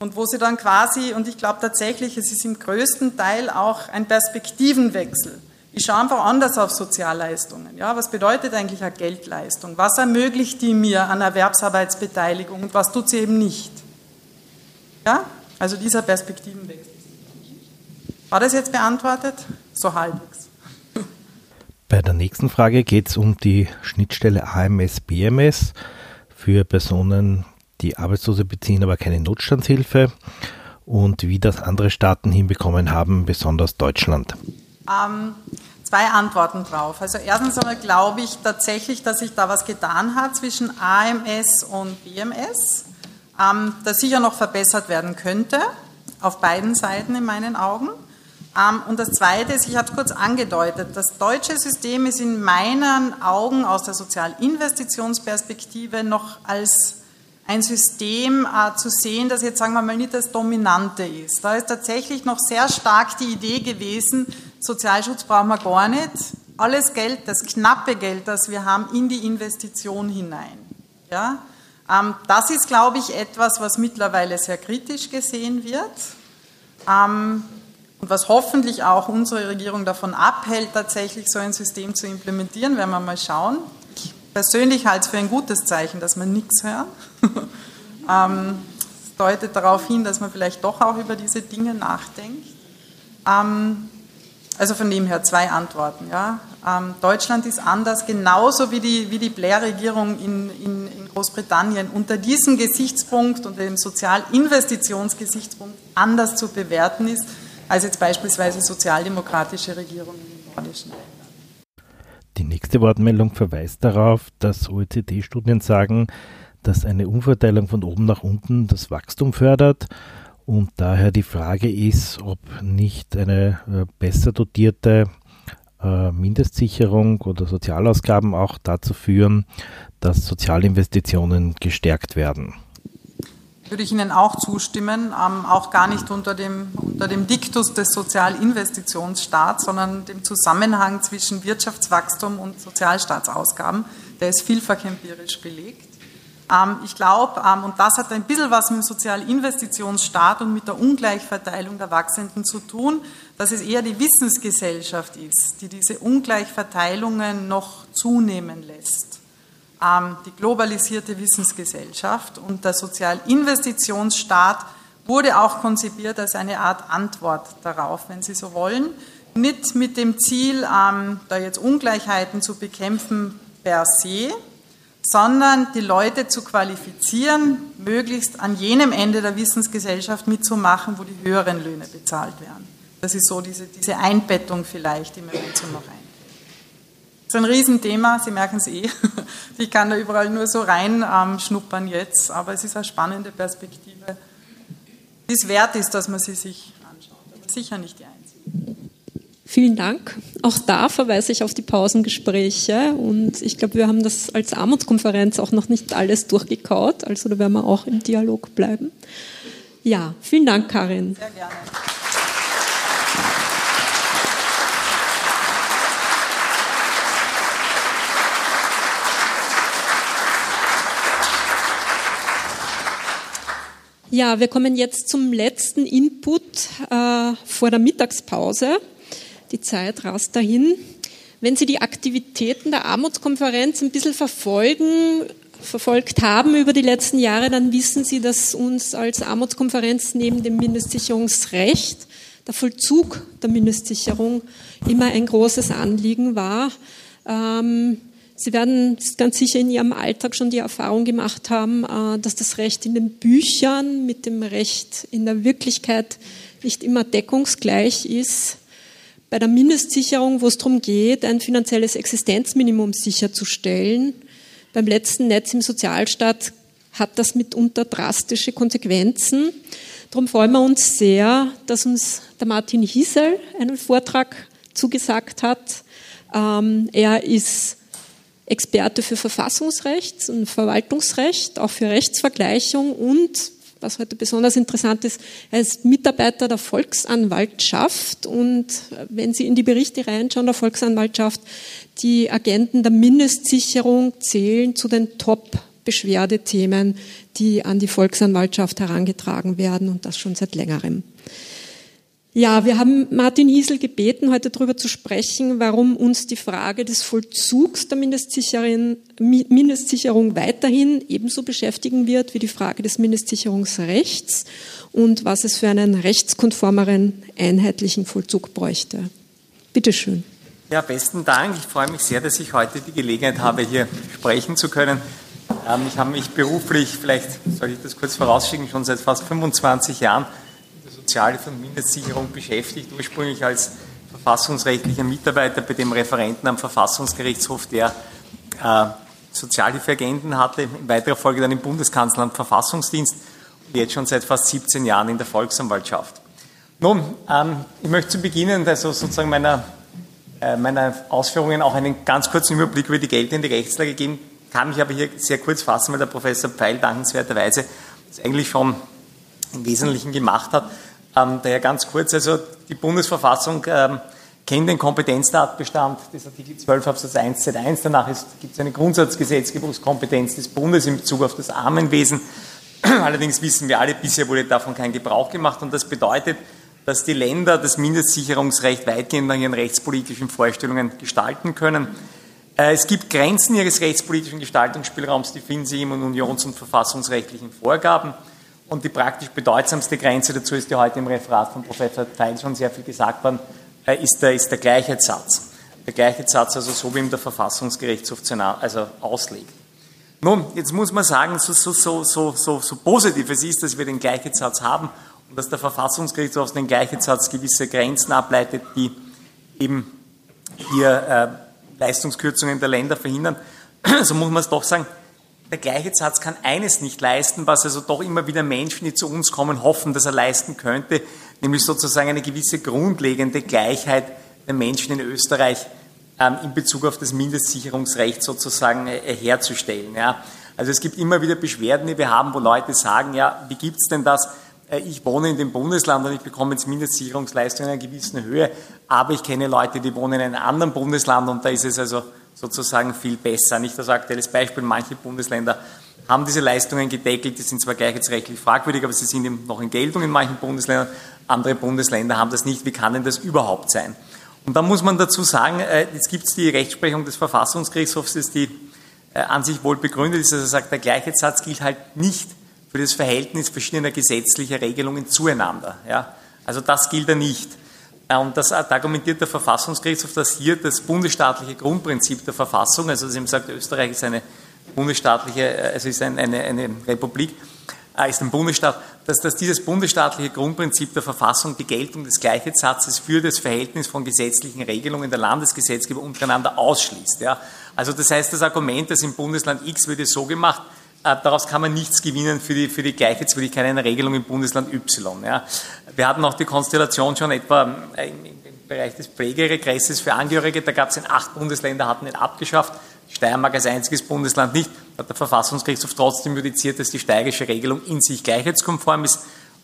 und wo sie dann quasi, und ich glaube tatsächlich, es ist im größten Teil auch ein Perspektivenwechsel. Ich schaue einfach anders auf Sozialleistungen. Ja, was bedeutet eigentlich eine Geldleistung? Was ermöglicht die mir an Erwerbsarbeitsbeteiligung und was tut sie eben nicht? Ja, also dieser Perspektivenwechsel. War das jetzt beantwortet? So halbwegs.
Bei der nächsten Frage geht es um die Schnittstelle AMS-BMS für Personen die Arbeitslose beziehen aber keine Notstandshilfe und wie das andere Staaten hinbekommen haben, besonders Deutschland?
Ähm, zwei Antworten drauf. Also erstens einmal glaube ich tatsächlich, dass sich da was getan hat zwischen AMS und BMS, ähm, das sicher noch verbessert werden könnte, auf beiden Seiten in meinen Augen. Ähm, und das Zweite ist, ich habe es kurz angedeutet, das deutsche System ist in meinen Augen aus der Sozialinvestitionsperspektive noch als ein System äh, zu sehen, das jetzt, sagen wir mal, nicht das Dominante ist. Da ist tatsächlich noch sehr stark die Idee gewesen, Sozialschutz brauchen wir gar nicht. Alles Geld, das knappe Geld, das wir haben, in die Investition hinein. Ja? Ähm, das ist, glaube ich, etwas, was mittlerweile sehr kritisch gesehen wird. Und was hoffentlich auch unsere Regierung davon abhält, tatsächlich so ein System zu implementieren, werden wir mal schauen persönlich halte es für ein gutes Zeichen, dass man nichts hört. [laughs] ähm, das deutet darauf hin, dass man vielleicht doch auch über diese Dinge nachdenkt. Ähm, also von dem her zwei Antworten. Ja. Ähm, Deutschland ist anders, genauso wie die, wie die Blair-Regierung in, in, in, Großbritannien unter diesem Gesichtspunkt, unter dem Sozialinvestitionsgesichtspunkt anders zu bewerten ist, als jetzt beispielsweise sozialdemokratische Regierungen in nordischen Ländern.
Die nächste Wortmeldung verweist darauf, dass OECD-Studien sagen, dass eine Umverteilung von oben nach unten das Wachstum fördert und daher die Frage ist, ob nicht eine äh, besser dotierte äh, Mindestsicherung oder Sozialausgaben auch dazu führen, dass Sozialinvestitionen gestärkt werden.
Würde ich Ihnen auch zustimmen, ähm, auch gar nicht unter dem, unter dem Diktus des Sozialinvestitionsstaats, sondern dem Zusammenhang zwischen Wirtschaftswachstum und Sozialstaatsausgaben. Der ist vielfach empirisch belegt. Ähm, ich glaube, ähm, und das hat ein bisschen was mit dem Sozialinvestitionsstaat und mit der Ungleichverteilung der Wachsenden zu tun, dass es eher die Wissensgesellschaft ist, die diese Ungleichverteilungen noch zunehmen lässt. Ähm, die globalisierte Wissensgesellschaft und der Sozialinvestitionsstaat wurde auch konzipiert als eine Art Antwort darauf, wenn Sie so wollen. Nicht mit dem Ziel, da jetzt Ungleichheiten zu bekämpfen per se, sondern die Leute zu qualifizieren, möglichst an jenem Ende der Wissensgesellschaft mitzumachen, wo die höheren Löhne bezahlt werden. Das ist so diese, diese Einbettung vielleicht, die mir dazu noch ein. Das ist ein Riesenthema, Sie merken es eh. [laughs] Ich kann da überall nur so reinschnuppern ähm, jetzt, aber es ist eine spannende Perspektive, die es wert ist, dass man sie sich anschaut. Aber sicher nicht die einzige.
Vielen Dank. Auch da verweise ich auf die Pausengespräche und ich glaube, wir haben das als Armutskonferenz auch noch nicht alles durchgekaut, also da werden wir auch im Dialog bleiben. Ja, vielen Dank, Karin. Sehr gerne. Ja, wir kommen jetzt zum letzten Input äh, vor der Mittagspause. Die Zeit rast dahin. Wenn Sie die Aktivitäten der Armutskonferenz ein bisschen verfolgen, verfolgt haben über die letzten Jahre, dann wissen Sie, dass uns als Armutskonferenz neben dem Mindestsicherungsrecht der Vollzug der Mindestsicherung immer ein großes Anliegen war. Ähm, Sie werden ganz sicher in Ihrem Alltag schon die Erfahrung gemacht haben, äh, dass das Recht in den Büchern mit dem Recht in der Wirklichkeit nicht immer deckungsgleich ist bei der Mindestsicherung, wo es darum geht, ein finanzielles Existenzminimum sicherzustellen. Beim letzten Netz im Sozialstaat hat das mitunter drastische Konsequenzen. Darum freuen wir uns sehr, dass uns der Martin Hiesel einen Vortrag zugesagt hat. Ähm, er ist Experte für Verfassungsrecht und Verwaltungsrecht, auch für Rechtsvergleichung und was heute besonders interessant ist, er ist Mitarbeiter der Volksanwaltschaft und wenn Sie in die Berichte reinschauen der Volksanwaltschaft, die Agenten der Mindestsicherung zählen zu den Top-Beschwerdethemen, die an die Volksanwaltschaft herangetragen werden und das schon seit längerem. Ja, wir haben Martin Hiesel gebeten, heute darüber zu sprechen, warum uns die Frage des Vollzugs der Mindestsicherung weiterhin ebenso beschäftigen wird wie die Frage des Mindestsicherungsrechts und was es für einen rechtskonformeren, einheitlichen Vollzug bräuchte. Bitte schön.
Ja, besten Dank. Ich freue mich sehr, dass ich heute die Gelegenheit habe, hier sprechen zu können. Ähm, ich habe mich beruflich, vielleicht soll ich das kurz vorausschicken, schon seit fast 25 Jahren Sozialhilfe und Mindestsicherung beschäftigt, ursprünglich als verfassungsrechtlicher Mitarbeiter bei dem Referenten am Verfassungsgerichtshof, der äh, Sozialhilfeagenten hatte, in weiterer Folge dann im Bundeskanzleramt Verfassungsdienst und jetzt schon seit fast 17 Jahren in der Volksanwaltschaft. Nun, ähm, ich möchte zu Beginn also sozusagen meiner, äh, meiner Ausführungen auch einen ganz kurzen Überblick über die geltende Rechtslage geben, kann mich aber hier sehr kurz fassen, weil der Professor Pfeil dankenswerterweise das eigentlich schon im Wesentlichen gemacht hat. Ähm, daher ganz kurz, also die Bundesverfassung ähm, kennt den Kompetenztatbestand des Artikel 12 Absatz 1 Z1. Danach gibt es eine Grundsatzgesetzgebungskompetenz des Bundes in Bezug auf das Armenwesen. [clears throat] Allerdings wissen wir alle, bisher wurde davon kein Gebrauch gemacht und das bedeutet, dass die Länder das Mindestsicherungsrecht weitgehend nach ihren rechtspolitischen Vorstellungen gestalten können. Äh, es gibt Grenzen ihres rechtspolitischen Gestaltungsspielraums, die finden Sie im unions- und verfassungsrechtlichen Vorgaben. Und die praktisch bedeutsamste Grenze dazu ist ja heute im Referat von Professor Theil schon sehr viel gesagt worden, äh, ist der, ist der Gleichheitssatz. Der Gleichheitssatz, also so wie ihm der Verfassungsgerichtshof also auslegt. Nun, jetzt muss man sagen, so, so, so, so, so, positiv es ist, dass wir den Gleichheitssatz haben und dass der Verfassungsgerichtshof aus dem Gleichheitssatz gewisse Grenzen ableitet, die eben hier äh, Leistungskürzungen der Länder verhindern, [clears throat] so muss man es doch sagen, der gleiche Satz kann eines nicht leisten, was also doch immer wieder Menschen, die zu uns kommen, hoffen, dass er leisten könnte, nämlich sozusagen eine gewisse grundlegende Gleichheit der Menschen in Österreich ähm, in Bezug auf das Mindestsicherungsrecht sozusagen äh, herzustellen. Ja. Also es gibt immer wieder Beschwerden, die wir haben, wo Leute sagen, ja, wie gibt es denn das? Äh, ich wohne in dem Bundesland und ich bekomme jetzt Mindestsicherungsleistungen in einer gewissen Höhe, aber ich kenne Leute, die wohnen in einem anderen Bundesland und da ist es also sozusagen viel besser. Nicht das aktuelles Beispiel, manche Bundesländer haben diese Leistungen gedeckelt, die sind zwar gleichheitsrechtlich fragwürdig, aber sie sind eben noch in Geltung in manchen Bundesländern, andere Bundesländer haben das nicht. Wie kann denn das überhaupt sein? Und da muss man dazu sagen, äh, jetzt gibt es die Rechtsprechung des Verfassungsgerichtshofs, die äh, an sich wohl begründet ist, also sagt, der Gleichheitssatz gilt halt nicht für das Verhältnis verschiedener gesetzlicher Regelungen zueinander. Ja? Also das gilt er nicht. Äh, und das argumentiert der Verfassungsgerichtshof, dass hier das bundesstaatliche Grundprinzip der Verfassung, also dass ihm sagt, Österreich ist eine bundesstaatliche, also ist eine, eine, eine Republik, äh, ist ein Bundesstaat, dass, dass dieses bundesstaatliche Grundprinzip der Verfassung die Geltung des Gleichheitssatzes für das Verhältnis von gesetzlichen Regelungen der Landesgesetzgeber untereinander ausschließt. Ja? Also das heißt, das Argument, dass im Bundesland X wird es so gemacht, daraus kann man nichts gewinnen für die, für die Gleichheitswürdigkeit einer Regelung im Bundesland Y. Ja. Wir hatten auch die Konstellation schon etwa äh, im, im Bereich des Pflegeregresses für Angehörige, da gab es in acht Bundesländer, hatten ihn abgeschafft, Steiermark als einziges Bundesland nicht, hat der Verfassungsgerichtshof trotzdem judiziert, dass die steirische Regelung in sich gleichheitskonform ist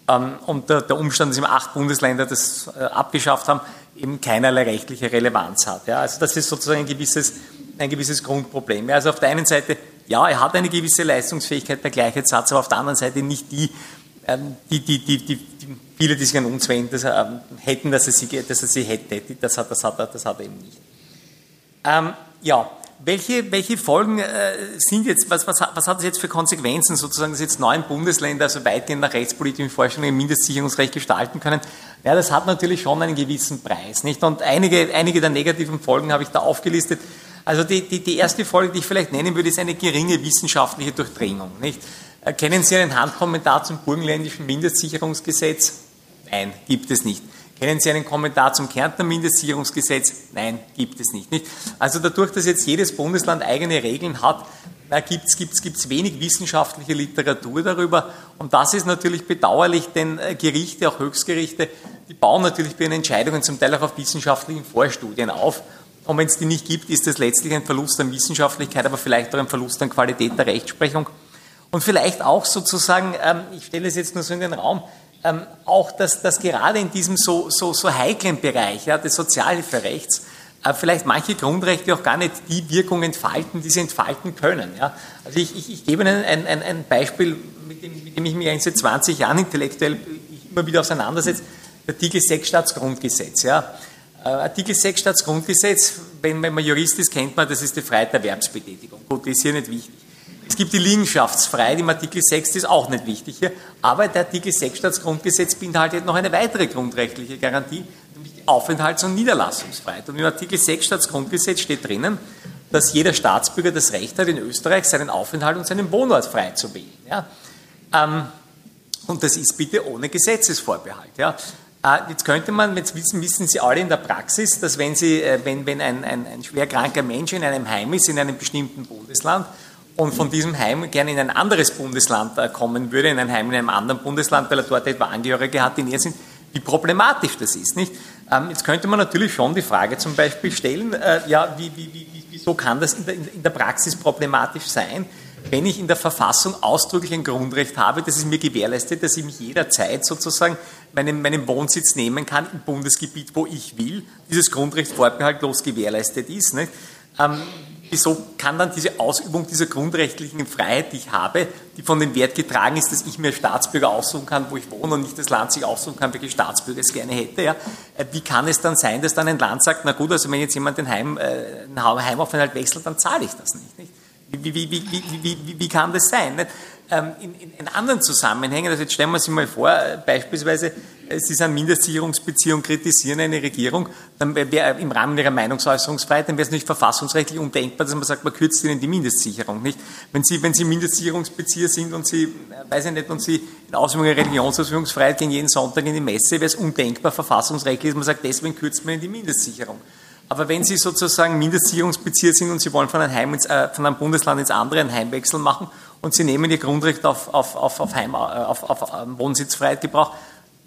ähm, und der, der, Umstand, dass eben acht Bundesländer das äh, abgeschafft haben, eben keinerlei rechtliche Relevanz hat. Ja. Also das ist sozusagen ein gewisses, ein gewisses Grundproblem. Ja. Also auf der einen Seite ja, er hat eine gewisse Leistungsfähigkeit bei Gleichheitssatz, aber auf der anderen Seite nicht die, ähm, die, die, die, die, die viele, die sich an uns wenden, dass, ähm, hätten, dass er, sie, dass er sie hätte. Das hat, das hat, er, das hat er eben nicht. Ähm, ja, welche, welche Folgen äh, sind jetzt, was, was, was hat das jetzt für Konsequenzen, sozusagen, dass jetzt neun Bundesländer also weitgehend nach rechtspolitischen Vorstellungen Mindestsicherungsrecht gestalten können? Ja, das hat natürlich schon einen gewissen Preis, nicht? Und einige, einige der negativen Folgen habe ich da aufgelistet. Also die, die, die erste Folge, die ich vielleicht nennen würde, ist eine geringe wissenschaftliche Durchdringung. Nicht? Kennen Sie einen Handkommentar zum burgenländischen Mindestsicherungsgesetz? Nein, gibt es nicht. Kennen Sie einen Kommentar zum Kärntner Mindestsicherungsgesetz? Nein, gibt es nicht. nicht? Also dadurch, dass jetzt jedes Bundesland eigene Regeln hat, gibt es gibt's, gibt's wenig wissenschaftliche Literatur darüber. Und das ist natürlich bedauerlich, denn äh, Gerichte, auch Höchstgerichte, die bauen natürlich bei ihren Entscheidungen zum Teil auch auf wissenschaftlichen Vorstudien auf. Und wenn es die nicht gibt, ist das letztlich ein Verlust an Wissenschaftlichkeit, aber vielleicht auch ein Verlust an Qualität der Rechtsprechung. Und vielleicht auch sozusagen, ähm, ich stelle es jetzt nur so in den Raum, ähm, auch, dass, dass gerade in diesem so, so, so heiklen Bereich ja, des Sozialhilferechts äh, vielleicht manche Grundrechte auch gar nicht die Wirkung entfalten, die sie entfalten können. Ja. Also ich, ich, ich gebe Ihnen ein, ein, ein Beispiel, mit dem, mit dem ich mich eigentlich seit 20 Jahren intellektuell immer wieder auseinandersetze, Artikel 6 Staatsgrundgesetz. Ja. Äh, Artikel 6 Staatsgrundgesetz, wenn, wenn man Jurist ist, kennt man, das ist die Freiheit der Erwerbsbetätigung. Gut, die ist hier nicht wichtig. Es gibt die Liegenschaftsfreiheit im Artikel 6, die ist auch nicht wichtig hier, aber der Artikel 6 Staatsgrundgesetz beinhaltet noch eine weitere grundrechtliche Garantie, nämlich die Aufenthalts- und Niederlassungsfreiheit. Und im Artikel 6 Staatsgrundgesetz steht drinnen, dass jeder Staatsbürger das Recht hat, in Österreich seinen Aufenthalt und seinen Wohnort frei zu wählen. Ja? Ähm, und das ist bitte ohne Gesetzesvorbehalt. Ja? Ah, jetzt könnte man, jetzt wissen, wissen Sie alle in der Praxis, dass wenn, Sie, äh, wenn, wenn ein, ein, ein schwerkranker Mensch in einem Heim ist, in einem bestimmten Bundesland, und von diesem Heim gerne in ein anderes Bundesland äh, kommen würde, in ein Heim in einem anderen Bundesland, weil er dort etwa Angehörige hat, die näher sind, wie problematisch das ist. Nicht? Ähm, jetzt könnte man natürlich schon die Frage zum Beispiel stellen, äh, ja, wie, wie, wie, wieso kann das in der, in der Praxis problematisch sein? Wenn ich in der Verfassung ausdrücklich ein Grundrecht habe, das es mir gewährleistet, dass ich mich jederzeit sozusagen meinen, meinen Wohnsitz nehmen kann im Bundesgebiet, wo ich will, dieses Grundrecht vorbehaltlos gewährleistet ist. Ähm, wieso kann dann diese Ausübung dieser grundrechtlichen Freiheit, die ich habe, die von dem Wert getragen ist, dass ich mir Staatsbürger aussuchen kann, wo ich wohne und nicht das Land sich aussuchen kann, welche Staatsbürger es gerne hätte, ja, äh, wie kann es dann sein, dass dann ein Land sagt, na gut, also wenn jetzt jemand den Heim, äh, Heimaufenthalt wechselt, dann zahle ich das nicht. nicht? Wie, wie, wie, wie, wie, kann das sein? ähm, in, in, in, anderen Zusammenhängen, also jetzt stellen wir sich mal vor, äh, beispielsweise, äh, Sie sind Mindestsicherungsbeziehung, kritisieren eine Regierung, dann wäre im Rahmen Ihrer Meinungsäußerungsfreiheit, dann wäre es nicht verfassungsrechtlich undenkbar, dass man sagt, man kürzt Ihnen die Mindestsicherung, nicht? Wenn Sie, wenn Sie Mindestsicherungsbezieher sind und Sie, weiß ich nicht, und Sie in Ausübung der Religionsausübungsfreiheit gehen jeden Sonntag in die Messe, wäre es undenkbar verfassungsrechtlich, dass man sagt, deswegen kürzt man Ihnen die Mindestsicherung. Aber wenn Sie sozusagen Mindestsicherungsbezieher sind und Sie wollen von einem, Heim ins, äh, von einem Bundesland ins andere einen Heimwechsel machen und Sie nehmen Ihr Grundrecht auf, auf, auf, auf, Heim, äh, auf, auf ähm, Wohnsitzfreiheit Gebrauch,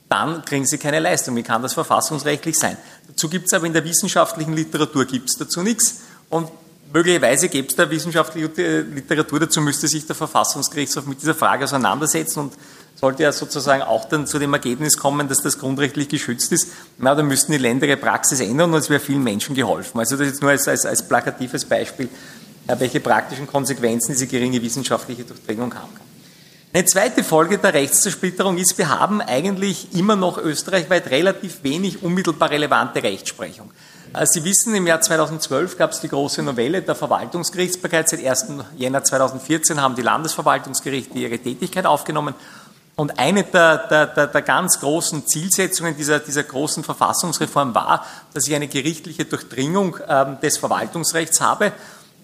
dann kriegen Sie keine Leistung. Wie kann das verfassungsrechtlich sein? Dazu gibt es aber in der wissenschaftlichen Literatur gibt's dazu nichts. Und möglicherweise gäbe es da wissenschaftliche Literatur, dazu müsste sich der Verfassungsgerichtshof mit dieser Frage auseinandersetzen und sollte ja sozusagen auch dann zu dem Ergebnis kommen, dass das grundrechtlich geschützt ist, na, dann müssten die Länder ihre Praxis ändern und es wäre vielen Menschen geholfen. Also das ist nur als, als, als plakatives Beispiel, welche praktischen Konsequenzen diese geringe wissenschaftliche Durchdringung haben kann. Eine zweite Folge der Rechtszersplitterung ist, wir haben eigentlich immer noch österreichweit relativ wenig unmittelbar relevante Rechtsprechung. Äh, Sie wissen, im Jahr 2012 gab es die große Novelle der Verwaltungsgerichtsbarkeit. Seit 1. Jänner 2014 haben die Landesverwaltungsgerichte ihre Tätigkeit aufgenommen und eine der, der, der, der, ganz großen Zielsetzungen dieser, dieser großen Verfassungsreform war, dass ich eine gerichtliche Durchdringung ähm, des Verwaltungsrechts habe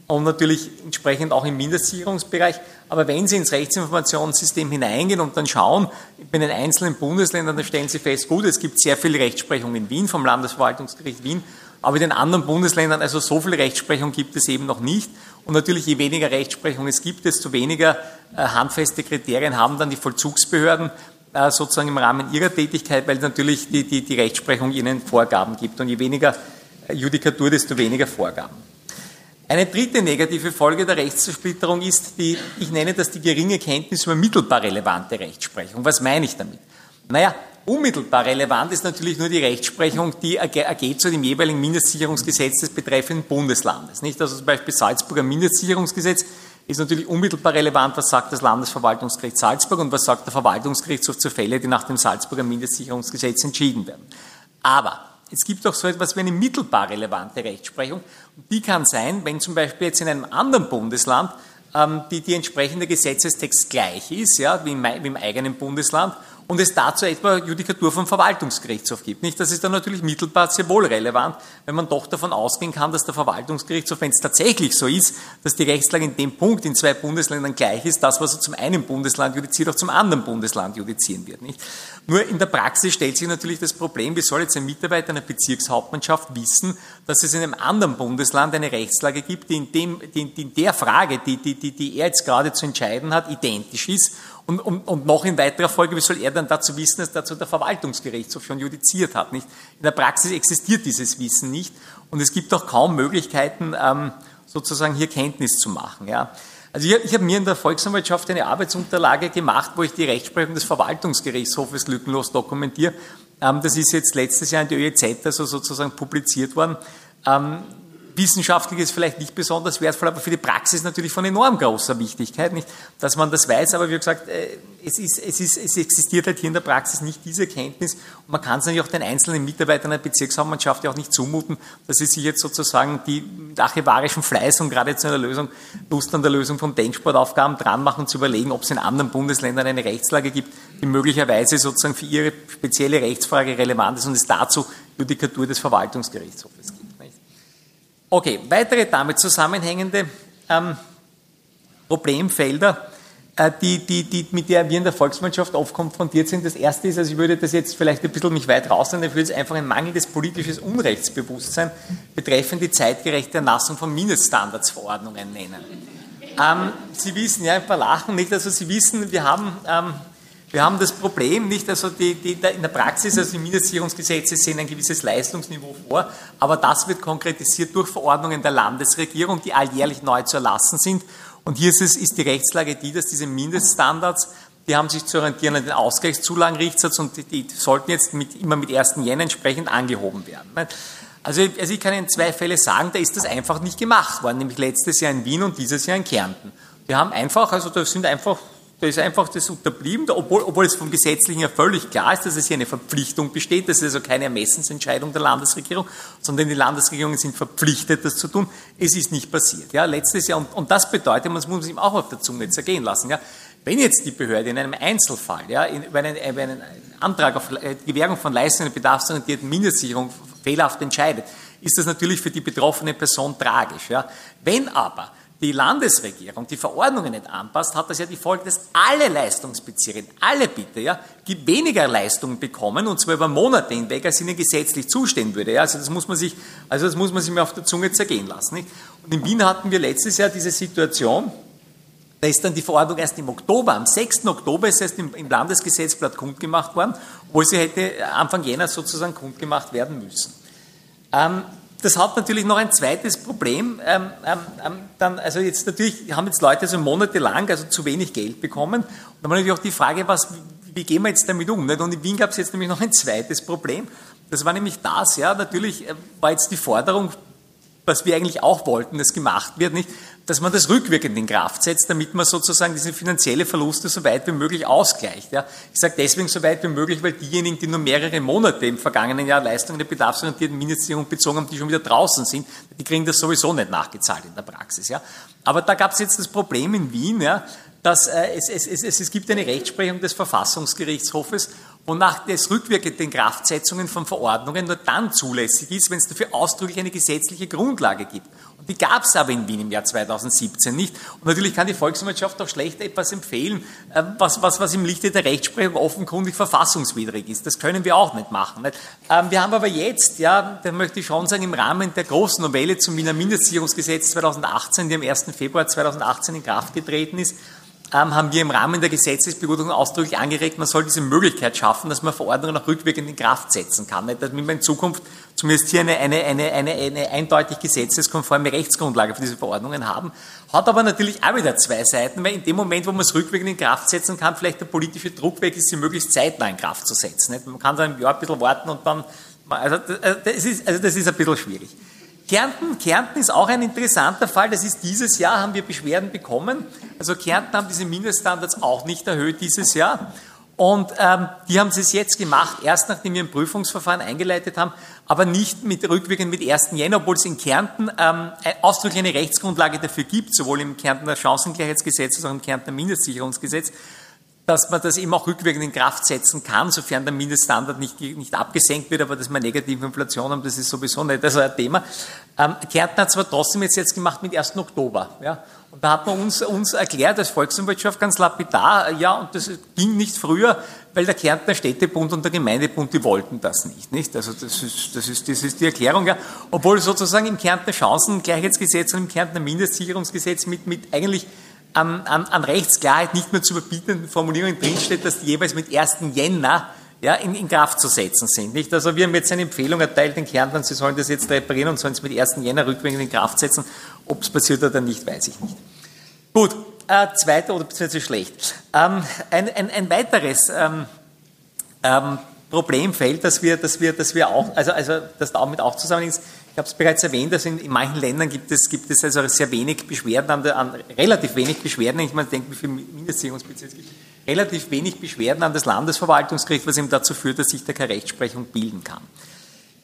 und natürlich entsprechend auch im Mindestsicherungsbereich. Aber wenn Sie ins Rechtsinformationssystem hineingehen und dann schauen, bei den einzelnen Bundesländern, dann stellen Sie fest, gut, es gibt sehr viel Rechtsprechung in Wien vom Landesverwaltungsgericht Wien, aber in den anderen Bundesländern, also so viel Rechtsprechung gibt es eben noch nicht. Und natürlich, je weniger Rechtsprechung es gibt, desto weniger äh, handfeste Kriterien haben dann die Vollzugsbehörden äh, sozusagen im Rahmen ihrer Tätigkeit, weil natürlich die, die, die Rechtsprechung ihnen Vorgaben gibt. Und je weniger äh, Judikatur, desto weniger Vorgaben. Eine dritte negative Folge der Rechtszersplitterung ist, die, ich nenne das die geringe Kenntnis über mittelbar relevante Rechtsprechung. Was meine ich damit? Naja, Unmittelbar relevant ist natürlich nur die Rechtsprechung, die ergeht zu dem jeweiligen Mindestsicherungsgesetz des betreffenden Bundeslandes. Nicht? Also zum Beispiel Salzburger Mindestsicherungsgesetz ist natürlich unmittelbar relevant, was sagt das Landesverwaltungsgericht Salzburg und was sagt der Verwaltungsgerichtshof zu Fälle, die nach dem Salzburger Mindestsicherungsgesetz entschieden werden. Aber es gibt auch so etwas wie eine mittelbar relevante Rechtsprechung. Und die kann sein, wenn zum Beispiel jetzt in einem anderen Bundesland ähm, die, die entsprechende Gesetzestext gleich ist, ja, wie im, wie im eigenen Bundesland und es dazu etwa Judikatur vom Verwaltungsgerichtshof gibt. Nicht? Das ist dann natürlich mittelbar sehr wohl relevant, wenn man doch davon ausgehen kann, dass der Verwaltungsgerichtshof, wenn es tatsächlich so ist, dass die Rechtslage in dem Punkt in zwei Bundesländern gleich ist, das, was er zum einen Bundesland judiziert, auch zum anderen Bundesland judizieren wird. Nicht? Nur in der Praxis stellt sich natürlich das Problem, wie soll jetzt ein Mitarbeiter einer Bezirkshauptmannschaft wissen, dass es in einem anderen Bundesland eine Rechtslage gibt, die in, dem, die in der Frage, die, die, die, die er jetzt gerade zu entscheiden hat, identisch ist und, und, und noch in weiterer Folge, wie soll er dann dazu wissen, dass dazu der Verwaltungsgerichtshof schon judiziert hat? Nicht? In der Praxis existiert dieses Wissen nicht und es gibt auch kaum Möglichkeiten, ähm, sozusagen hier Kenntnis zu machen. Ja? Also ich, ich habe mir in der Volksanwaltschaft eine Arbeitsunterlage gemacht, wo ich die Rechtsprechung des Verwaltungsgerichtshofes lückenlos dokumentiere. Ähm, das ist jetzt letztes Jahr in der ÖEZ also sozusagen publiziert worden. Ähm, wissenschaftlich ist vielleicht nicht besonders wertvoll, aber für die Praxis natürlich von enorm großer Wichtigkeit, nicht, dass man das weiß. Aber wie gesagt, äh, es, ist, es, ist, es existiert halt hier in der Praxis nicht diese Kenntnis und man kann es natürlich auch den einzelnen Mitarbeitern der Bezirkshauptmannschaft ja auch nicht zumuten, dass sie sich jetzt sozusagen die archivarischen Fleiß und gerade zu einer Lösung, Lust an der Lösung von Denksportaufgaben dran machen und zu überlegen, ob es in anderen Bundesländern eine Rechtslage gibt, die möglicherweise sozusagen für ihre spezielle Rechtsfrage relevant ist und es dazu Judikatur des Verwaltungsgerichtshofes gibt. Okay, weitere damit zusammenhängende ähm, Problemfelder, äh, die, die, die, mit der wir in der Volkswirtschaft oft konfrontiert sind. Das erste ist, also ich würde das jetzt vielleicht ein bisschen mich weit rausnehmen, ich würde es einfach ein mangelndes politisches Unrechtsbewusstsein betreffend die zeitgerechte Erlassung von Mindeststandardsverordnungen nennen. Ähm, Sie wissen, ja, ein paar lachen nicht, also Sie wissen, wir haben ähm, wir haben das Problem nicht, also die, die, in der Praxis, also die Mindestsicherungsgesetze sehen ein gewisses Leistungsniveau vor, aber das wird konkretisiert durch Verordnungen der Landesregierung, die alljährlich neu zu erlassen sind. Und hier ist, es, ist die Rechtslage die, dass diese Mindeststandards, die haben sich zu orientieren an den Ausgleichszulagenrichtsatz und die, die sollten jetzt mit, immer mit 1. Jänner entsprechend angehoben werden. Also, also ich kann Ihnen zwei Fälle sagen, da ist das einfach nicht gemacht worden, nämlich letztes Jahr in Wien und dieses Jahr in Kärnten. Wir haben einfach, also da sind einfach da ist einfach das unterblieben, obwohl, obwohl es vom Gesetzlichen ja völlig klar ist, dass es hier eine Verpflichtung besteht. Das ist also keine Ermessensentscheidung der Landesregierung, sondern die Landesregierungen sind verpflichtet, das zu tun. Es ist nicht passiert. Ja, letztes Jahr, und, und das bedeutet, man muss ihm auch auf der Zunge zergehen lassen. Ja, Wenn jetzt die Behörde in einem Einzelfall ja, in, über, einen, über einen Antrag auf äh, Gewährung von Leistungen bedarfsorientierten Mindestsicherung fehlerhaft entscheidet, ist das natürlich für die betroffene Person tragisch. Ja. Wenn aber die Landesregierung die Verordnungen nicht anpasst, hat das ja die Folge, dass alle Leistungsbezieher, alle bitte, ja, weniger Leistungen bekommen, und zwar über Monate hinweg, als ihnen gesetzlich zustehen würde. Ja. Also das muss man sich, also das muss man sich mir auf der Zunge zergehen lassen. Nicht? Und in Wien hatten wir letztes Jahr diese Situation, da ist dann die Verordnung erst im Oktober, am 6. Oktober ist erst im, Landesgesetzblatt kundgemacht worden, wo sie hätte Anfang Jänner sozusagen kundgemacht werden müssen. Ähm, das hat natürlich noch ein zweites Problem. Ähm, ähm, ähm, dann, also jetzt natürlich haben jetzt Leute so monatelang also zu wenig Geld bekommen. Und dann war natürlich auch die Frage, was, wie gehen wir jetzt damit um? Nicht? Und in Wien gab es jetzt nämlich noch ein zweites Problem. Das war nämlich das, ja, natürlich äh, war jetzt die Forderung, was wir eigentlich auch wollten, dass gemacht wird, nicht, dass man das rückwirkend in Kraft setzt, damit man sozusagen diese finanzielle Verluste so weit wie möglich ausgleicht. Ja. Ich sage deswegen so weit wie möglich, weil diejenigen, die nur mehrere Monate im vergangenen Jahr Leistungen der bedarfsorientierten Mindestsicherung bezogen haben, die schon wieder draußen sind, die kriegen das sowieso nicht nachgezahlt in der Praxis. Ja. Aber da gab es jetzt das Problem in Wien, ja, dass äh, es, es, es, es gibt eine Rechtsprechung des Verfassungsgerichtshofes, wonach das rückwirkend den Kraftsetzungen von Verordnungen nur dann zulässig ist, wenn es dafür ausdrücklich eine gesetzliche Grundlage gibt. Und die gab es aber in Wien im Jahr 2017 nicht. Und natürlich kann die Volkswirtschaft auch schlecht etwas empfehlen, äh, was, was, was im Lichte der Rechtsprechung offenkundig verfassungswidrig ist. Das können wir auch nicht machen. Nicht? Ähm, wir haben aber jetzt, ja, da möchte ich schon sagen, im Rahmen der großen Novelle zum Wiener Mindestsicherungsgesetz 2018, die am 1. Februar 2018 in Kraft getreten ist, haben wir im Rahmen der Gesetzesbegutachtung ausdrücklich angeregt, man soll diese Möglichkeit schaffen, dass man Verordnungen auch rückwirkend in Kraft setzen kann. Damit man in Zukunft zumindest hier eine, eine, eine, eine, eine eindeutig gesetzeskonforme Rechtsgrundlage für diese Verordnungen haben. Hat aber natürlich auch wieder zwei Seiten, weil in dem Moment, wo man es rückwirkend in Kraft setzen kann, vielleicht der politische Druck weg ist, sie möglichst zeitnah in Kraft zu setzen. Nicht? Man kann dann ein Jahr ein bisschen warten und dann, also das ist, also das ist ein bisschen schwierig. Kärnten, Kärnten ist auch ein interessanter Fall. Das ist dieses Jahr, haben wir Beschwerden bekommen. Also Kärnten haben diese Mindeststandards auch nicht erhöht dieses Jahr. Und ähm, die haben es jetzt gemacht, erst nachdem wir ein Prüfungsverfahren eingeleitet haben, aber nicht mit rückwirkend mit 1. Jänner, obwohl es in Kärnten ähm, ausdrücklich eine Rechtsgrundlage dafür gibt, sowohl im Kärntner Chancengleichheitsgesetz als auch im Kärntner Mindestsicherungsgesetz, dass man das eben auch rückwirkend in Kraft setzen kann, sofern der Mindeststandard nicht, nicht abgesenkt wird, aber dass wir negative Inflation haben, das ist sowieso nicht also ein Thema. Ähm, Kärnten hat zwar trotzdem jetzt, jetzt gemacht mit 1. Oktober. Ja, und da hat man uns, uns erklärt als Volkswirtschaft ganz lapidar, ja, und das ging nicht früher, weil der Kärntner Städtebund und der Gemeindebund, die wollten das nicht. nicht? Also das ist, das, ist, das ist die Erklärung, ja. Obwohl sozusagen im Kärntner Chancengleichheitsgesetz und im Kärntner Mindestsicherungsgesetz mit, mit eigentlich an, an, an Rechtsklarheit nicht mehr zu überbietenden Formulierungen drinsteht, dass die jeweils mit 1. Jänner ja, in, in, Kraft zu setzen sind. Nicht? Also wir haben jetzt eine Empfehlung erteilt den Kärntnern, sie sollen das jetzt reparieren und sollen es mit 1. Jänner rückwirkend in Kraft setzen. Ob es passiert oder nicht, weiß ich nicht. Gut, äh, zweiter oder beziehungsweise schlecht. Ähm, ein, ein, ein, weiteres ähm, ähm, Problemfeld, dass wir, dass wir, dass wir auch, also, also das damit auch zusammenhängt, ich habe es bereits erwähnt, dass in, in, manchen Ländern gibt es, gibt es also sehr wenig Beschwerden, an, der, an relativ wenig Beschwerden, ich meine, denke, wie viele Mindestsicherungsbezirke es gibt, relativ wenig Beschwerden an das Landesverwaltungsgericht, was eben dazu führt, dass sich da keine Rechtsprechung bilden kann.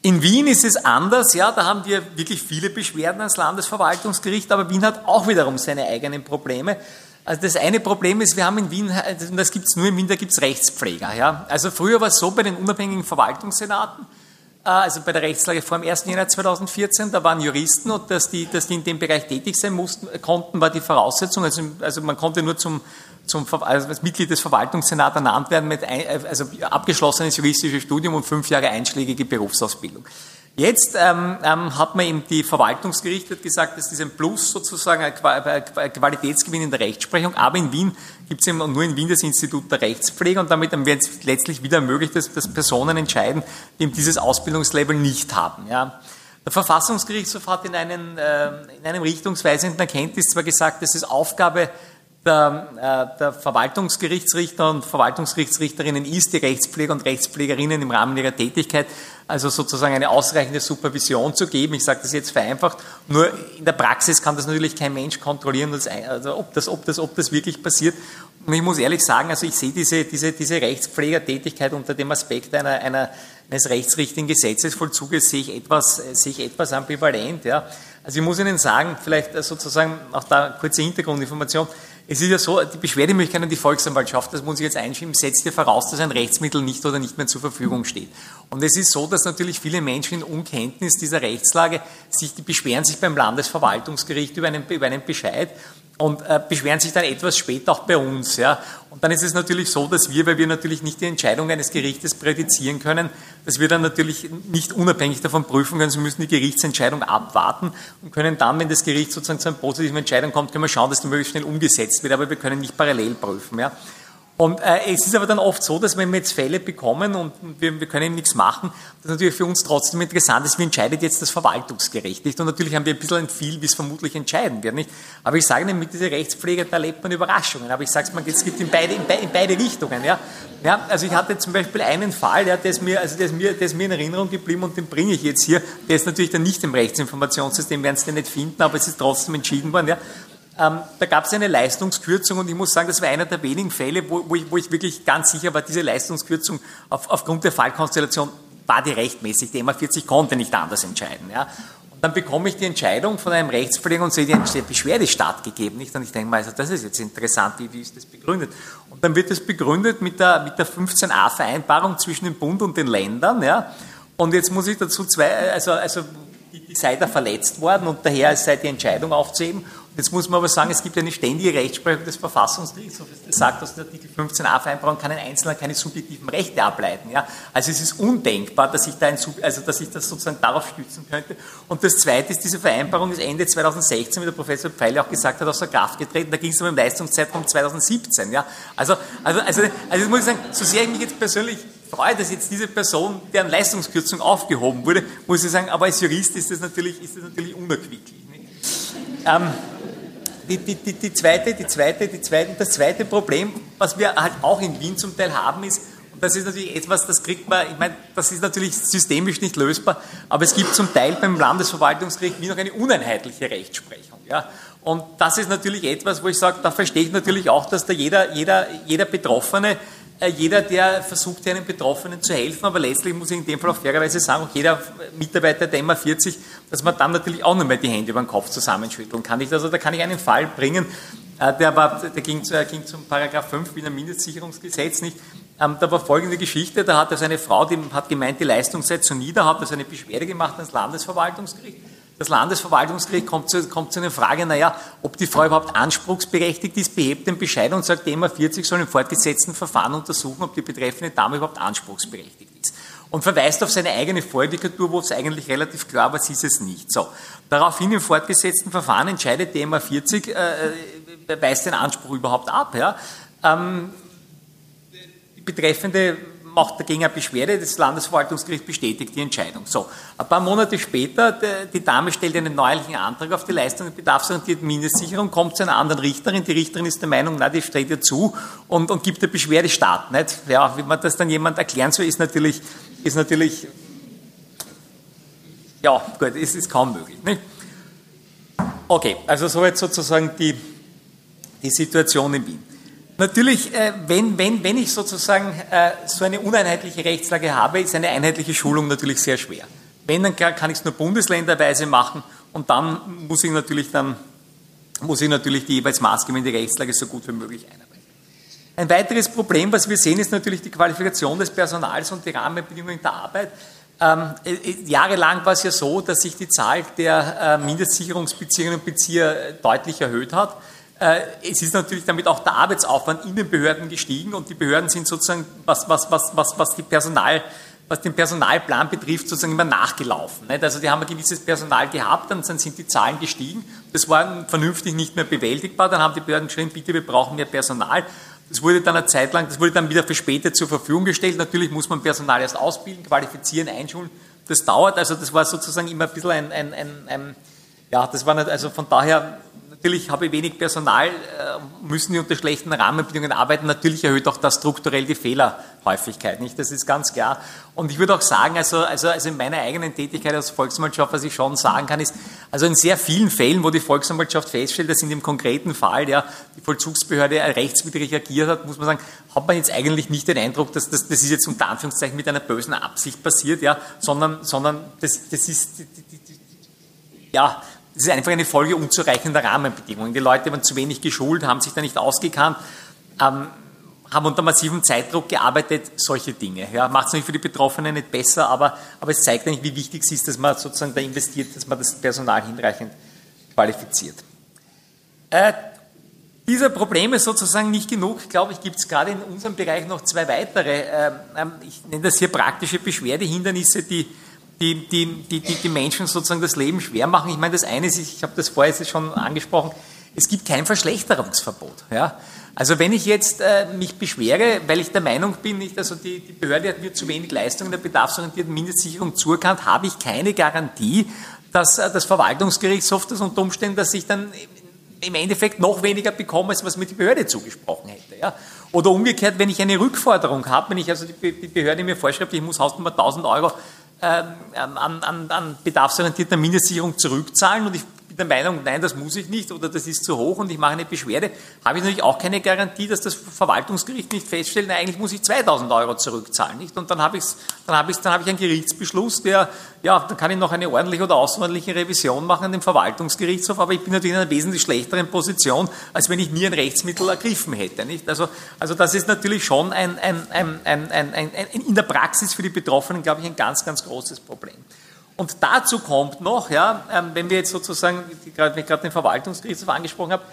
In Wien ist es anders, ja, da haben wir wirklich viele Beschwerden ans Landesverwaltungsgericht, aber Wien hat auch wiederum seine eigenen Probleme. Also das eine Problem ist, wir haben in Wien, das gibt es nur in Wien, da gibt es Rechtspfleger. Ja. Also früher war es so bei den unabhängigen Verwaltungssenaten, also bei der Rechtslage vor dem 1. Januar 2014, da waren Juristen und dass die, dass die in dem Bereich tätig sein mussten, konnten, war die Voraussetzung. Also, also man konnte nur zum, zum also als Mitglied des Verwaltungssenats ernannt werden mit ein, also abgeschlossenes juristisches Studium und fünf Jahre einschlägige Berufsausbildung. Jetzt ähm, ähm, hat man eben die Verwaltungsgericht hat gesagt, dass das ein Plus sozusagen ein Qualitätsgewinn in der Rechtsprechung, aber in Wien gibt es eben nur in Wien das Institut der Rechtspflege und damit wird es letztlich wieder möglich, dass, dass, Personen entscheiden, die eben dieses Ausbildungslevel nicht haben. Ja. Der Verfassungsgerichtshof hat in, einen, äh, in einem richtungsweisenden Erkenntnis zwar gesagt, dass es Aufgabe der, äh, der Verwaltungsgerichtsrichter und Verwaltungsgerichtsrichterinnen ist, die Rechtspfleger und Rechtspflegerinnen im Rahmen ihrer Tätigkeit also sozusagen eine ausreichende Supervision zu geben. Ich sage das jetzt vereinfacht. Nur in der Praxis kann das natürlich kein Mensch kontrollieren, also ob, das, ob, das, ob das wirklich passiert. Und ich muss ehrlich sagen, also ich sehe diese, diese, diese Rechtspflegertätigkeit unter dem Aspekt einer, einer, eines rechtsrichtigen Gesetzesvollzuges sehe ich etwas, sehe ich etwas ambivalent. Ja. Also ich muss Ihnen sagen, vielleicht sozusagen auch da kurze Hintergrundinformation. Es ist ja so, die Beschwerdemöglichkeit an die Volksanwaltschaft, das muss ich jetzt einschieben, setzt ja voraus, dass ein Rechtsmittel nicht oder nicht mehr zur Verfügung steht. Und es ist so, dass natürlich viele Menschen in Unkenntnis dieser Rechtslage sich, die beschweren sich beim Landesverwaltungsgericht über einen, über einen Bescheid und äh, beschweren sich dann etwas später auch bei uns. Ja. Und dann ist es natürlich so, dass wir, weil wir natürlich nicht die Entscheidung eines Gerichtes präjudizieren können, dass wir dann natürlich nicht unabhängig davon prüfen können, sie müssen die Gerichtsentscheidung abwarten und können dann, wenn das Gericht sozusagen zu einer positiven Entscheidung kommt, können wir schauen, dass die möglichst schnell umgesetzt wird, aber wir können nicht parallel prüfen. Ja. Und äh, es ist aber dann oft so, dass wenn wir jetzt Fälle bekommen und wir, wir können eben nichts machen, dass natürlich für uns trotzdem interessant ist, wie entscheidet jetzt das Verwaltungsgericht, nicht? Und natürlich haben wir ein bisschen ein viel, wie es vermutlich entscheiden wird, nicht? Aber ich sage Ihnen, mit dieser Rechtspflege, da erlebt man Überraschungen. Aber ich sage es mal, es gibt in beide, in, be, in beide Richtungen, ja? ja. Also ich hatte zum Beispiel einen Fall, ja, der, ist mir, also der, ist mir, der ist mir in Erinnerung geblieben und den bringe ich jetzt hier. Der ist natürlich dann nicht im Rechtsinformationssystem, werden Sie den nicht finden, aber es ist trotzdem entschieden worden, ja? Ähm, da gab es eine Leistungskürzung und ich muss sagen, das war einer der wenigen Fälle, wo, wo, ich, wo ich, wirklich ganz sicher war, diese Leistungskürzung auf, aufgrund der Fallkonstellation war die rechtmäßig. Die MA40 konnte nicht anders entscheiden. Ja. Und dann bekomme ich die Entscheidung von einem Rechtspfleger und sehe, die Beschwerde stattgegeben. Nicht? Und ich denke mal, also das ist jetzt interessant, wie, wie ist das begründet? Und dann wird das begründet mit der, mit der 15a-Vereinbarung zwischen dem Bund und den Ländern. Ja. Und jetzt muss ich dazu zwei, also, also die, die sei da verletzt worden und daher sei die Entscheidung aufzuheben. Jetzt muss man aber sagen, es gibt eine ständige Rechtsprechung des Verfassungsgerichts, das sagt, dass der Artikel 15a Vereinbarung kann ein Einzelner keine subjektiven Rechte ableiten. Ja? Also es ist undenkbar, dass ich, da ein, also dass ich das sozusagen darauf stützen könnte. Und das Zweite ist, diese Vereinbarung ist Ende 2016, wie der Professor Pfeil auch gesagt hat, aus der Kraft getreten. Da ging es um den Leistungszeitraum 2017. Ja? Also, also, also, also muss ich sagen, so sehr ich mich jetzt persönlich freue, dass jetzt diese Person, deren Leistungskürzung aufgehoben wurde, muss ich sagen, aber als Jurist ist das natürlich, ist das natürlich unerquicklich. Ähm, die, die, die, die, zweite, die zweite, die zweite, das zweite Problem, was wir halt auch in Wien zum Teil haben, ist, und das ist natürlich etwas, das kriegt man, ich meine, das ist natürlich systemisch nicht lösbar, aber es gibt zum Teil beim Landesverwaltungsgericht wie noch eine uneinheitliche Rechtsprechung. Ja? Und das ist natürlich etwas, wo ich sage, da verstehe ich natürlich auch, dass da jeder, jeder, jeder Betroffene jeder, der versucht, einem Betroffenen zu helfen, aber letztlich muss ich in dem Fall auch fairerweise sagen, auch jeder Mitarbeiter der MA40, dass man dann natürlich auch nicht mehr die Hände über den Kopf zusammenschütteln kann. Ich, also da kann ich einen Fall bringen, äh, der, war, der ging, der ging zum Paragraph 5 Wiener Mindestsicherungsgesetz nicht. Ähm, da war folgende Geschichte, da hat also eine Frau, die hat gemeint, die Leistung sei zu nieder, hat also eine Beschwerde gemacht ans Landesverwaltungsgericht das Landesverwaltungsgericht kommt zu, kommt zu einer Frage, naja, ob die Frau überhaupt anspruchsberechtigt ist, behebt den Bescheid und sagt, die MA40 soll im fortgesetzten Verfahren untersuchen, ob die betreffende Dame überhaupt anspruchsberechtigt ist. Und verweist auf seine eigene Vorjudikatur, wo es eigentlich relativ klar war, sie ist es nicht. So. Daraufhin im fortgesetzten Verfahren entscheidet die MA40, äh, äh, weist den Anspruch überhaupt ab. Ja. Ähm, die betreffende macht dagegen eine Beschwerde, das Landesverwaltungsgericht bestätigt die Entscheidung. So, ein paar Monate später, die Dame stellt einen neuerlichen Antrag auf die Leistung und bedarfsorientierte Mindestsicherung, kommt zu einer anderen Richterin, die Richterin ist der Meinung, na, die steht ihr zu und, und gibt eine Beschwerde statt. Nicht? Ja, wie man das dann jemand erklären soll, ist natürlich, ist natürlich ja, gut, es ist kaum möglich. Nicht? Okay, also soweit sozusagen die, die Situation in Wien. Natürlich, äh, wenn, wenn, wenn ich sozusagen äh, so eine uneinheitliche Rechtslage habe, ist eine einheitliche Schulung natürlich sehr schwer. Wenn, dann kann ich es nur bundesländerweise machen und dann muss ich natürlich dann muss ich natürlich die jeweils maßgebende Rechtslage so gut wie möglich einarbeiten. Ein weiteres Problem, was wir sehen, ist natürlich die Qualifikation des Personals und die Rahmenbedingungen der Arbeit. Ähm, äh, jahrelang war es ja so, dass sich die Zahl der äh, Mindestsicherungsbeziehungen und Bezieher deutlich erhöht hat. Äh, es ist natürlich damit auch der Arbeitsaufwand in den Behörden gestiegen und die Behörden sind sozusagen, was, was, was, was, was, die Personal, was den Personalplan betrifft, sozusagen immer nachgelaufen. Also die haben ein gewisses Personal gehabt, dann sind die Zahlen gestiegen. Das war vernünftig nicht mehr bewältigbar. Dann haben die Behörden geschrieben, bitte, wir brauchen mehr Personal. Das wurde dann eine Zeit lang, das wurde dann wieder für später zur Verfügung gestellt. Natürlich muss man Personal erst ausbilden, qualifizieren, einschulen. Das dauert, also das war sozusagen immer ein bisschen ein, ein, ein, ein ja, das war nicht, also von daher Natürlich habe ich wenig Personal, äh, müssen die unter schlechten Rahmenbedingungen arbeiten. Natürlich erhöht auch das strukturell die Fehlerhäufigkeit, nicht? Das ist ganz klar. Und ich würde auch sagen, also, also, also in meiner eigenen Tätigkeit als Volksanwaltschaft, was ich schon sagen kann, ist, also in sehr vielen Fällen, wo die Volksanwaltschaft feststellt, dass in dem konkreten Fall, ja, die Vollzugsbehörde rechtswidrig agiert hat, muss man sagen, hat man jetzt eigentlich nicht den Eindruck, dass das, das ist jetzt unter Anführungszeichen mit einer bösen Absicht passiert, ja, sondern, sondern das, das ist, ja, Das ist einfach eine Folge unzureichender Rahmenbedingungen. Die Leute waren zu wenig geschult, haben sich da nicht ausgekannt, ähm, haben unter massivem Zeitdruck gearbeitet, solche Dinge. Ja, macht es natürlich für die Betroffenen nicht besser, aber, aber es zeigt eigentlich, wie wichtig es ist, dass man sozusagen da investiert, dass man das Personal hinreichend qualifiziert. Äh, dieser Probleme sozusagen nicht genug, glaube ich, gibt es gerade in unserem Bereich noch zwei weitere, äh, ich nenne das hier praktische Beschwerdehindernisse, die die, die, die, die, Menschen sozusagen das Leben schwer machen. Ich meine, das eine ist, ich habe das vorher schon angesprochen, es gibt kein Verschlechterungsverbot. Ja? Also wenn ich jetzt äh, mich beschwere, weil ich der Meinung bin, nicht, also die, die Behörde hat mir zu wenig Leistung in der bedarfsorientierten Mindestsicherung zuerkannt, habe ich keine Garantie, dass äh, das Verwaltungsgerichtshof das unter Umständen, dass ich dann im Endeffekt noch weniger bekomme, als was mir die Behörde zugesprochen hätte. Ja? Oder umgekehrt, wenn ich eine Rückforderung habe, wenn ich also die Behörde mir vorschreibt, ich muss Hausnummer 1000 Euro an, an, an bedarfsorientierter Mindestsicherung zurückzahlen. Und ich bin der Meinung, nein, das muss ich nicht oder das ist zu hoch und ich mache eine Beschwerde, habe ich natürlich auch keine Garantie, dass das Verwaltungsgericht nicht feststellt, nein, eigentlich muss ich 2000 Euro zurückzahlen. Nicht? Und dann habe, ich's, dann, habe ich, dann habe ich einen Gerichtsbeschluss, der, ja, dann kann ich noch eine ordentliche oder außerordentliche Revision machen an dem Verwaltungsgerichtshof, aber ich bin natürlich in einer wesentlich schlechteren Position, als wenn ich nie ein Rechtsmittel ergriffen hätte. Nicht? Also, also das ist natürlich schon ein, ein, ein, ein, ein, ein, ein in der Praxis für die Betroffenen, glaube ich, ein ganz, ganz großes Problem. Und dazu kommt noch, ja, ähm, wenn wir jetzt sozusagen, wenn ich gerade den Verwaltungsgerichtshof angesprochen habe,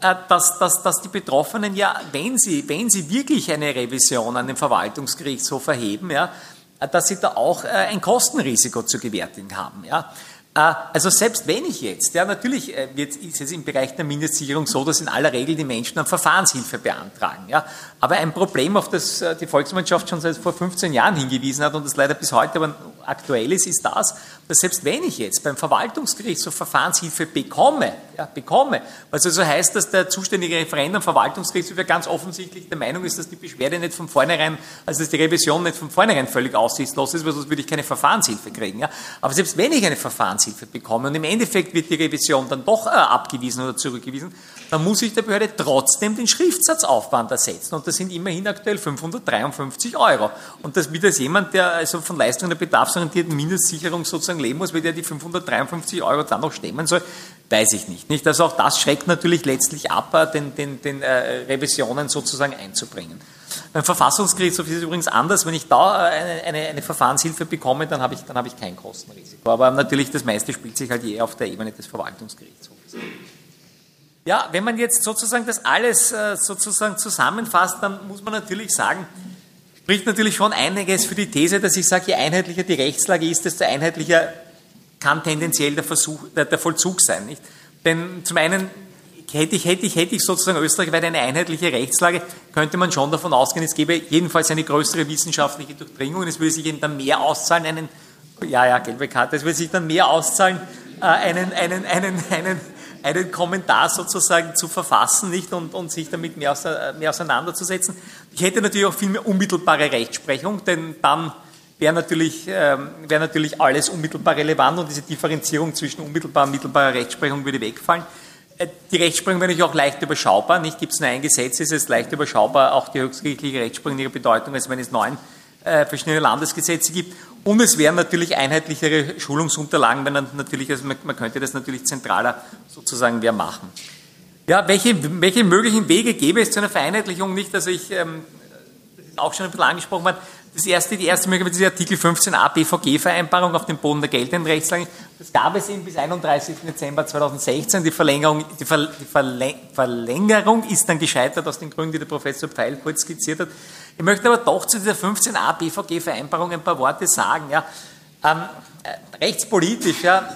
äh, dass, dass, dass die Betroffenen ja, wenn sie, wenn sie wirklich eine Revision an den Verwaltungsgerichtshof erheben, ja, äh, dass sie da auch äh, ein Kostenrisiko zu gewärtigen haben. Ja. Äh, also selbst wenn ich jetzt, ja natürlich äh, wird, ist es im Bereich der Mindestsicherung so, dass in aller Regel die Menschen eine Verfahrenshilfe beantragen. Ja? Aber ein Problem, auf das äh, die Volkswirtschaft schon seit vor 15 Jahren hingewiesen hat und das leider bis heute aber aktuell ist, ist das, dass selbst wenn ich jetzt beim Verwaltungsgericht so Verfahrenshilfe bekomme, ja, bekomme, was also heißt, dass der zuständige Referent am Verwaltungsgerichtshof ganz offensichtlich der Meinung ist, dass die Beschwerde nicht von vornherein, also dass die Revision nicht von vornherein völlig aussichtslos ist, weil sonst würde ich keine Verfahrenshilfe kriegen. Ja? Aber selbst wenn ich eine Verfahrenshilfe bekomme und im Endeffekt wird die Revision dann doch äh, abgewiesen oder zurückgewiesen, dann muss ich der Behörde trotzdem den Schriftsatzaufwand ersetzen und das sind immerhin aktuell 553 Euro. Und das wird als jemand, der also von Leistungen der bedarfsorientierten Mindestsicherung sozusagen leben muss, weil der die 553 Euro dann noch stemmen soll, weiß ich nicht. nicht? Also auch das schreckt natürlich letztlich ab, äh, den, den, den äh, Revisionen sozusagen einzubringen. Beim Verfassungsgerichtshof ist es übrigens anders. Wenn ich da äh, eine, eine, eine Verfahrenshilfe bekomme, dann habe ich, dann habe ich kein Kostenrisiko. Aber natürlich, das meiste spielt sich halt eher auf der Ebene des Verwaltungsgerichtshofs. Ja, wenn man jetzt sozusagen das alles äh, sozusagen zusammenfasst, dann muss man natürlich sagen, spricht natürlich schon einiges für die These, dass ich sage, je einheitlicher die Rechtslage ist, desto einheitlicher kann tendenziell der, Versuch, der, der Vollzug sein. Nicht? Denn zum einen hätte ich, hätte ich, hätte ich sozusagen österreichweit eine einheitliche Rechtslage, könnte man schon davon ausgehen, es gäbe jedenfalls eine größere wissenschaftliche Durchdringung und es würde sich eben dann mehr auszahlen, einen, ja, ja, gelbe Karte, es würde sich dann mehr auszahlen, äh, einen, einen, einen, einen, einen Kommentar sozusagen zu verfassen nicht und, und sich damit mehr, mehr auseinanderzusetzen. Ich hätte natürlich auch viel mehr unmittelbare Rechtsprechung, denn dann wäre natürlich, ähm, wäre natürlich alles unmittelbar relevant und diese Differenzierung zwischen unmittelbarer und mittelbarer Rechtsprechung würde wegfallen. Äh, die Rechtsprechung wäre natürlich auch leicht überschaubar. Nicht gibt es nur ein Gesetz, ist es leicht überschaubar, auch die höchstgerichtliche Rechtsprechung in ihrer Bedeutung, als wenn es neun äh, verschiedene Landesgesetze gibt. Und es wären natürlich einheitlichere Schulungsunterlagen, wenn dann natürlich, also man, man könnte das natürlich zentraler sozusagen mehr machen. Ja, welche, welche möglichen Wege gäbe es zu einer Vereinheitlichung nicht? Also ich, ähm, auch schon ein bisschen angesprochen worden, das erste, die erste Möglichkeit ist die Artikel 15a BVG-Vereinbarung auf dem Boden der geltenden Rechtslage. Das gab es eben bis 31. Dezember 2016. Die Verlängerung, die, Ver, die Verlängerung ist dann gescheitert aus den Gründen, die der Professor Pfeil kurz skizziert hat. Ich möchte aber doch zu dieser 15a BVG-Vereinbarung ein paar Worte sagen. Ja. Ähm, äh, rechtspolitisch, ja,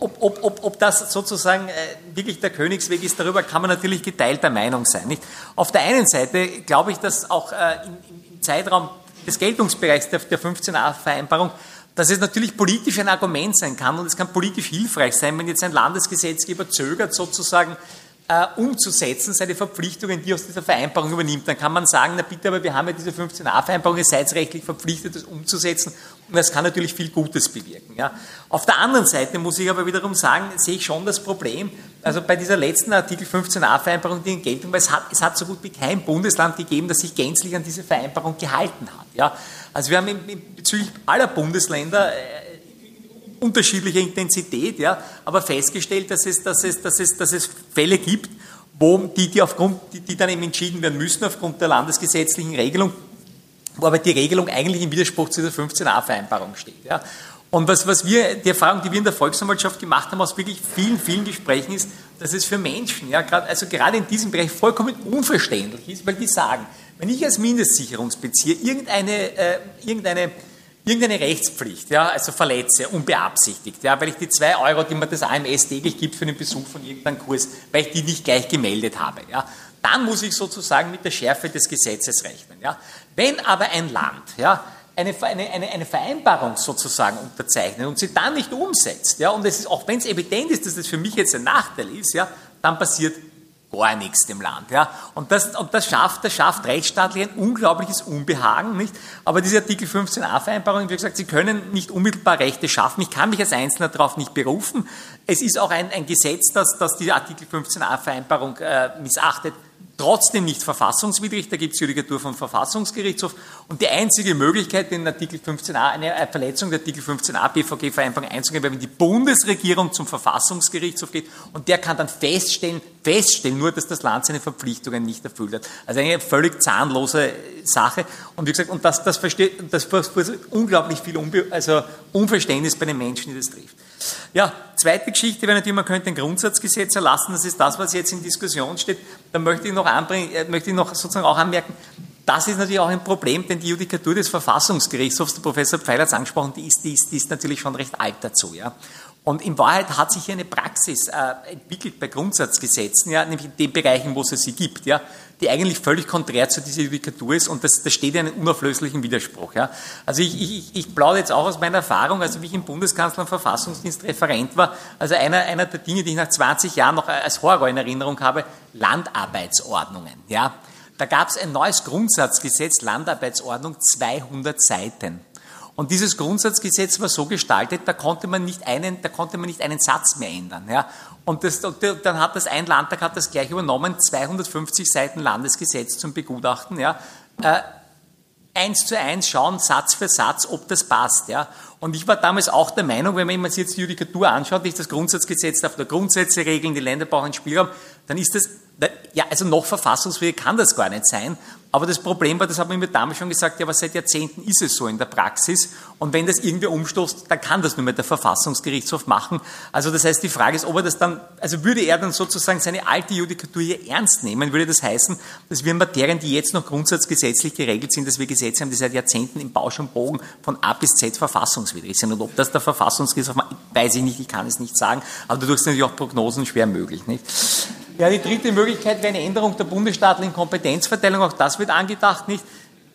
ob, ob, ob, ob das sozusagen äh, wirklich der Königsweg ist, darüber kann man natürlich geteilter Meinung sein. Nicht? Auf der einen Seite glaube ich, dass auch äh, im, Zeitraum des Geltungsbereichs der, der 15a-Vereinbarung, dass es natürlich politisch ein Argument sein kann und es kann politisch hilfreich sein, wenn jetzt ein Landesgesetzgeber zögert, sozusagen äh, umzusetzen, seine Verpflichtungen, die aus dieser Vereinbarung übernimmt. Dann kann man sagen, na bitte, aber wir haben ja diese 15a-Vereinbarung, ihr seid rechtlich verpflichtet, das umzusetzen das kann natürlich viel Gutes bewirken. Ja. Auf der anderen Seite muss ich aber wiederum sagen, sehe ich schon das Problem, also bei dieser letzten Artikel 15a-Vereinbarung, die in Geltung war, es hat, es hat so gut wie kein Bundesland gegeben, das sich gänzlich an diese Vereinbarung gehalten hat. Ja. Also wir haben in, in, bezüglich aller Bundesländer äh, unterschiedlicher Intensität, ja, aber festgestellt, dass es, dass es, dass es, dass es Fälle gibt, wo die, die, aufgrund, die, die dann eben entschieden werden müssen aufgrund der landesgesetzlichen Regelung, wo aber die Regelung eigentlich im Widerspruch zu der 15a-Vereinbarung steht. Ja. Und was, was wir, die Erfahrung, die wir in der Volksanwaltschaft gemacht haben, aus wirklich vielen, vielen Gesprächen ist, dass es für Menschen, ja, grad, also gerade in diesem Bereich vollkommen unverständlich ist, weil die sagen, wenn ich als Mindestsicherungsbezieher irgendeine, äh, irgendeine, irgendeine Rechtspflicht, ja, also verletze, unbeabsichtigt, ja, weil ich die zwei Euro, die mir das AMS täglich gibt für den Besuch von irgendeinem Kurs, weil ich die nicht gleich gemeldet habe, ja, dann muss ich sozusagen mit der Schärfe des Gesetzes rechnen. Ja. Wenn aber ein Land, ja, eine, eine, eine, Vereinbarung sozusagen unterzeichnet und sie dann nicht umsetzt, ja, und es ist, auch wenn es evident ist, dass das für mich jetzt ein Nachteil ist, ja, dann passiert gar nichts dem Land. Ja. Und, das, und das, schafft, das schafft rechtsstaatlich ein unglaubliches Unbehagen. Nicht? Aber diese Artikel 15a-Vereinbarung, wie gesagt, Sie können nicht unmittelbar Rechte schaffen. Ich kann mich als Einzelner darauf nicht berufen. Es ist auch ein, ein Gesetz, das, das die Artikel 15a-Vereinbarung äh, missachtet trotzdem nicht verfassungswidrig. Da gibt es Judikatur vom Verfassungsgerichtshof. Und die einzige Möglichkeit, den Artikel 15a, eine Verletzung der Artikel 15a BVG-Vereinbarung einzugehen, wäre, wenn die Bundesregierung zum Verfassungsgerichtshof geht und der kann dann feststellen, feststellen nur, dass das Land seine Verpflichtungen nicht erfüllt hat. Also eine völlig zahnlose Sache. Und wie gesagt, und das, das versteht, das unglaublich viel Unbe also Unverständnis bei den Menschen, die das trifft. Ja, zweite Geschichte wäre natürlich, man könnte ein Grundsatzgesetz erlassen, das ist das, was jetzt in Diskussion steht. Da möchte ich noch, anbringen, äh, möchte ich noch sozusagen auch anmerken, das ist natürlich auch ein Problem, denn die Judikatur des Verfassungsgerichtshofs, der Professor Pfeil hat es angesprochen, die ist, die, ist, die ist natürlich schon recht alt dazu. Ja. Und in Wahrheit hat sich hier eine Praxis äh, entwickelt bei Grundsatzgesetzen, ja, nämlich in den Bereichen, wo es sie gibt, ja, die eigentlich völlig konträr zu dieser Judikatur ist und das, das steht in einem unauflöslichen Widerspruch. Ja. Also ich, ich, ich plaudere jetzt auch aus meiner Erfahrung, also wie ich im Bundeskanzler und Verfassungsdienst Referent war, also einer, einer der Dinge, die ich nach 20 Jahren noch als Horror in Erinnerung habe, Landarbeitsordnungen. Ja. Da gab es ein neues Grundsatzgesetz, Landarbeitsordnung, 200 Seiten. Und dieses Grundsatzgesetz war so gestaltet, da konnte man nicht einen, da konnte man nicht einen Satz mehr ändern. Ja. Und, das, und dann hat das ein Landtag hat das gleich übernommen, 250 Seiten Landesgesetz zum Begutachten. Ja. Äh, eins zu eins schauen, Satz für Satz, ob das passt. Ja. Und ich war damals auch der Meinung, wenn man sich jetzt die Judikatur anschaut, nicht das Grundsatzgesetz darf der Grundsätze regeln, die Länder brauchen Spielraum, dann ist das, ja, also noch verfassungsfähig kann das gar nicht sein. Aber das Problem war, das haben wir mir damals schon gesagt, ja, aber seit Jahrzehnten ist es so in der Praxis. Und wenn das irgendwer umstoßt, dann kann das nur mit der Verfassungsgerichtshof machen. Also das heißt, die Frage ist, ob er das dann, also würde er dann sozusagen seine alte Judikatur hier ernst nehmen, würde das heißen, dass wir Materien, die jetzt noch grundsatzgesetzlich geregelt sind, dass wir Gesetze haben, die seit Jahrzehnten im Bausch und Bogen von A bis Z verfassungswidrig sind. Und ob das der Verfassungsgerichtshof macht, weiß ich nicht, ich kann es nicht sagen. Aber dadurch sind natürlich auch Prognosen schwer möglich. Nicht? Ja, die dritte Möglichkeit wäre eine Änderung der bundesstaatlichen Kompetenzverteilung. Auch das wird angedacht, nicht?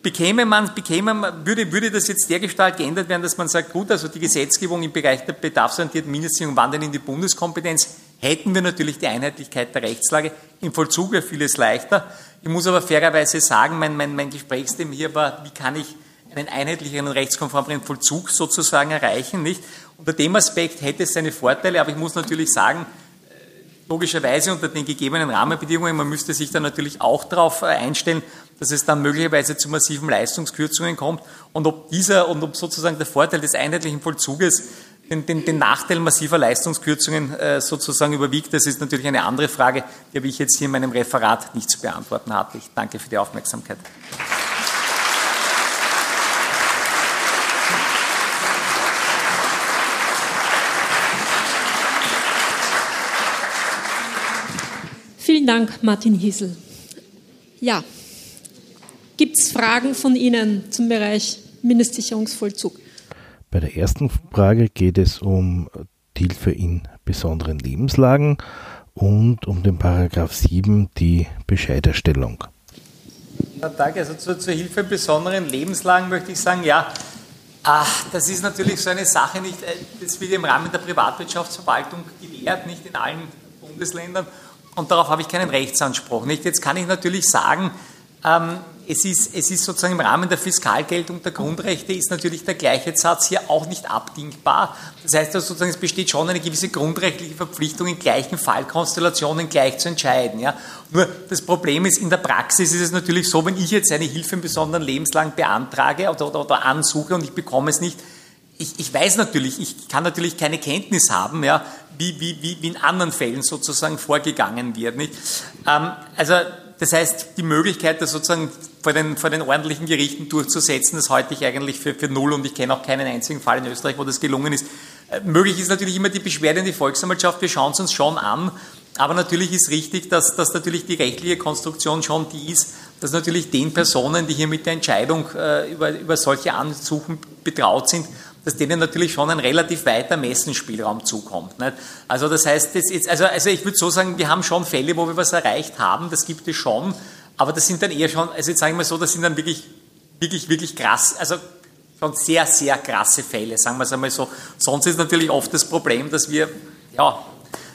Bekäme man, bekäme man, würde, würde das jetzt dergestalt geändert werden, dass man sagt, gut, also die Gesetzgebung im Bereich der bedarfsorientierten Mindestsicherung wandert in die Bundeskompetenz, hätten wir natürlich die Einheitlichkeit der Rechtslage. Im Vollzug wäre vieles leichter. Ich muss aber fairerweise sagen, mein, mein, mein Gesprächsthema hier war, wie kann ich einen einheitlicheren und rechtskonformeren Vollzug sozusagen erreichen, nicht? Unter dem Aspekt hätte es seine Vorteile, aber ich muss natürlich sagen, logischerweise unter den gegebenen Rahmenbedingungen, man müsste sich dann natürlich auch darauf äh, einstellen, dass es dann möglicherweise zu massiven Leistungskürzungen kommt und ob dieser und ob sozusagen der Vorteil des einheitlichen Vollzuges den, den, den Nachteil massiver Leistungskürzungen äh, sozusagen überwiegt, das ist natürlich eine andere Frage, die habe ich jetzt hier in meinem Referat nicht zu beantworten hatte. Ich danke für die Aufmerksamkeit.
Vielen Dank, Martin Hiesel. Ja, gibt es Fragen von Ihnen zum Bereich Mindestsicherungsvollzug?
Bei der ersten Frage geht es um Hilfe in besonderen Lebenslagen und um den Paragraph 7, die Bescheiderstellung.
Danke. Also zur, zur, Hilfe in besonderen Lebenslagen möchte ich sagen, ja, ach, das ist natürlich so eine Sache, nicht, äh, das wird im Rahmen der Privatwirtschaftsverwaltung gewährt, nicht in allen Bundesländern und darauf habe ich keinen Rechtsanspruch. Nicht? Jetzt kann ich natürlich sagen, ähm, es, ist, es ist sozusagen im Rahmen der Fiskalgeltung der Grundrechte ist natürlich der gleiche Satz hier auch nicht abdingbar. Das heißt also sozusagen, es besteht schon eine gewisse grundrechtliche Verpflichtung, in gleichen Fallkonstellationen gleich zu entscheiden. Ja? Nur das Problem ist, in der Praxis ist es natürlich so, wenn ich jetzt eine Hilfe in besonderen Lebenslagen beantrage oder, oder, oder ansuche und ich bekomme es nicht, ich, ich weiß natürlich, ich kann natürlich keine Kenntnis haben, ja, wie, wie, wie, wie in anderen Fällen sozusagen vorgegangen wird. Nicht? Ähm, also das heißt, die Möglichkeit, das sozusagen vor den, vor den ordentlichen Gerichten durchzusetzen, das halte ich eigentlich für, für null und ich kenne auch keinen einzigen Fall in Österreich, wo das gelungen ist. Äh, möglich ist natürlich immer die Beschwerde in die Volksanwaltschaft, wir schauen es uns schon an, aber natürlich ist richtig, dass, dass natürlich die rechtliche Konstruktion schon die ist, dass natürlich den Personen, die hier mit der Entscheidung äh, über, über solche Ansuchen betraut sind, dass denen natürlich schon ein relativ weiter Messenspielraum zukommt. Nicht? Also das heißt, das jetzt, also, also ich würde so sagen, wir haben schon Fälle, wo wir was erreicht haben, das gibt es schon, aber das sind dann eher schon, also jetzt sage ich mal so, das sind dann wirklich, wirklich, wirklich krass, also schon sehr, sehr krasse Fälle, sagen wir es einmal so. Sonst ist natürlich oft das Problem, dass wir, ja,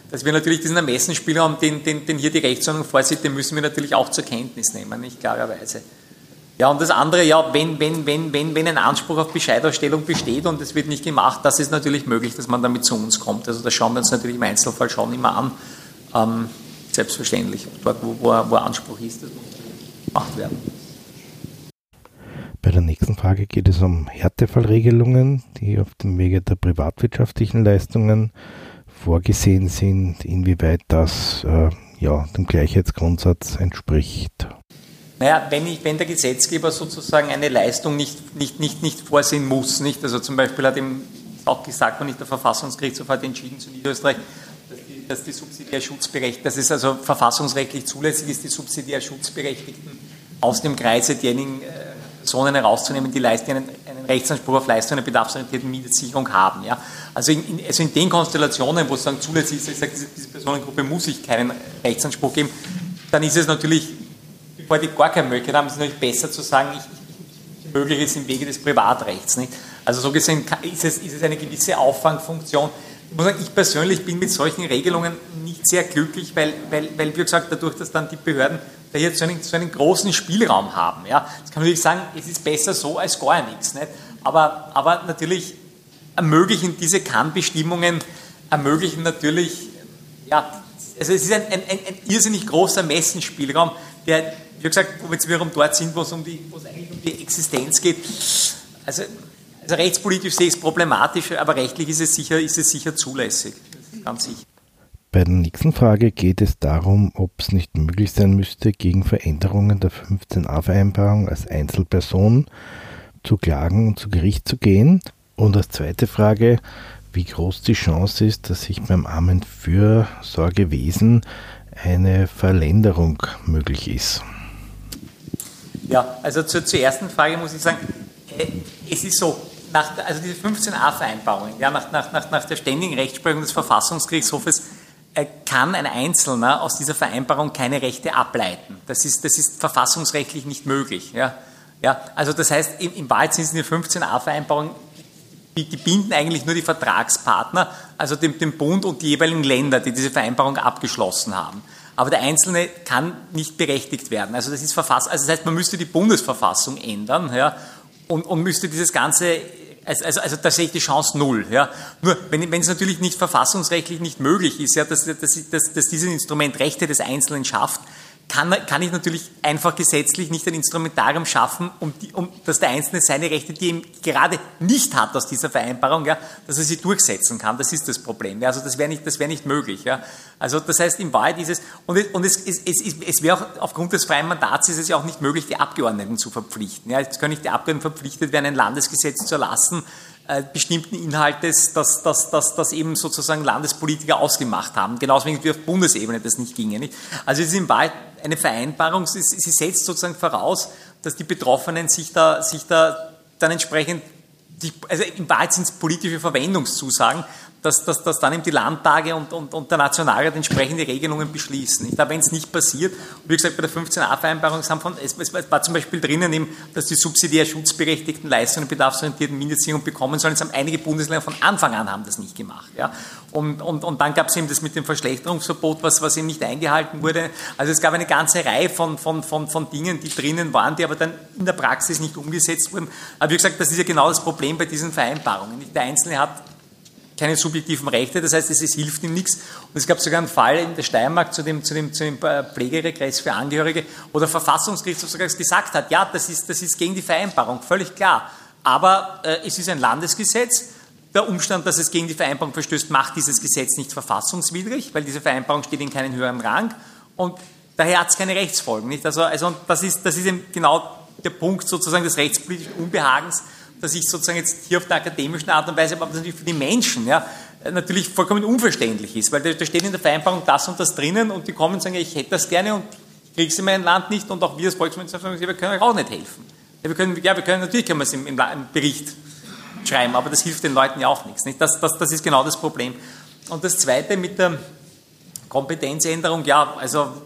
dass wir natürlich diesen Ermessensspielraum, den, den, den hier die Rechtsordnung vorsieht, den müssen wir natürlich auch zur Kenntnis nehmen, nicht klarerweise. Ja, und das andere, ja, wenn, wenn, wenn, wenn, wenn ein Anspruch auf Bescheidausstellung besteht und es wird nicht gemacht, das ist natürlich möglich, dass man damit zu uns kommt. Also das schauen wir uns natürlich im Einzelfall schon immer an. Ähm, selbstverständlich. Dort, wo, wo, wo Anspruch ist, das muss gemacht werden.
Bei der nächsten Frage geht es um Härtefallregelungen, die auf dem Wege der privatwirtschaftlichen Leistungen vorgesehen sind, inwieweit das äh, ja, dem Gleichheitsgrundsatz entspricht.
Naja, wenn, ich, wenn der Gesetzgeber sozusagen eine Leistung nicht, nicht, nicht, nicht vorsehen muss, nicht? also zum Beispiel hat ihm auch gesagt, und nicht der Verfassungsgerichtshof hat entschieden zu Niederösterreich, dass die, dass die Schutzberechtigten, dass es also verfassungsrechtlich zulässig ist, die subsidiär Schutzberechtigten aus dem Kreise derjenigen äh, Personen herauszunehmen, die, leisten, einen, einen Rechtsanspruch auf Leistung einer bedarfsorientierten Mietsicherung haben. Ja? Also, in, in, also in den Konstellationen, wo es sagen, zulässig ist, ich sage, diese, diese Personengruppe muss ich keinen Rechtsanspruch geben, dann ist es natürlich die gar keine Möglichkeit haben, ist es natürlich besser zu sagen, ich, ich möglich ist im Wege des Privatrechts. Nicht? Also so gesehen ist es, ist es eine gewisse Auffangfunktion. Ich muss sagen, ich persönlich bin mit solchen Regelungen nicht sehr glücklich, weil, weil, weil wie gesagt, dadurch, dass dann die Behörden da jetzt so einen, so einen großen Spielraum haben. Ja, das kann man natürlich sagen, es ist besser so als gar nichts. Nicht? Aber, aber natürlich ermöglichen diese Kannbestimmungen, ermöglichen natürlich, ja, also es ist ein, ein, ein irrsinnig großer Messenspielraum, der wie gesagt, wo wir jetzt wiederum dort sind, wo es, um eigentlich um die Existenz geht. Also, also rechtspolitisch sehe ich es problematisch, aber rechtlich ist es sicher, ist es sicher zulässig. Ganz sicher.
Bei der nächsten Frage geht es darum, ob es nicht möglich sein müsste, gegen Veränderungen der 15a-Vereinbarung als Einzelperson zu klagen und zu Gericht zu gehen. Und als zweite Frage, wie groß die Chance ist, dass sich beim Armen für Sorgewesen eine Verländerung möglich ist.
Ja, also zur, zur ersten Frage muss ich sagen, äh, es ist so, nach, also diese 15a-Vereinbarungen, ja, nach, nach, nach, der ständigen Rechtsprechung des Verfassungsgerichtshofes äh, kann ein Einzelner aus dieser Vereinbarung keine Rechte ableiten. Das ist, das ist verfassungsrechtlich nicht möglich. Ja. Ja, also das heißt, im, im Wahrheit sind die 15a-Vereinbarungen, die, die, binden eigentlich nur die Vertragspartner, also den, den Bund und die jeweiligen Länder, die diese Vereinbarung abgeschlossen haben aber der Einzelne kann nicht berechtigt werden. Also das ist Verfass also das heißt, man müsste die Bundesverfassung ändern ja, und, und müsste dieses Ganze also, also, also da sehe ich die Chance null. Ja. Nur wenn, wenn es natürlich nicht verfassungsrechtlich nicht möglich ist, ja, dass, dass, dass, dass dieses Instrument Rechte des Einzelnen schafft, kann, kann ich natürlich einfach gesetzlich nicht ein Instrumentarium schaffen, um, die, um dass der Einzelne seine Rechte, die er gerade nicht hat aus dieser Vereinbarung, ja, dass er sie durchsetzen kann. Das ist das Problem. Ja. Also das wäre nicht, das wäre nicht möglich. Ja. Also das heißt, in Wahrheit ist es, und, und es, es, es, es wäre auch aufgrund des freien Mandats ist es ja auch nicht möglich, die Abgeordneten zu verpflichten. Ja. Jetzt können nicht die Abgeordneten verpflichtet werden, ein Landesgesetz zu erlassen, bestimmten Inhaltes, dass, dass, dass, dass eben sozusagen Landespolitiker ausgemacht haben. Genauso wie auf Bundesebene das nicht ginge. Nicht? Also es ist in Wahrheit eine Vereinbarung, sie, setzt sozusagen voraus, dass die Betroffenen sich da, sich da dann entsprechend, also in Wahrheit sind es politische Verwendungszusagen, dass, dass, dass dann eben die Landtage und, und, und der Nationalrat entsprechende Regelungen beschließen. Nicht? Aber wenn es nicht passiert, wie gesagt, bei der 15a-Vereinbarung es, es war zum Beispiel drinnen, eben, dass die subsidiär schutzberechtigten Leistungen bedarfsorientierten Mindestsicherung bekommen sollen. Es haben einige Bundesländer von Anfang an haben das nicht gemacht. Ja? Und, und, und dann gab es eben das mit dem Verschlechterungsverbot, was, was eben nicht eingehalten wurde. Also es gab eine ganze Reihe von, von, von, von Dingen, die drinnen waren, die aber dann in der Praxis nicht umgesetzt wurden. Aber wie gesagt, das ist ja genau das Problem bei diesen Vereinbarungen. Der Einzelne hat keine subjektiven Rechte, das heißt, es, hilft ihm nichts. Und es gab sogar einen Fall in der Steiermark zu dem, zu dem, zu dem äh, Pflegeregress für Angehörige, wo der Verfassungsgerichtshof sogar gesagt hat, ja, das ist, das ist gegen die Vereinbarung, völlig klar. Aber äh, es ist ein Landesgesetz der Umstand, dass es gegen die Vereinbarung verstößt, macht dieses Gesetz nicht verfassungswidrig, weil diese Vereinbarung steht in keinem höheren Rang und daher hat es keine Rechtsfolgen. Nicht? Also, also das, ist, das ist eben genau der Punkt sozusagen des rechtspolitischen Unbehagens, dass ich sozusagen jetzt hier auf der akademischen Art und Weise, aber natürlich für die Menschen ja, natürlich vollkommen unverständlich ist, weil da steht in der Vereinbarung das und das drinnen und die kommen und sagen, ich hätte das gerne und es in mein Land nicht und auch wir als Volksmünzer wir können euch auch nicht helfen. Ja, wir können, ja, wir können natürlich können wir es im, im, Bericht schreiben, aber das hilft den Leuten ja auch nichts. Nicht? Das, das, das ist genau das Problem. Und das Zweite mit der Kompetenzänderung, ja, also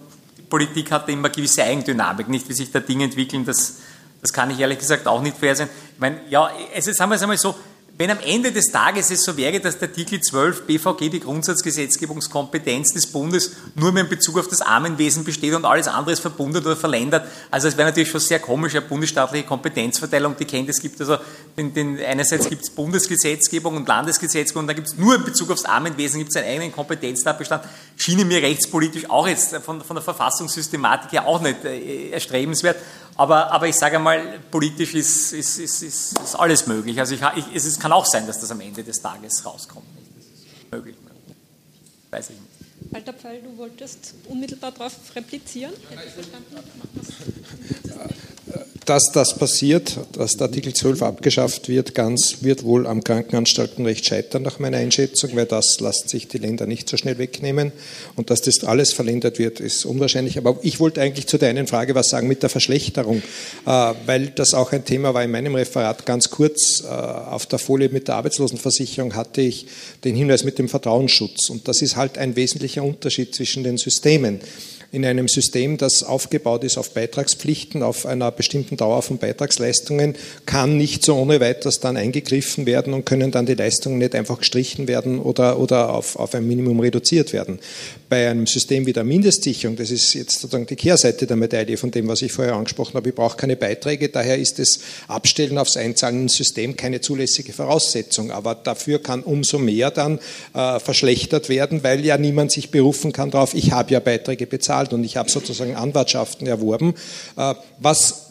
Politik hat immer gewisse Eigendynamik, nicht wie sich da Dinge entwickeln, das, das kann ich ehrlich gesagt auch nicht vorhersehen. Ich meine, ja, also sagen wir es einmal so, wenn am Ende des Tages es so wäre, dass der Artikel 12 BVG die Grundsatzgesetzgebungskompetenz des Bundes nur mehr in Bezug auf das Armenwesen besteht und alles andere ist verbundet oder verländert, also es wäre natürlich schon sehr komisch, eine bundesstaatliche Kompetenzverteilung, die kennt es gibt also, den, den, einerseits gibt es Bundesgesetzgebung und Landesgesetzgebung und da gibt es nur in Bezug aufs Armenwesen gibt es einen eigenen Kompetenztatbestand, schien mir rechtspolitisch auch jetzt von, von der Verfassungssystematik her auch nicht äh, erstrebenswert. Aber, aber ich sage mal, politisch ist, ist, ist, ist, ist alles möglich. Also ich, ich, es kann auch sein, dass das am Ende des Tages rauskommt. Das ist möglich.
Weiß ich nicht. Walter Pfeil, du wolltest unmittelbar darauf replizieren? Hätte ich verstanden?
Dass das passiert, dass der Artikel 12 abgeschafft wird, ganz, wird wohl am Krankenanstaltenrecht scheitern, nach meiner Einschätzung, weil das lassen sich die Länder nicht so schnell wegnehmen. Und dass das alles verländert wird, ist unwahrscheinlich. Aber ich wollte eigentlich zu der einen Frage was sagen mit der Verschlechterung, äh, weil das auch ein Thema war in meinem Referat. Ganz kurz äh, auf der Folie mit der Arbeitslosenversicherung hatte ich den Hinweis mit dem Vertrauensschutz. Und das ist halt ein wesentlicher Unterschied zwischen den Systemen in einem System, das aufgebaut ist auf Beitragspflichten, auf einer bestimmten Dauer von Beitragsleistungen, kann nicht so ohne weiteres dann eingegriffen werden und können dann die Leistungen nicht einfach gestrichen werden oder, oder auf, auf ein Minimum reduziert werden. Bei einem System wie der Mindestsicherung, das ist jetzt sozusagen die Kehrseite der Medaille von dem, was ich vorher angesprochen habe, ich brauche keine Beiträge, daher ist das Abstellen aufs einzahlende System keine zulässige Voraussetzung, aber dafür kann umso mehr dann äh, verschlechtert werden, weil ja niemand sich berufen kann darauf, ich habe ja Beiträge bezahlt und ich habe sozusagen Anwartschaften erworben, äh, was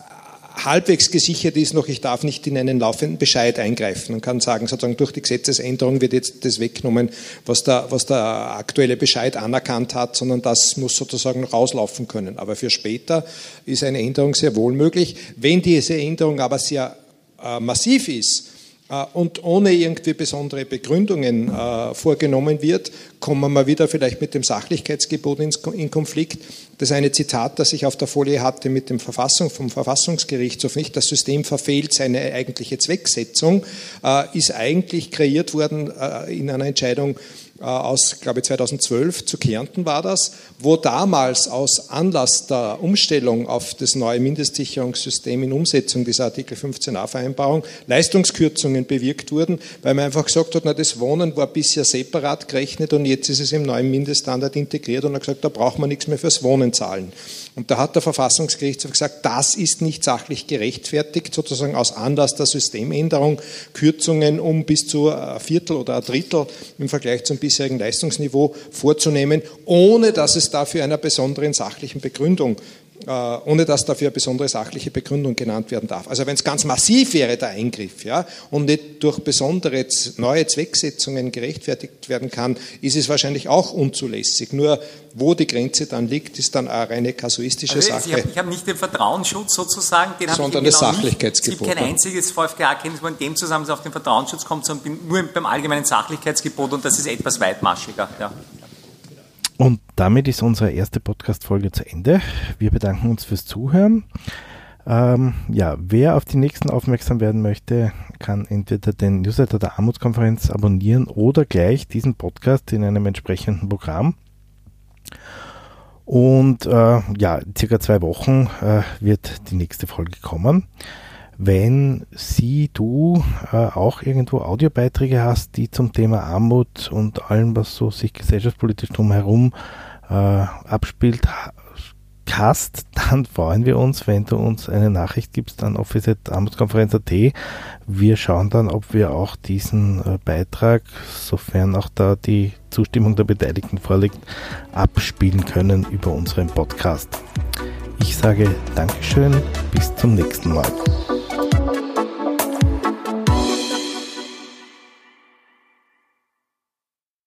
halbwegs gesichert ist noch, ich darf nicht in einen laufenden Bescheid eingreifen und kann sagen, sozusagen durch die Gesetzesänderung wird jetzt das weggenommen, was der, was der aktuelle Bescheid anerkannt hat, sondern das muss sozusagen rauslaufen können. Aber für später ist eine Änderung sehr wohl möglich. Wenn diese Änderung aber sehr äh, massiv ist, und ohne irgendwie besondere Begründungen äh, vorgenommen wird, kommen wir wieder vielleicht mit dem Sachlichkeitsgebot in Konflikt. Das eine Zitat, das ich auf der Folie hatte mit dem Verfassung, vom Verfassungsgerichtshof nicht, das System verfehlt seine eigentliche Zwecksetzung, äh, ist eigentlich kreiert worden in einer Entscheidung äh, aus, glaube ich, 2012 zu Kärnten war das, wo damals aus Anlass der Umstellung auf das neue Mindestsicherungssystem in Umsetzung dieser Artikel 15a Vereinbarung Leistungskürzungen bewirkt wurden, weil man einfach gesagt hat, na, das Wohnen war bisher separat gerechnet und jetzt ist es im neuen Mindeststandard integriert und hat gesagt, da braucht man nichts mehr fürs Wohnen zahlen. Und da hat der Verfassungsgerichtshof gesagt, das ist nicht sachlich gerechtfertigt, sozusagen aus Anlass der Systemänderung Kürzungen um bis zu ein Viertel oder ein Drittel im Vergleich zum bisherigen Leistungsniveau vorzunehmen, ohne dass es dafür einer besonderen sachlichen Begründung ohne dass dafür eine besondere sachliche Begründung genannt werden darf. Also wenn es ganz massiv wäre, der Eingriff, ja, und nicht durch besondere neue Zwecksetzungen gerechtfertigt werden kann, ist es wahrscheinlich auch unzulässig. Nur wo die Grenze dann liegt, ist dann eine reine kasuistische also
Sache. Ich habe nicht den Vertrauensschutz sozusagen, den
sondern das genau Sachlichkeitsgebot.
Es gibt kein einziges VfGA-Kenntnis, wo in dem Zusammenhang auf den Vertrauensschutz kommt, sondern nur beim allgemeinen Sachlichkeitsgebot und das ist etwas weitmaschiger. Ja.
Und damit ist unsere erste Podcast-Folge zu Ende. Wir bedanken uns fürs Zuhören. Ähm, ja, wer auf die nächsten aufmerksam werden möchte, kann entweder den Newsletter der Armutskonferenz abonnieren oder gleich diesen Podcast in einem entsprechenden Programm. Und äh, ja, circa zwei Wochen äh, wird die nächste Folge kommen wenn sie, du äh, auch irgendwo Audiobeiträge hast, die zum Thema Armut und allem, was so sich gesellschaftspolitisch drumherum äh, abspielt, hast, dann freuen wir uns, wenn du uns eine Nachricht gibst an office.armutskonferenz.at. Wir schauen dann, ob wir auch diesen äh, Beitrag, sofern auch da die Zustimmung der Beteiligten vorliegt, abspielen können über unseren Podcast. Ich sage Dankeschön, bis zum nächsten Mal.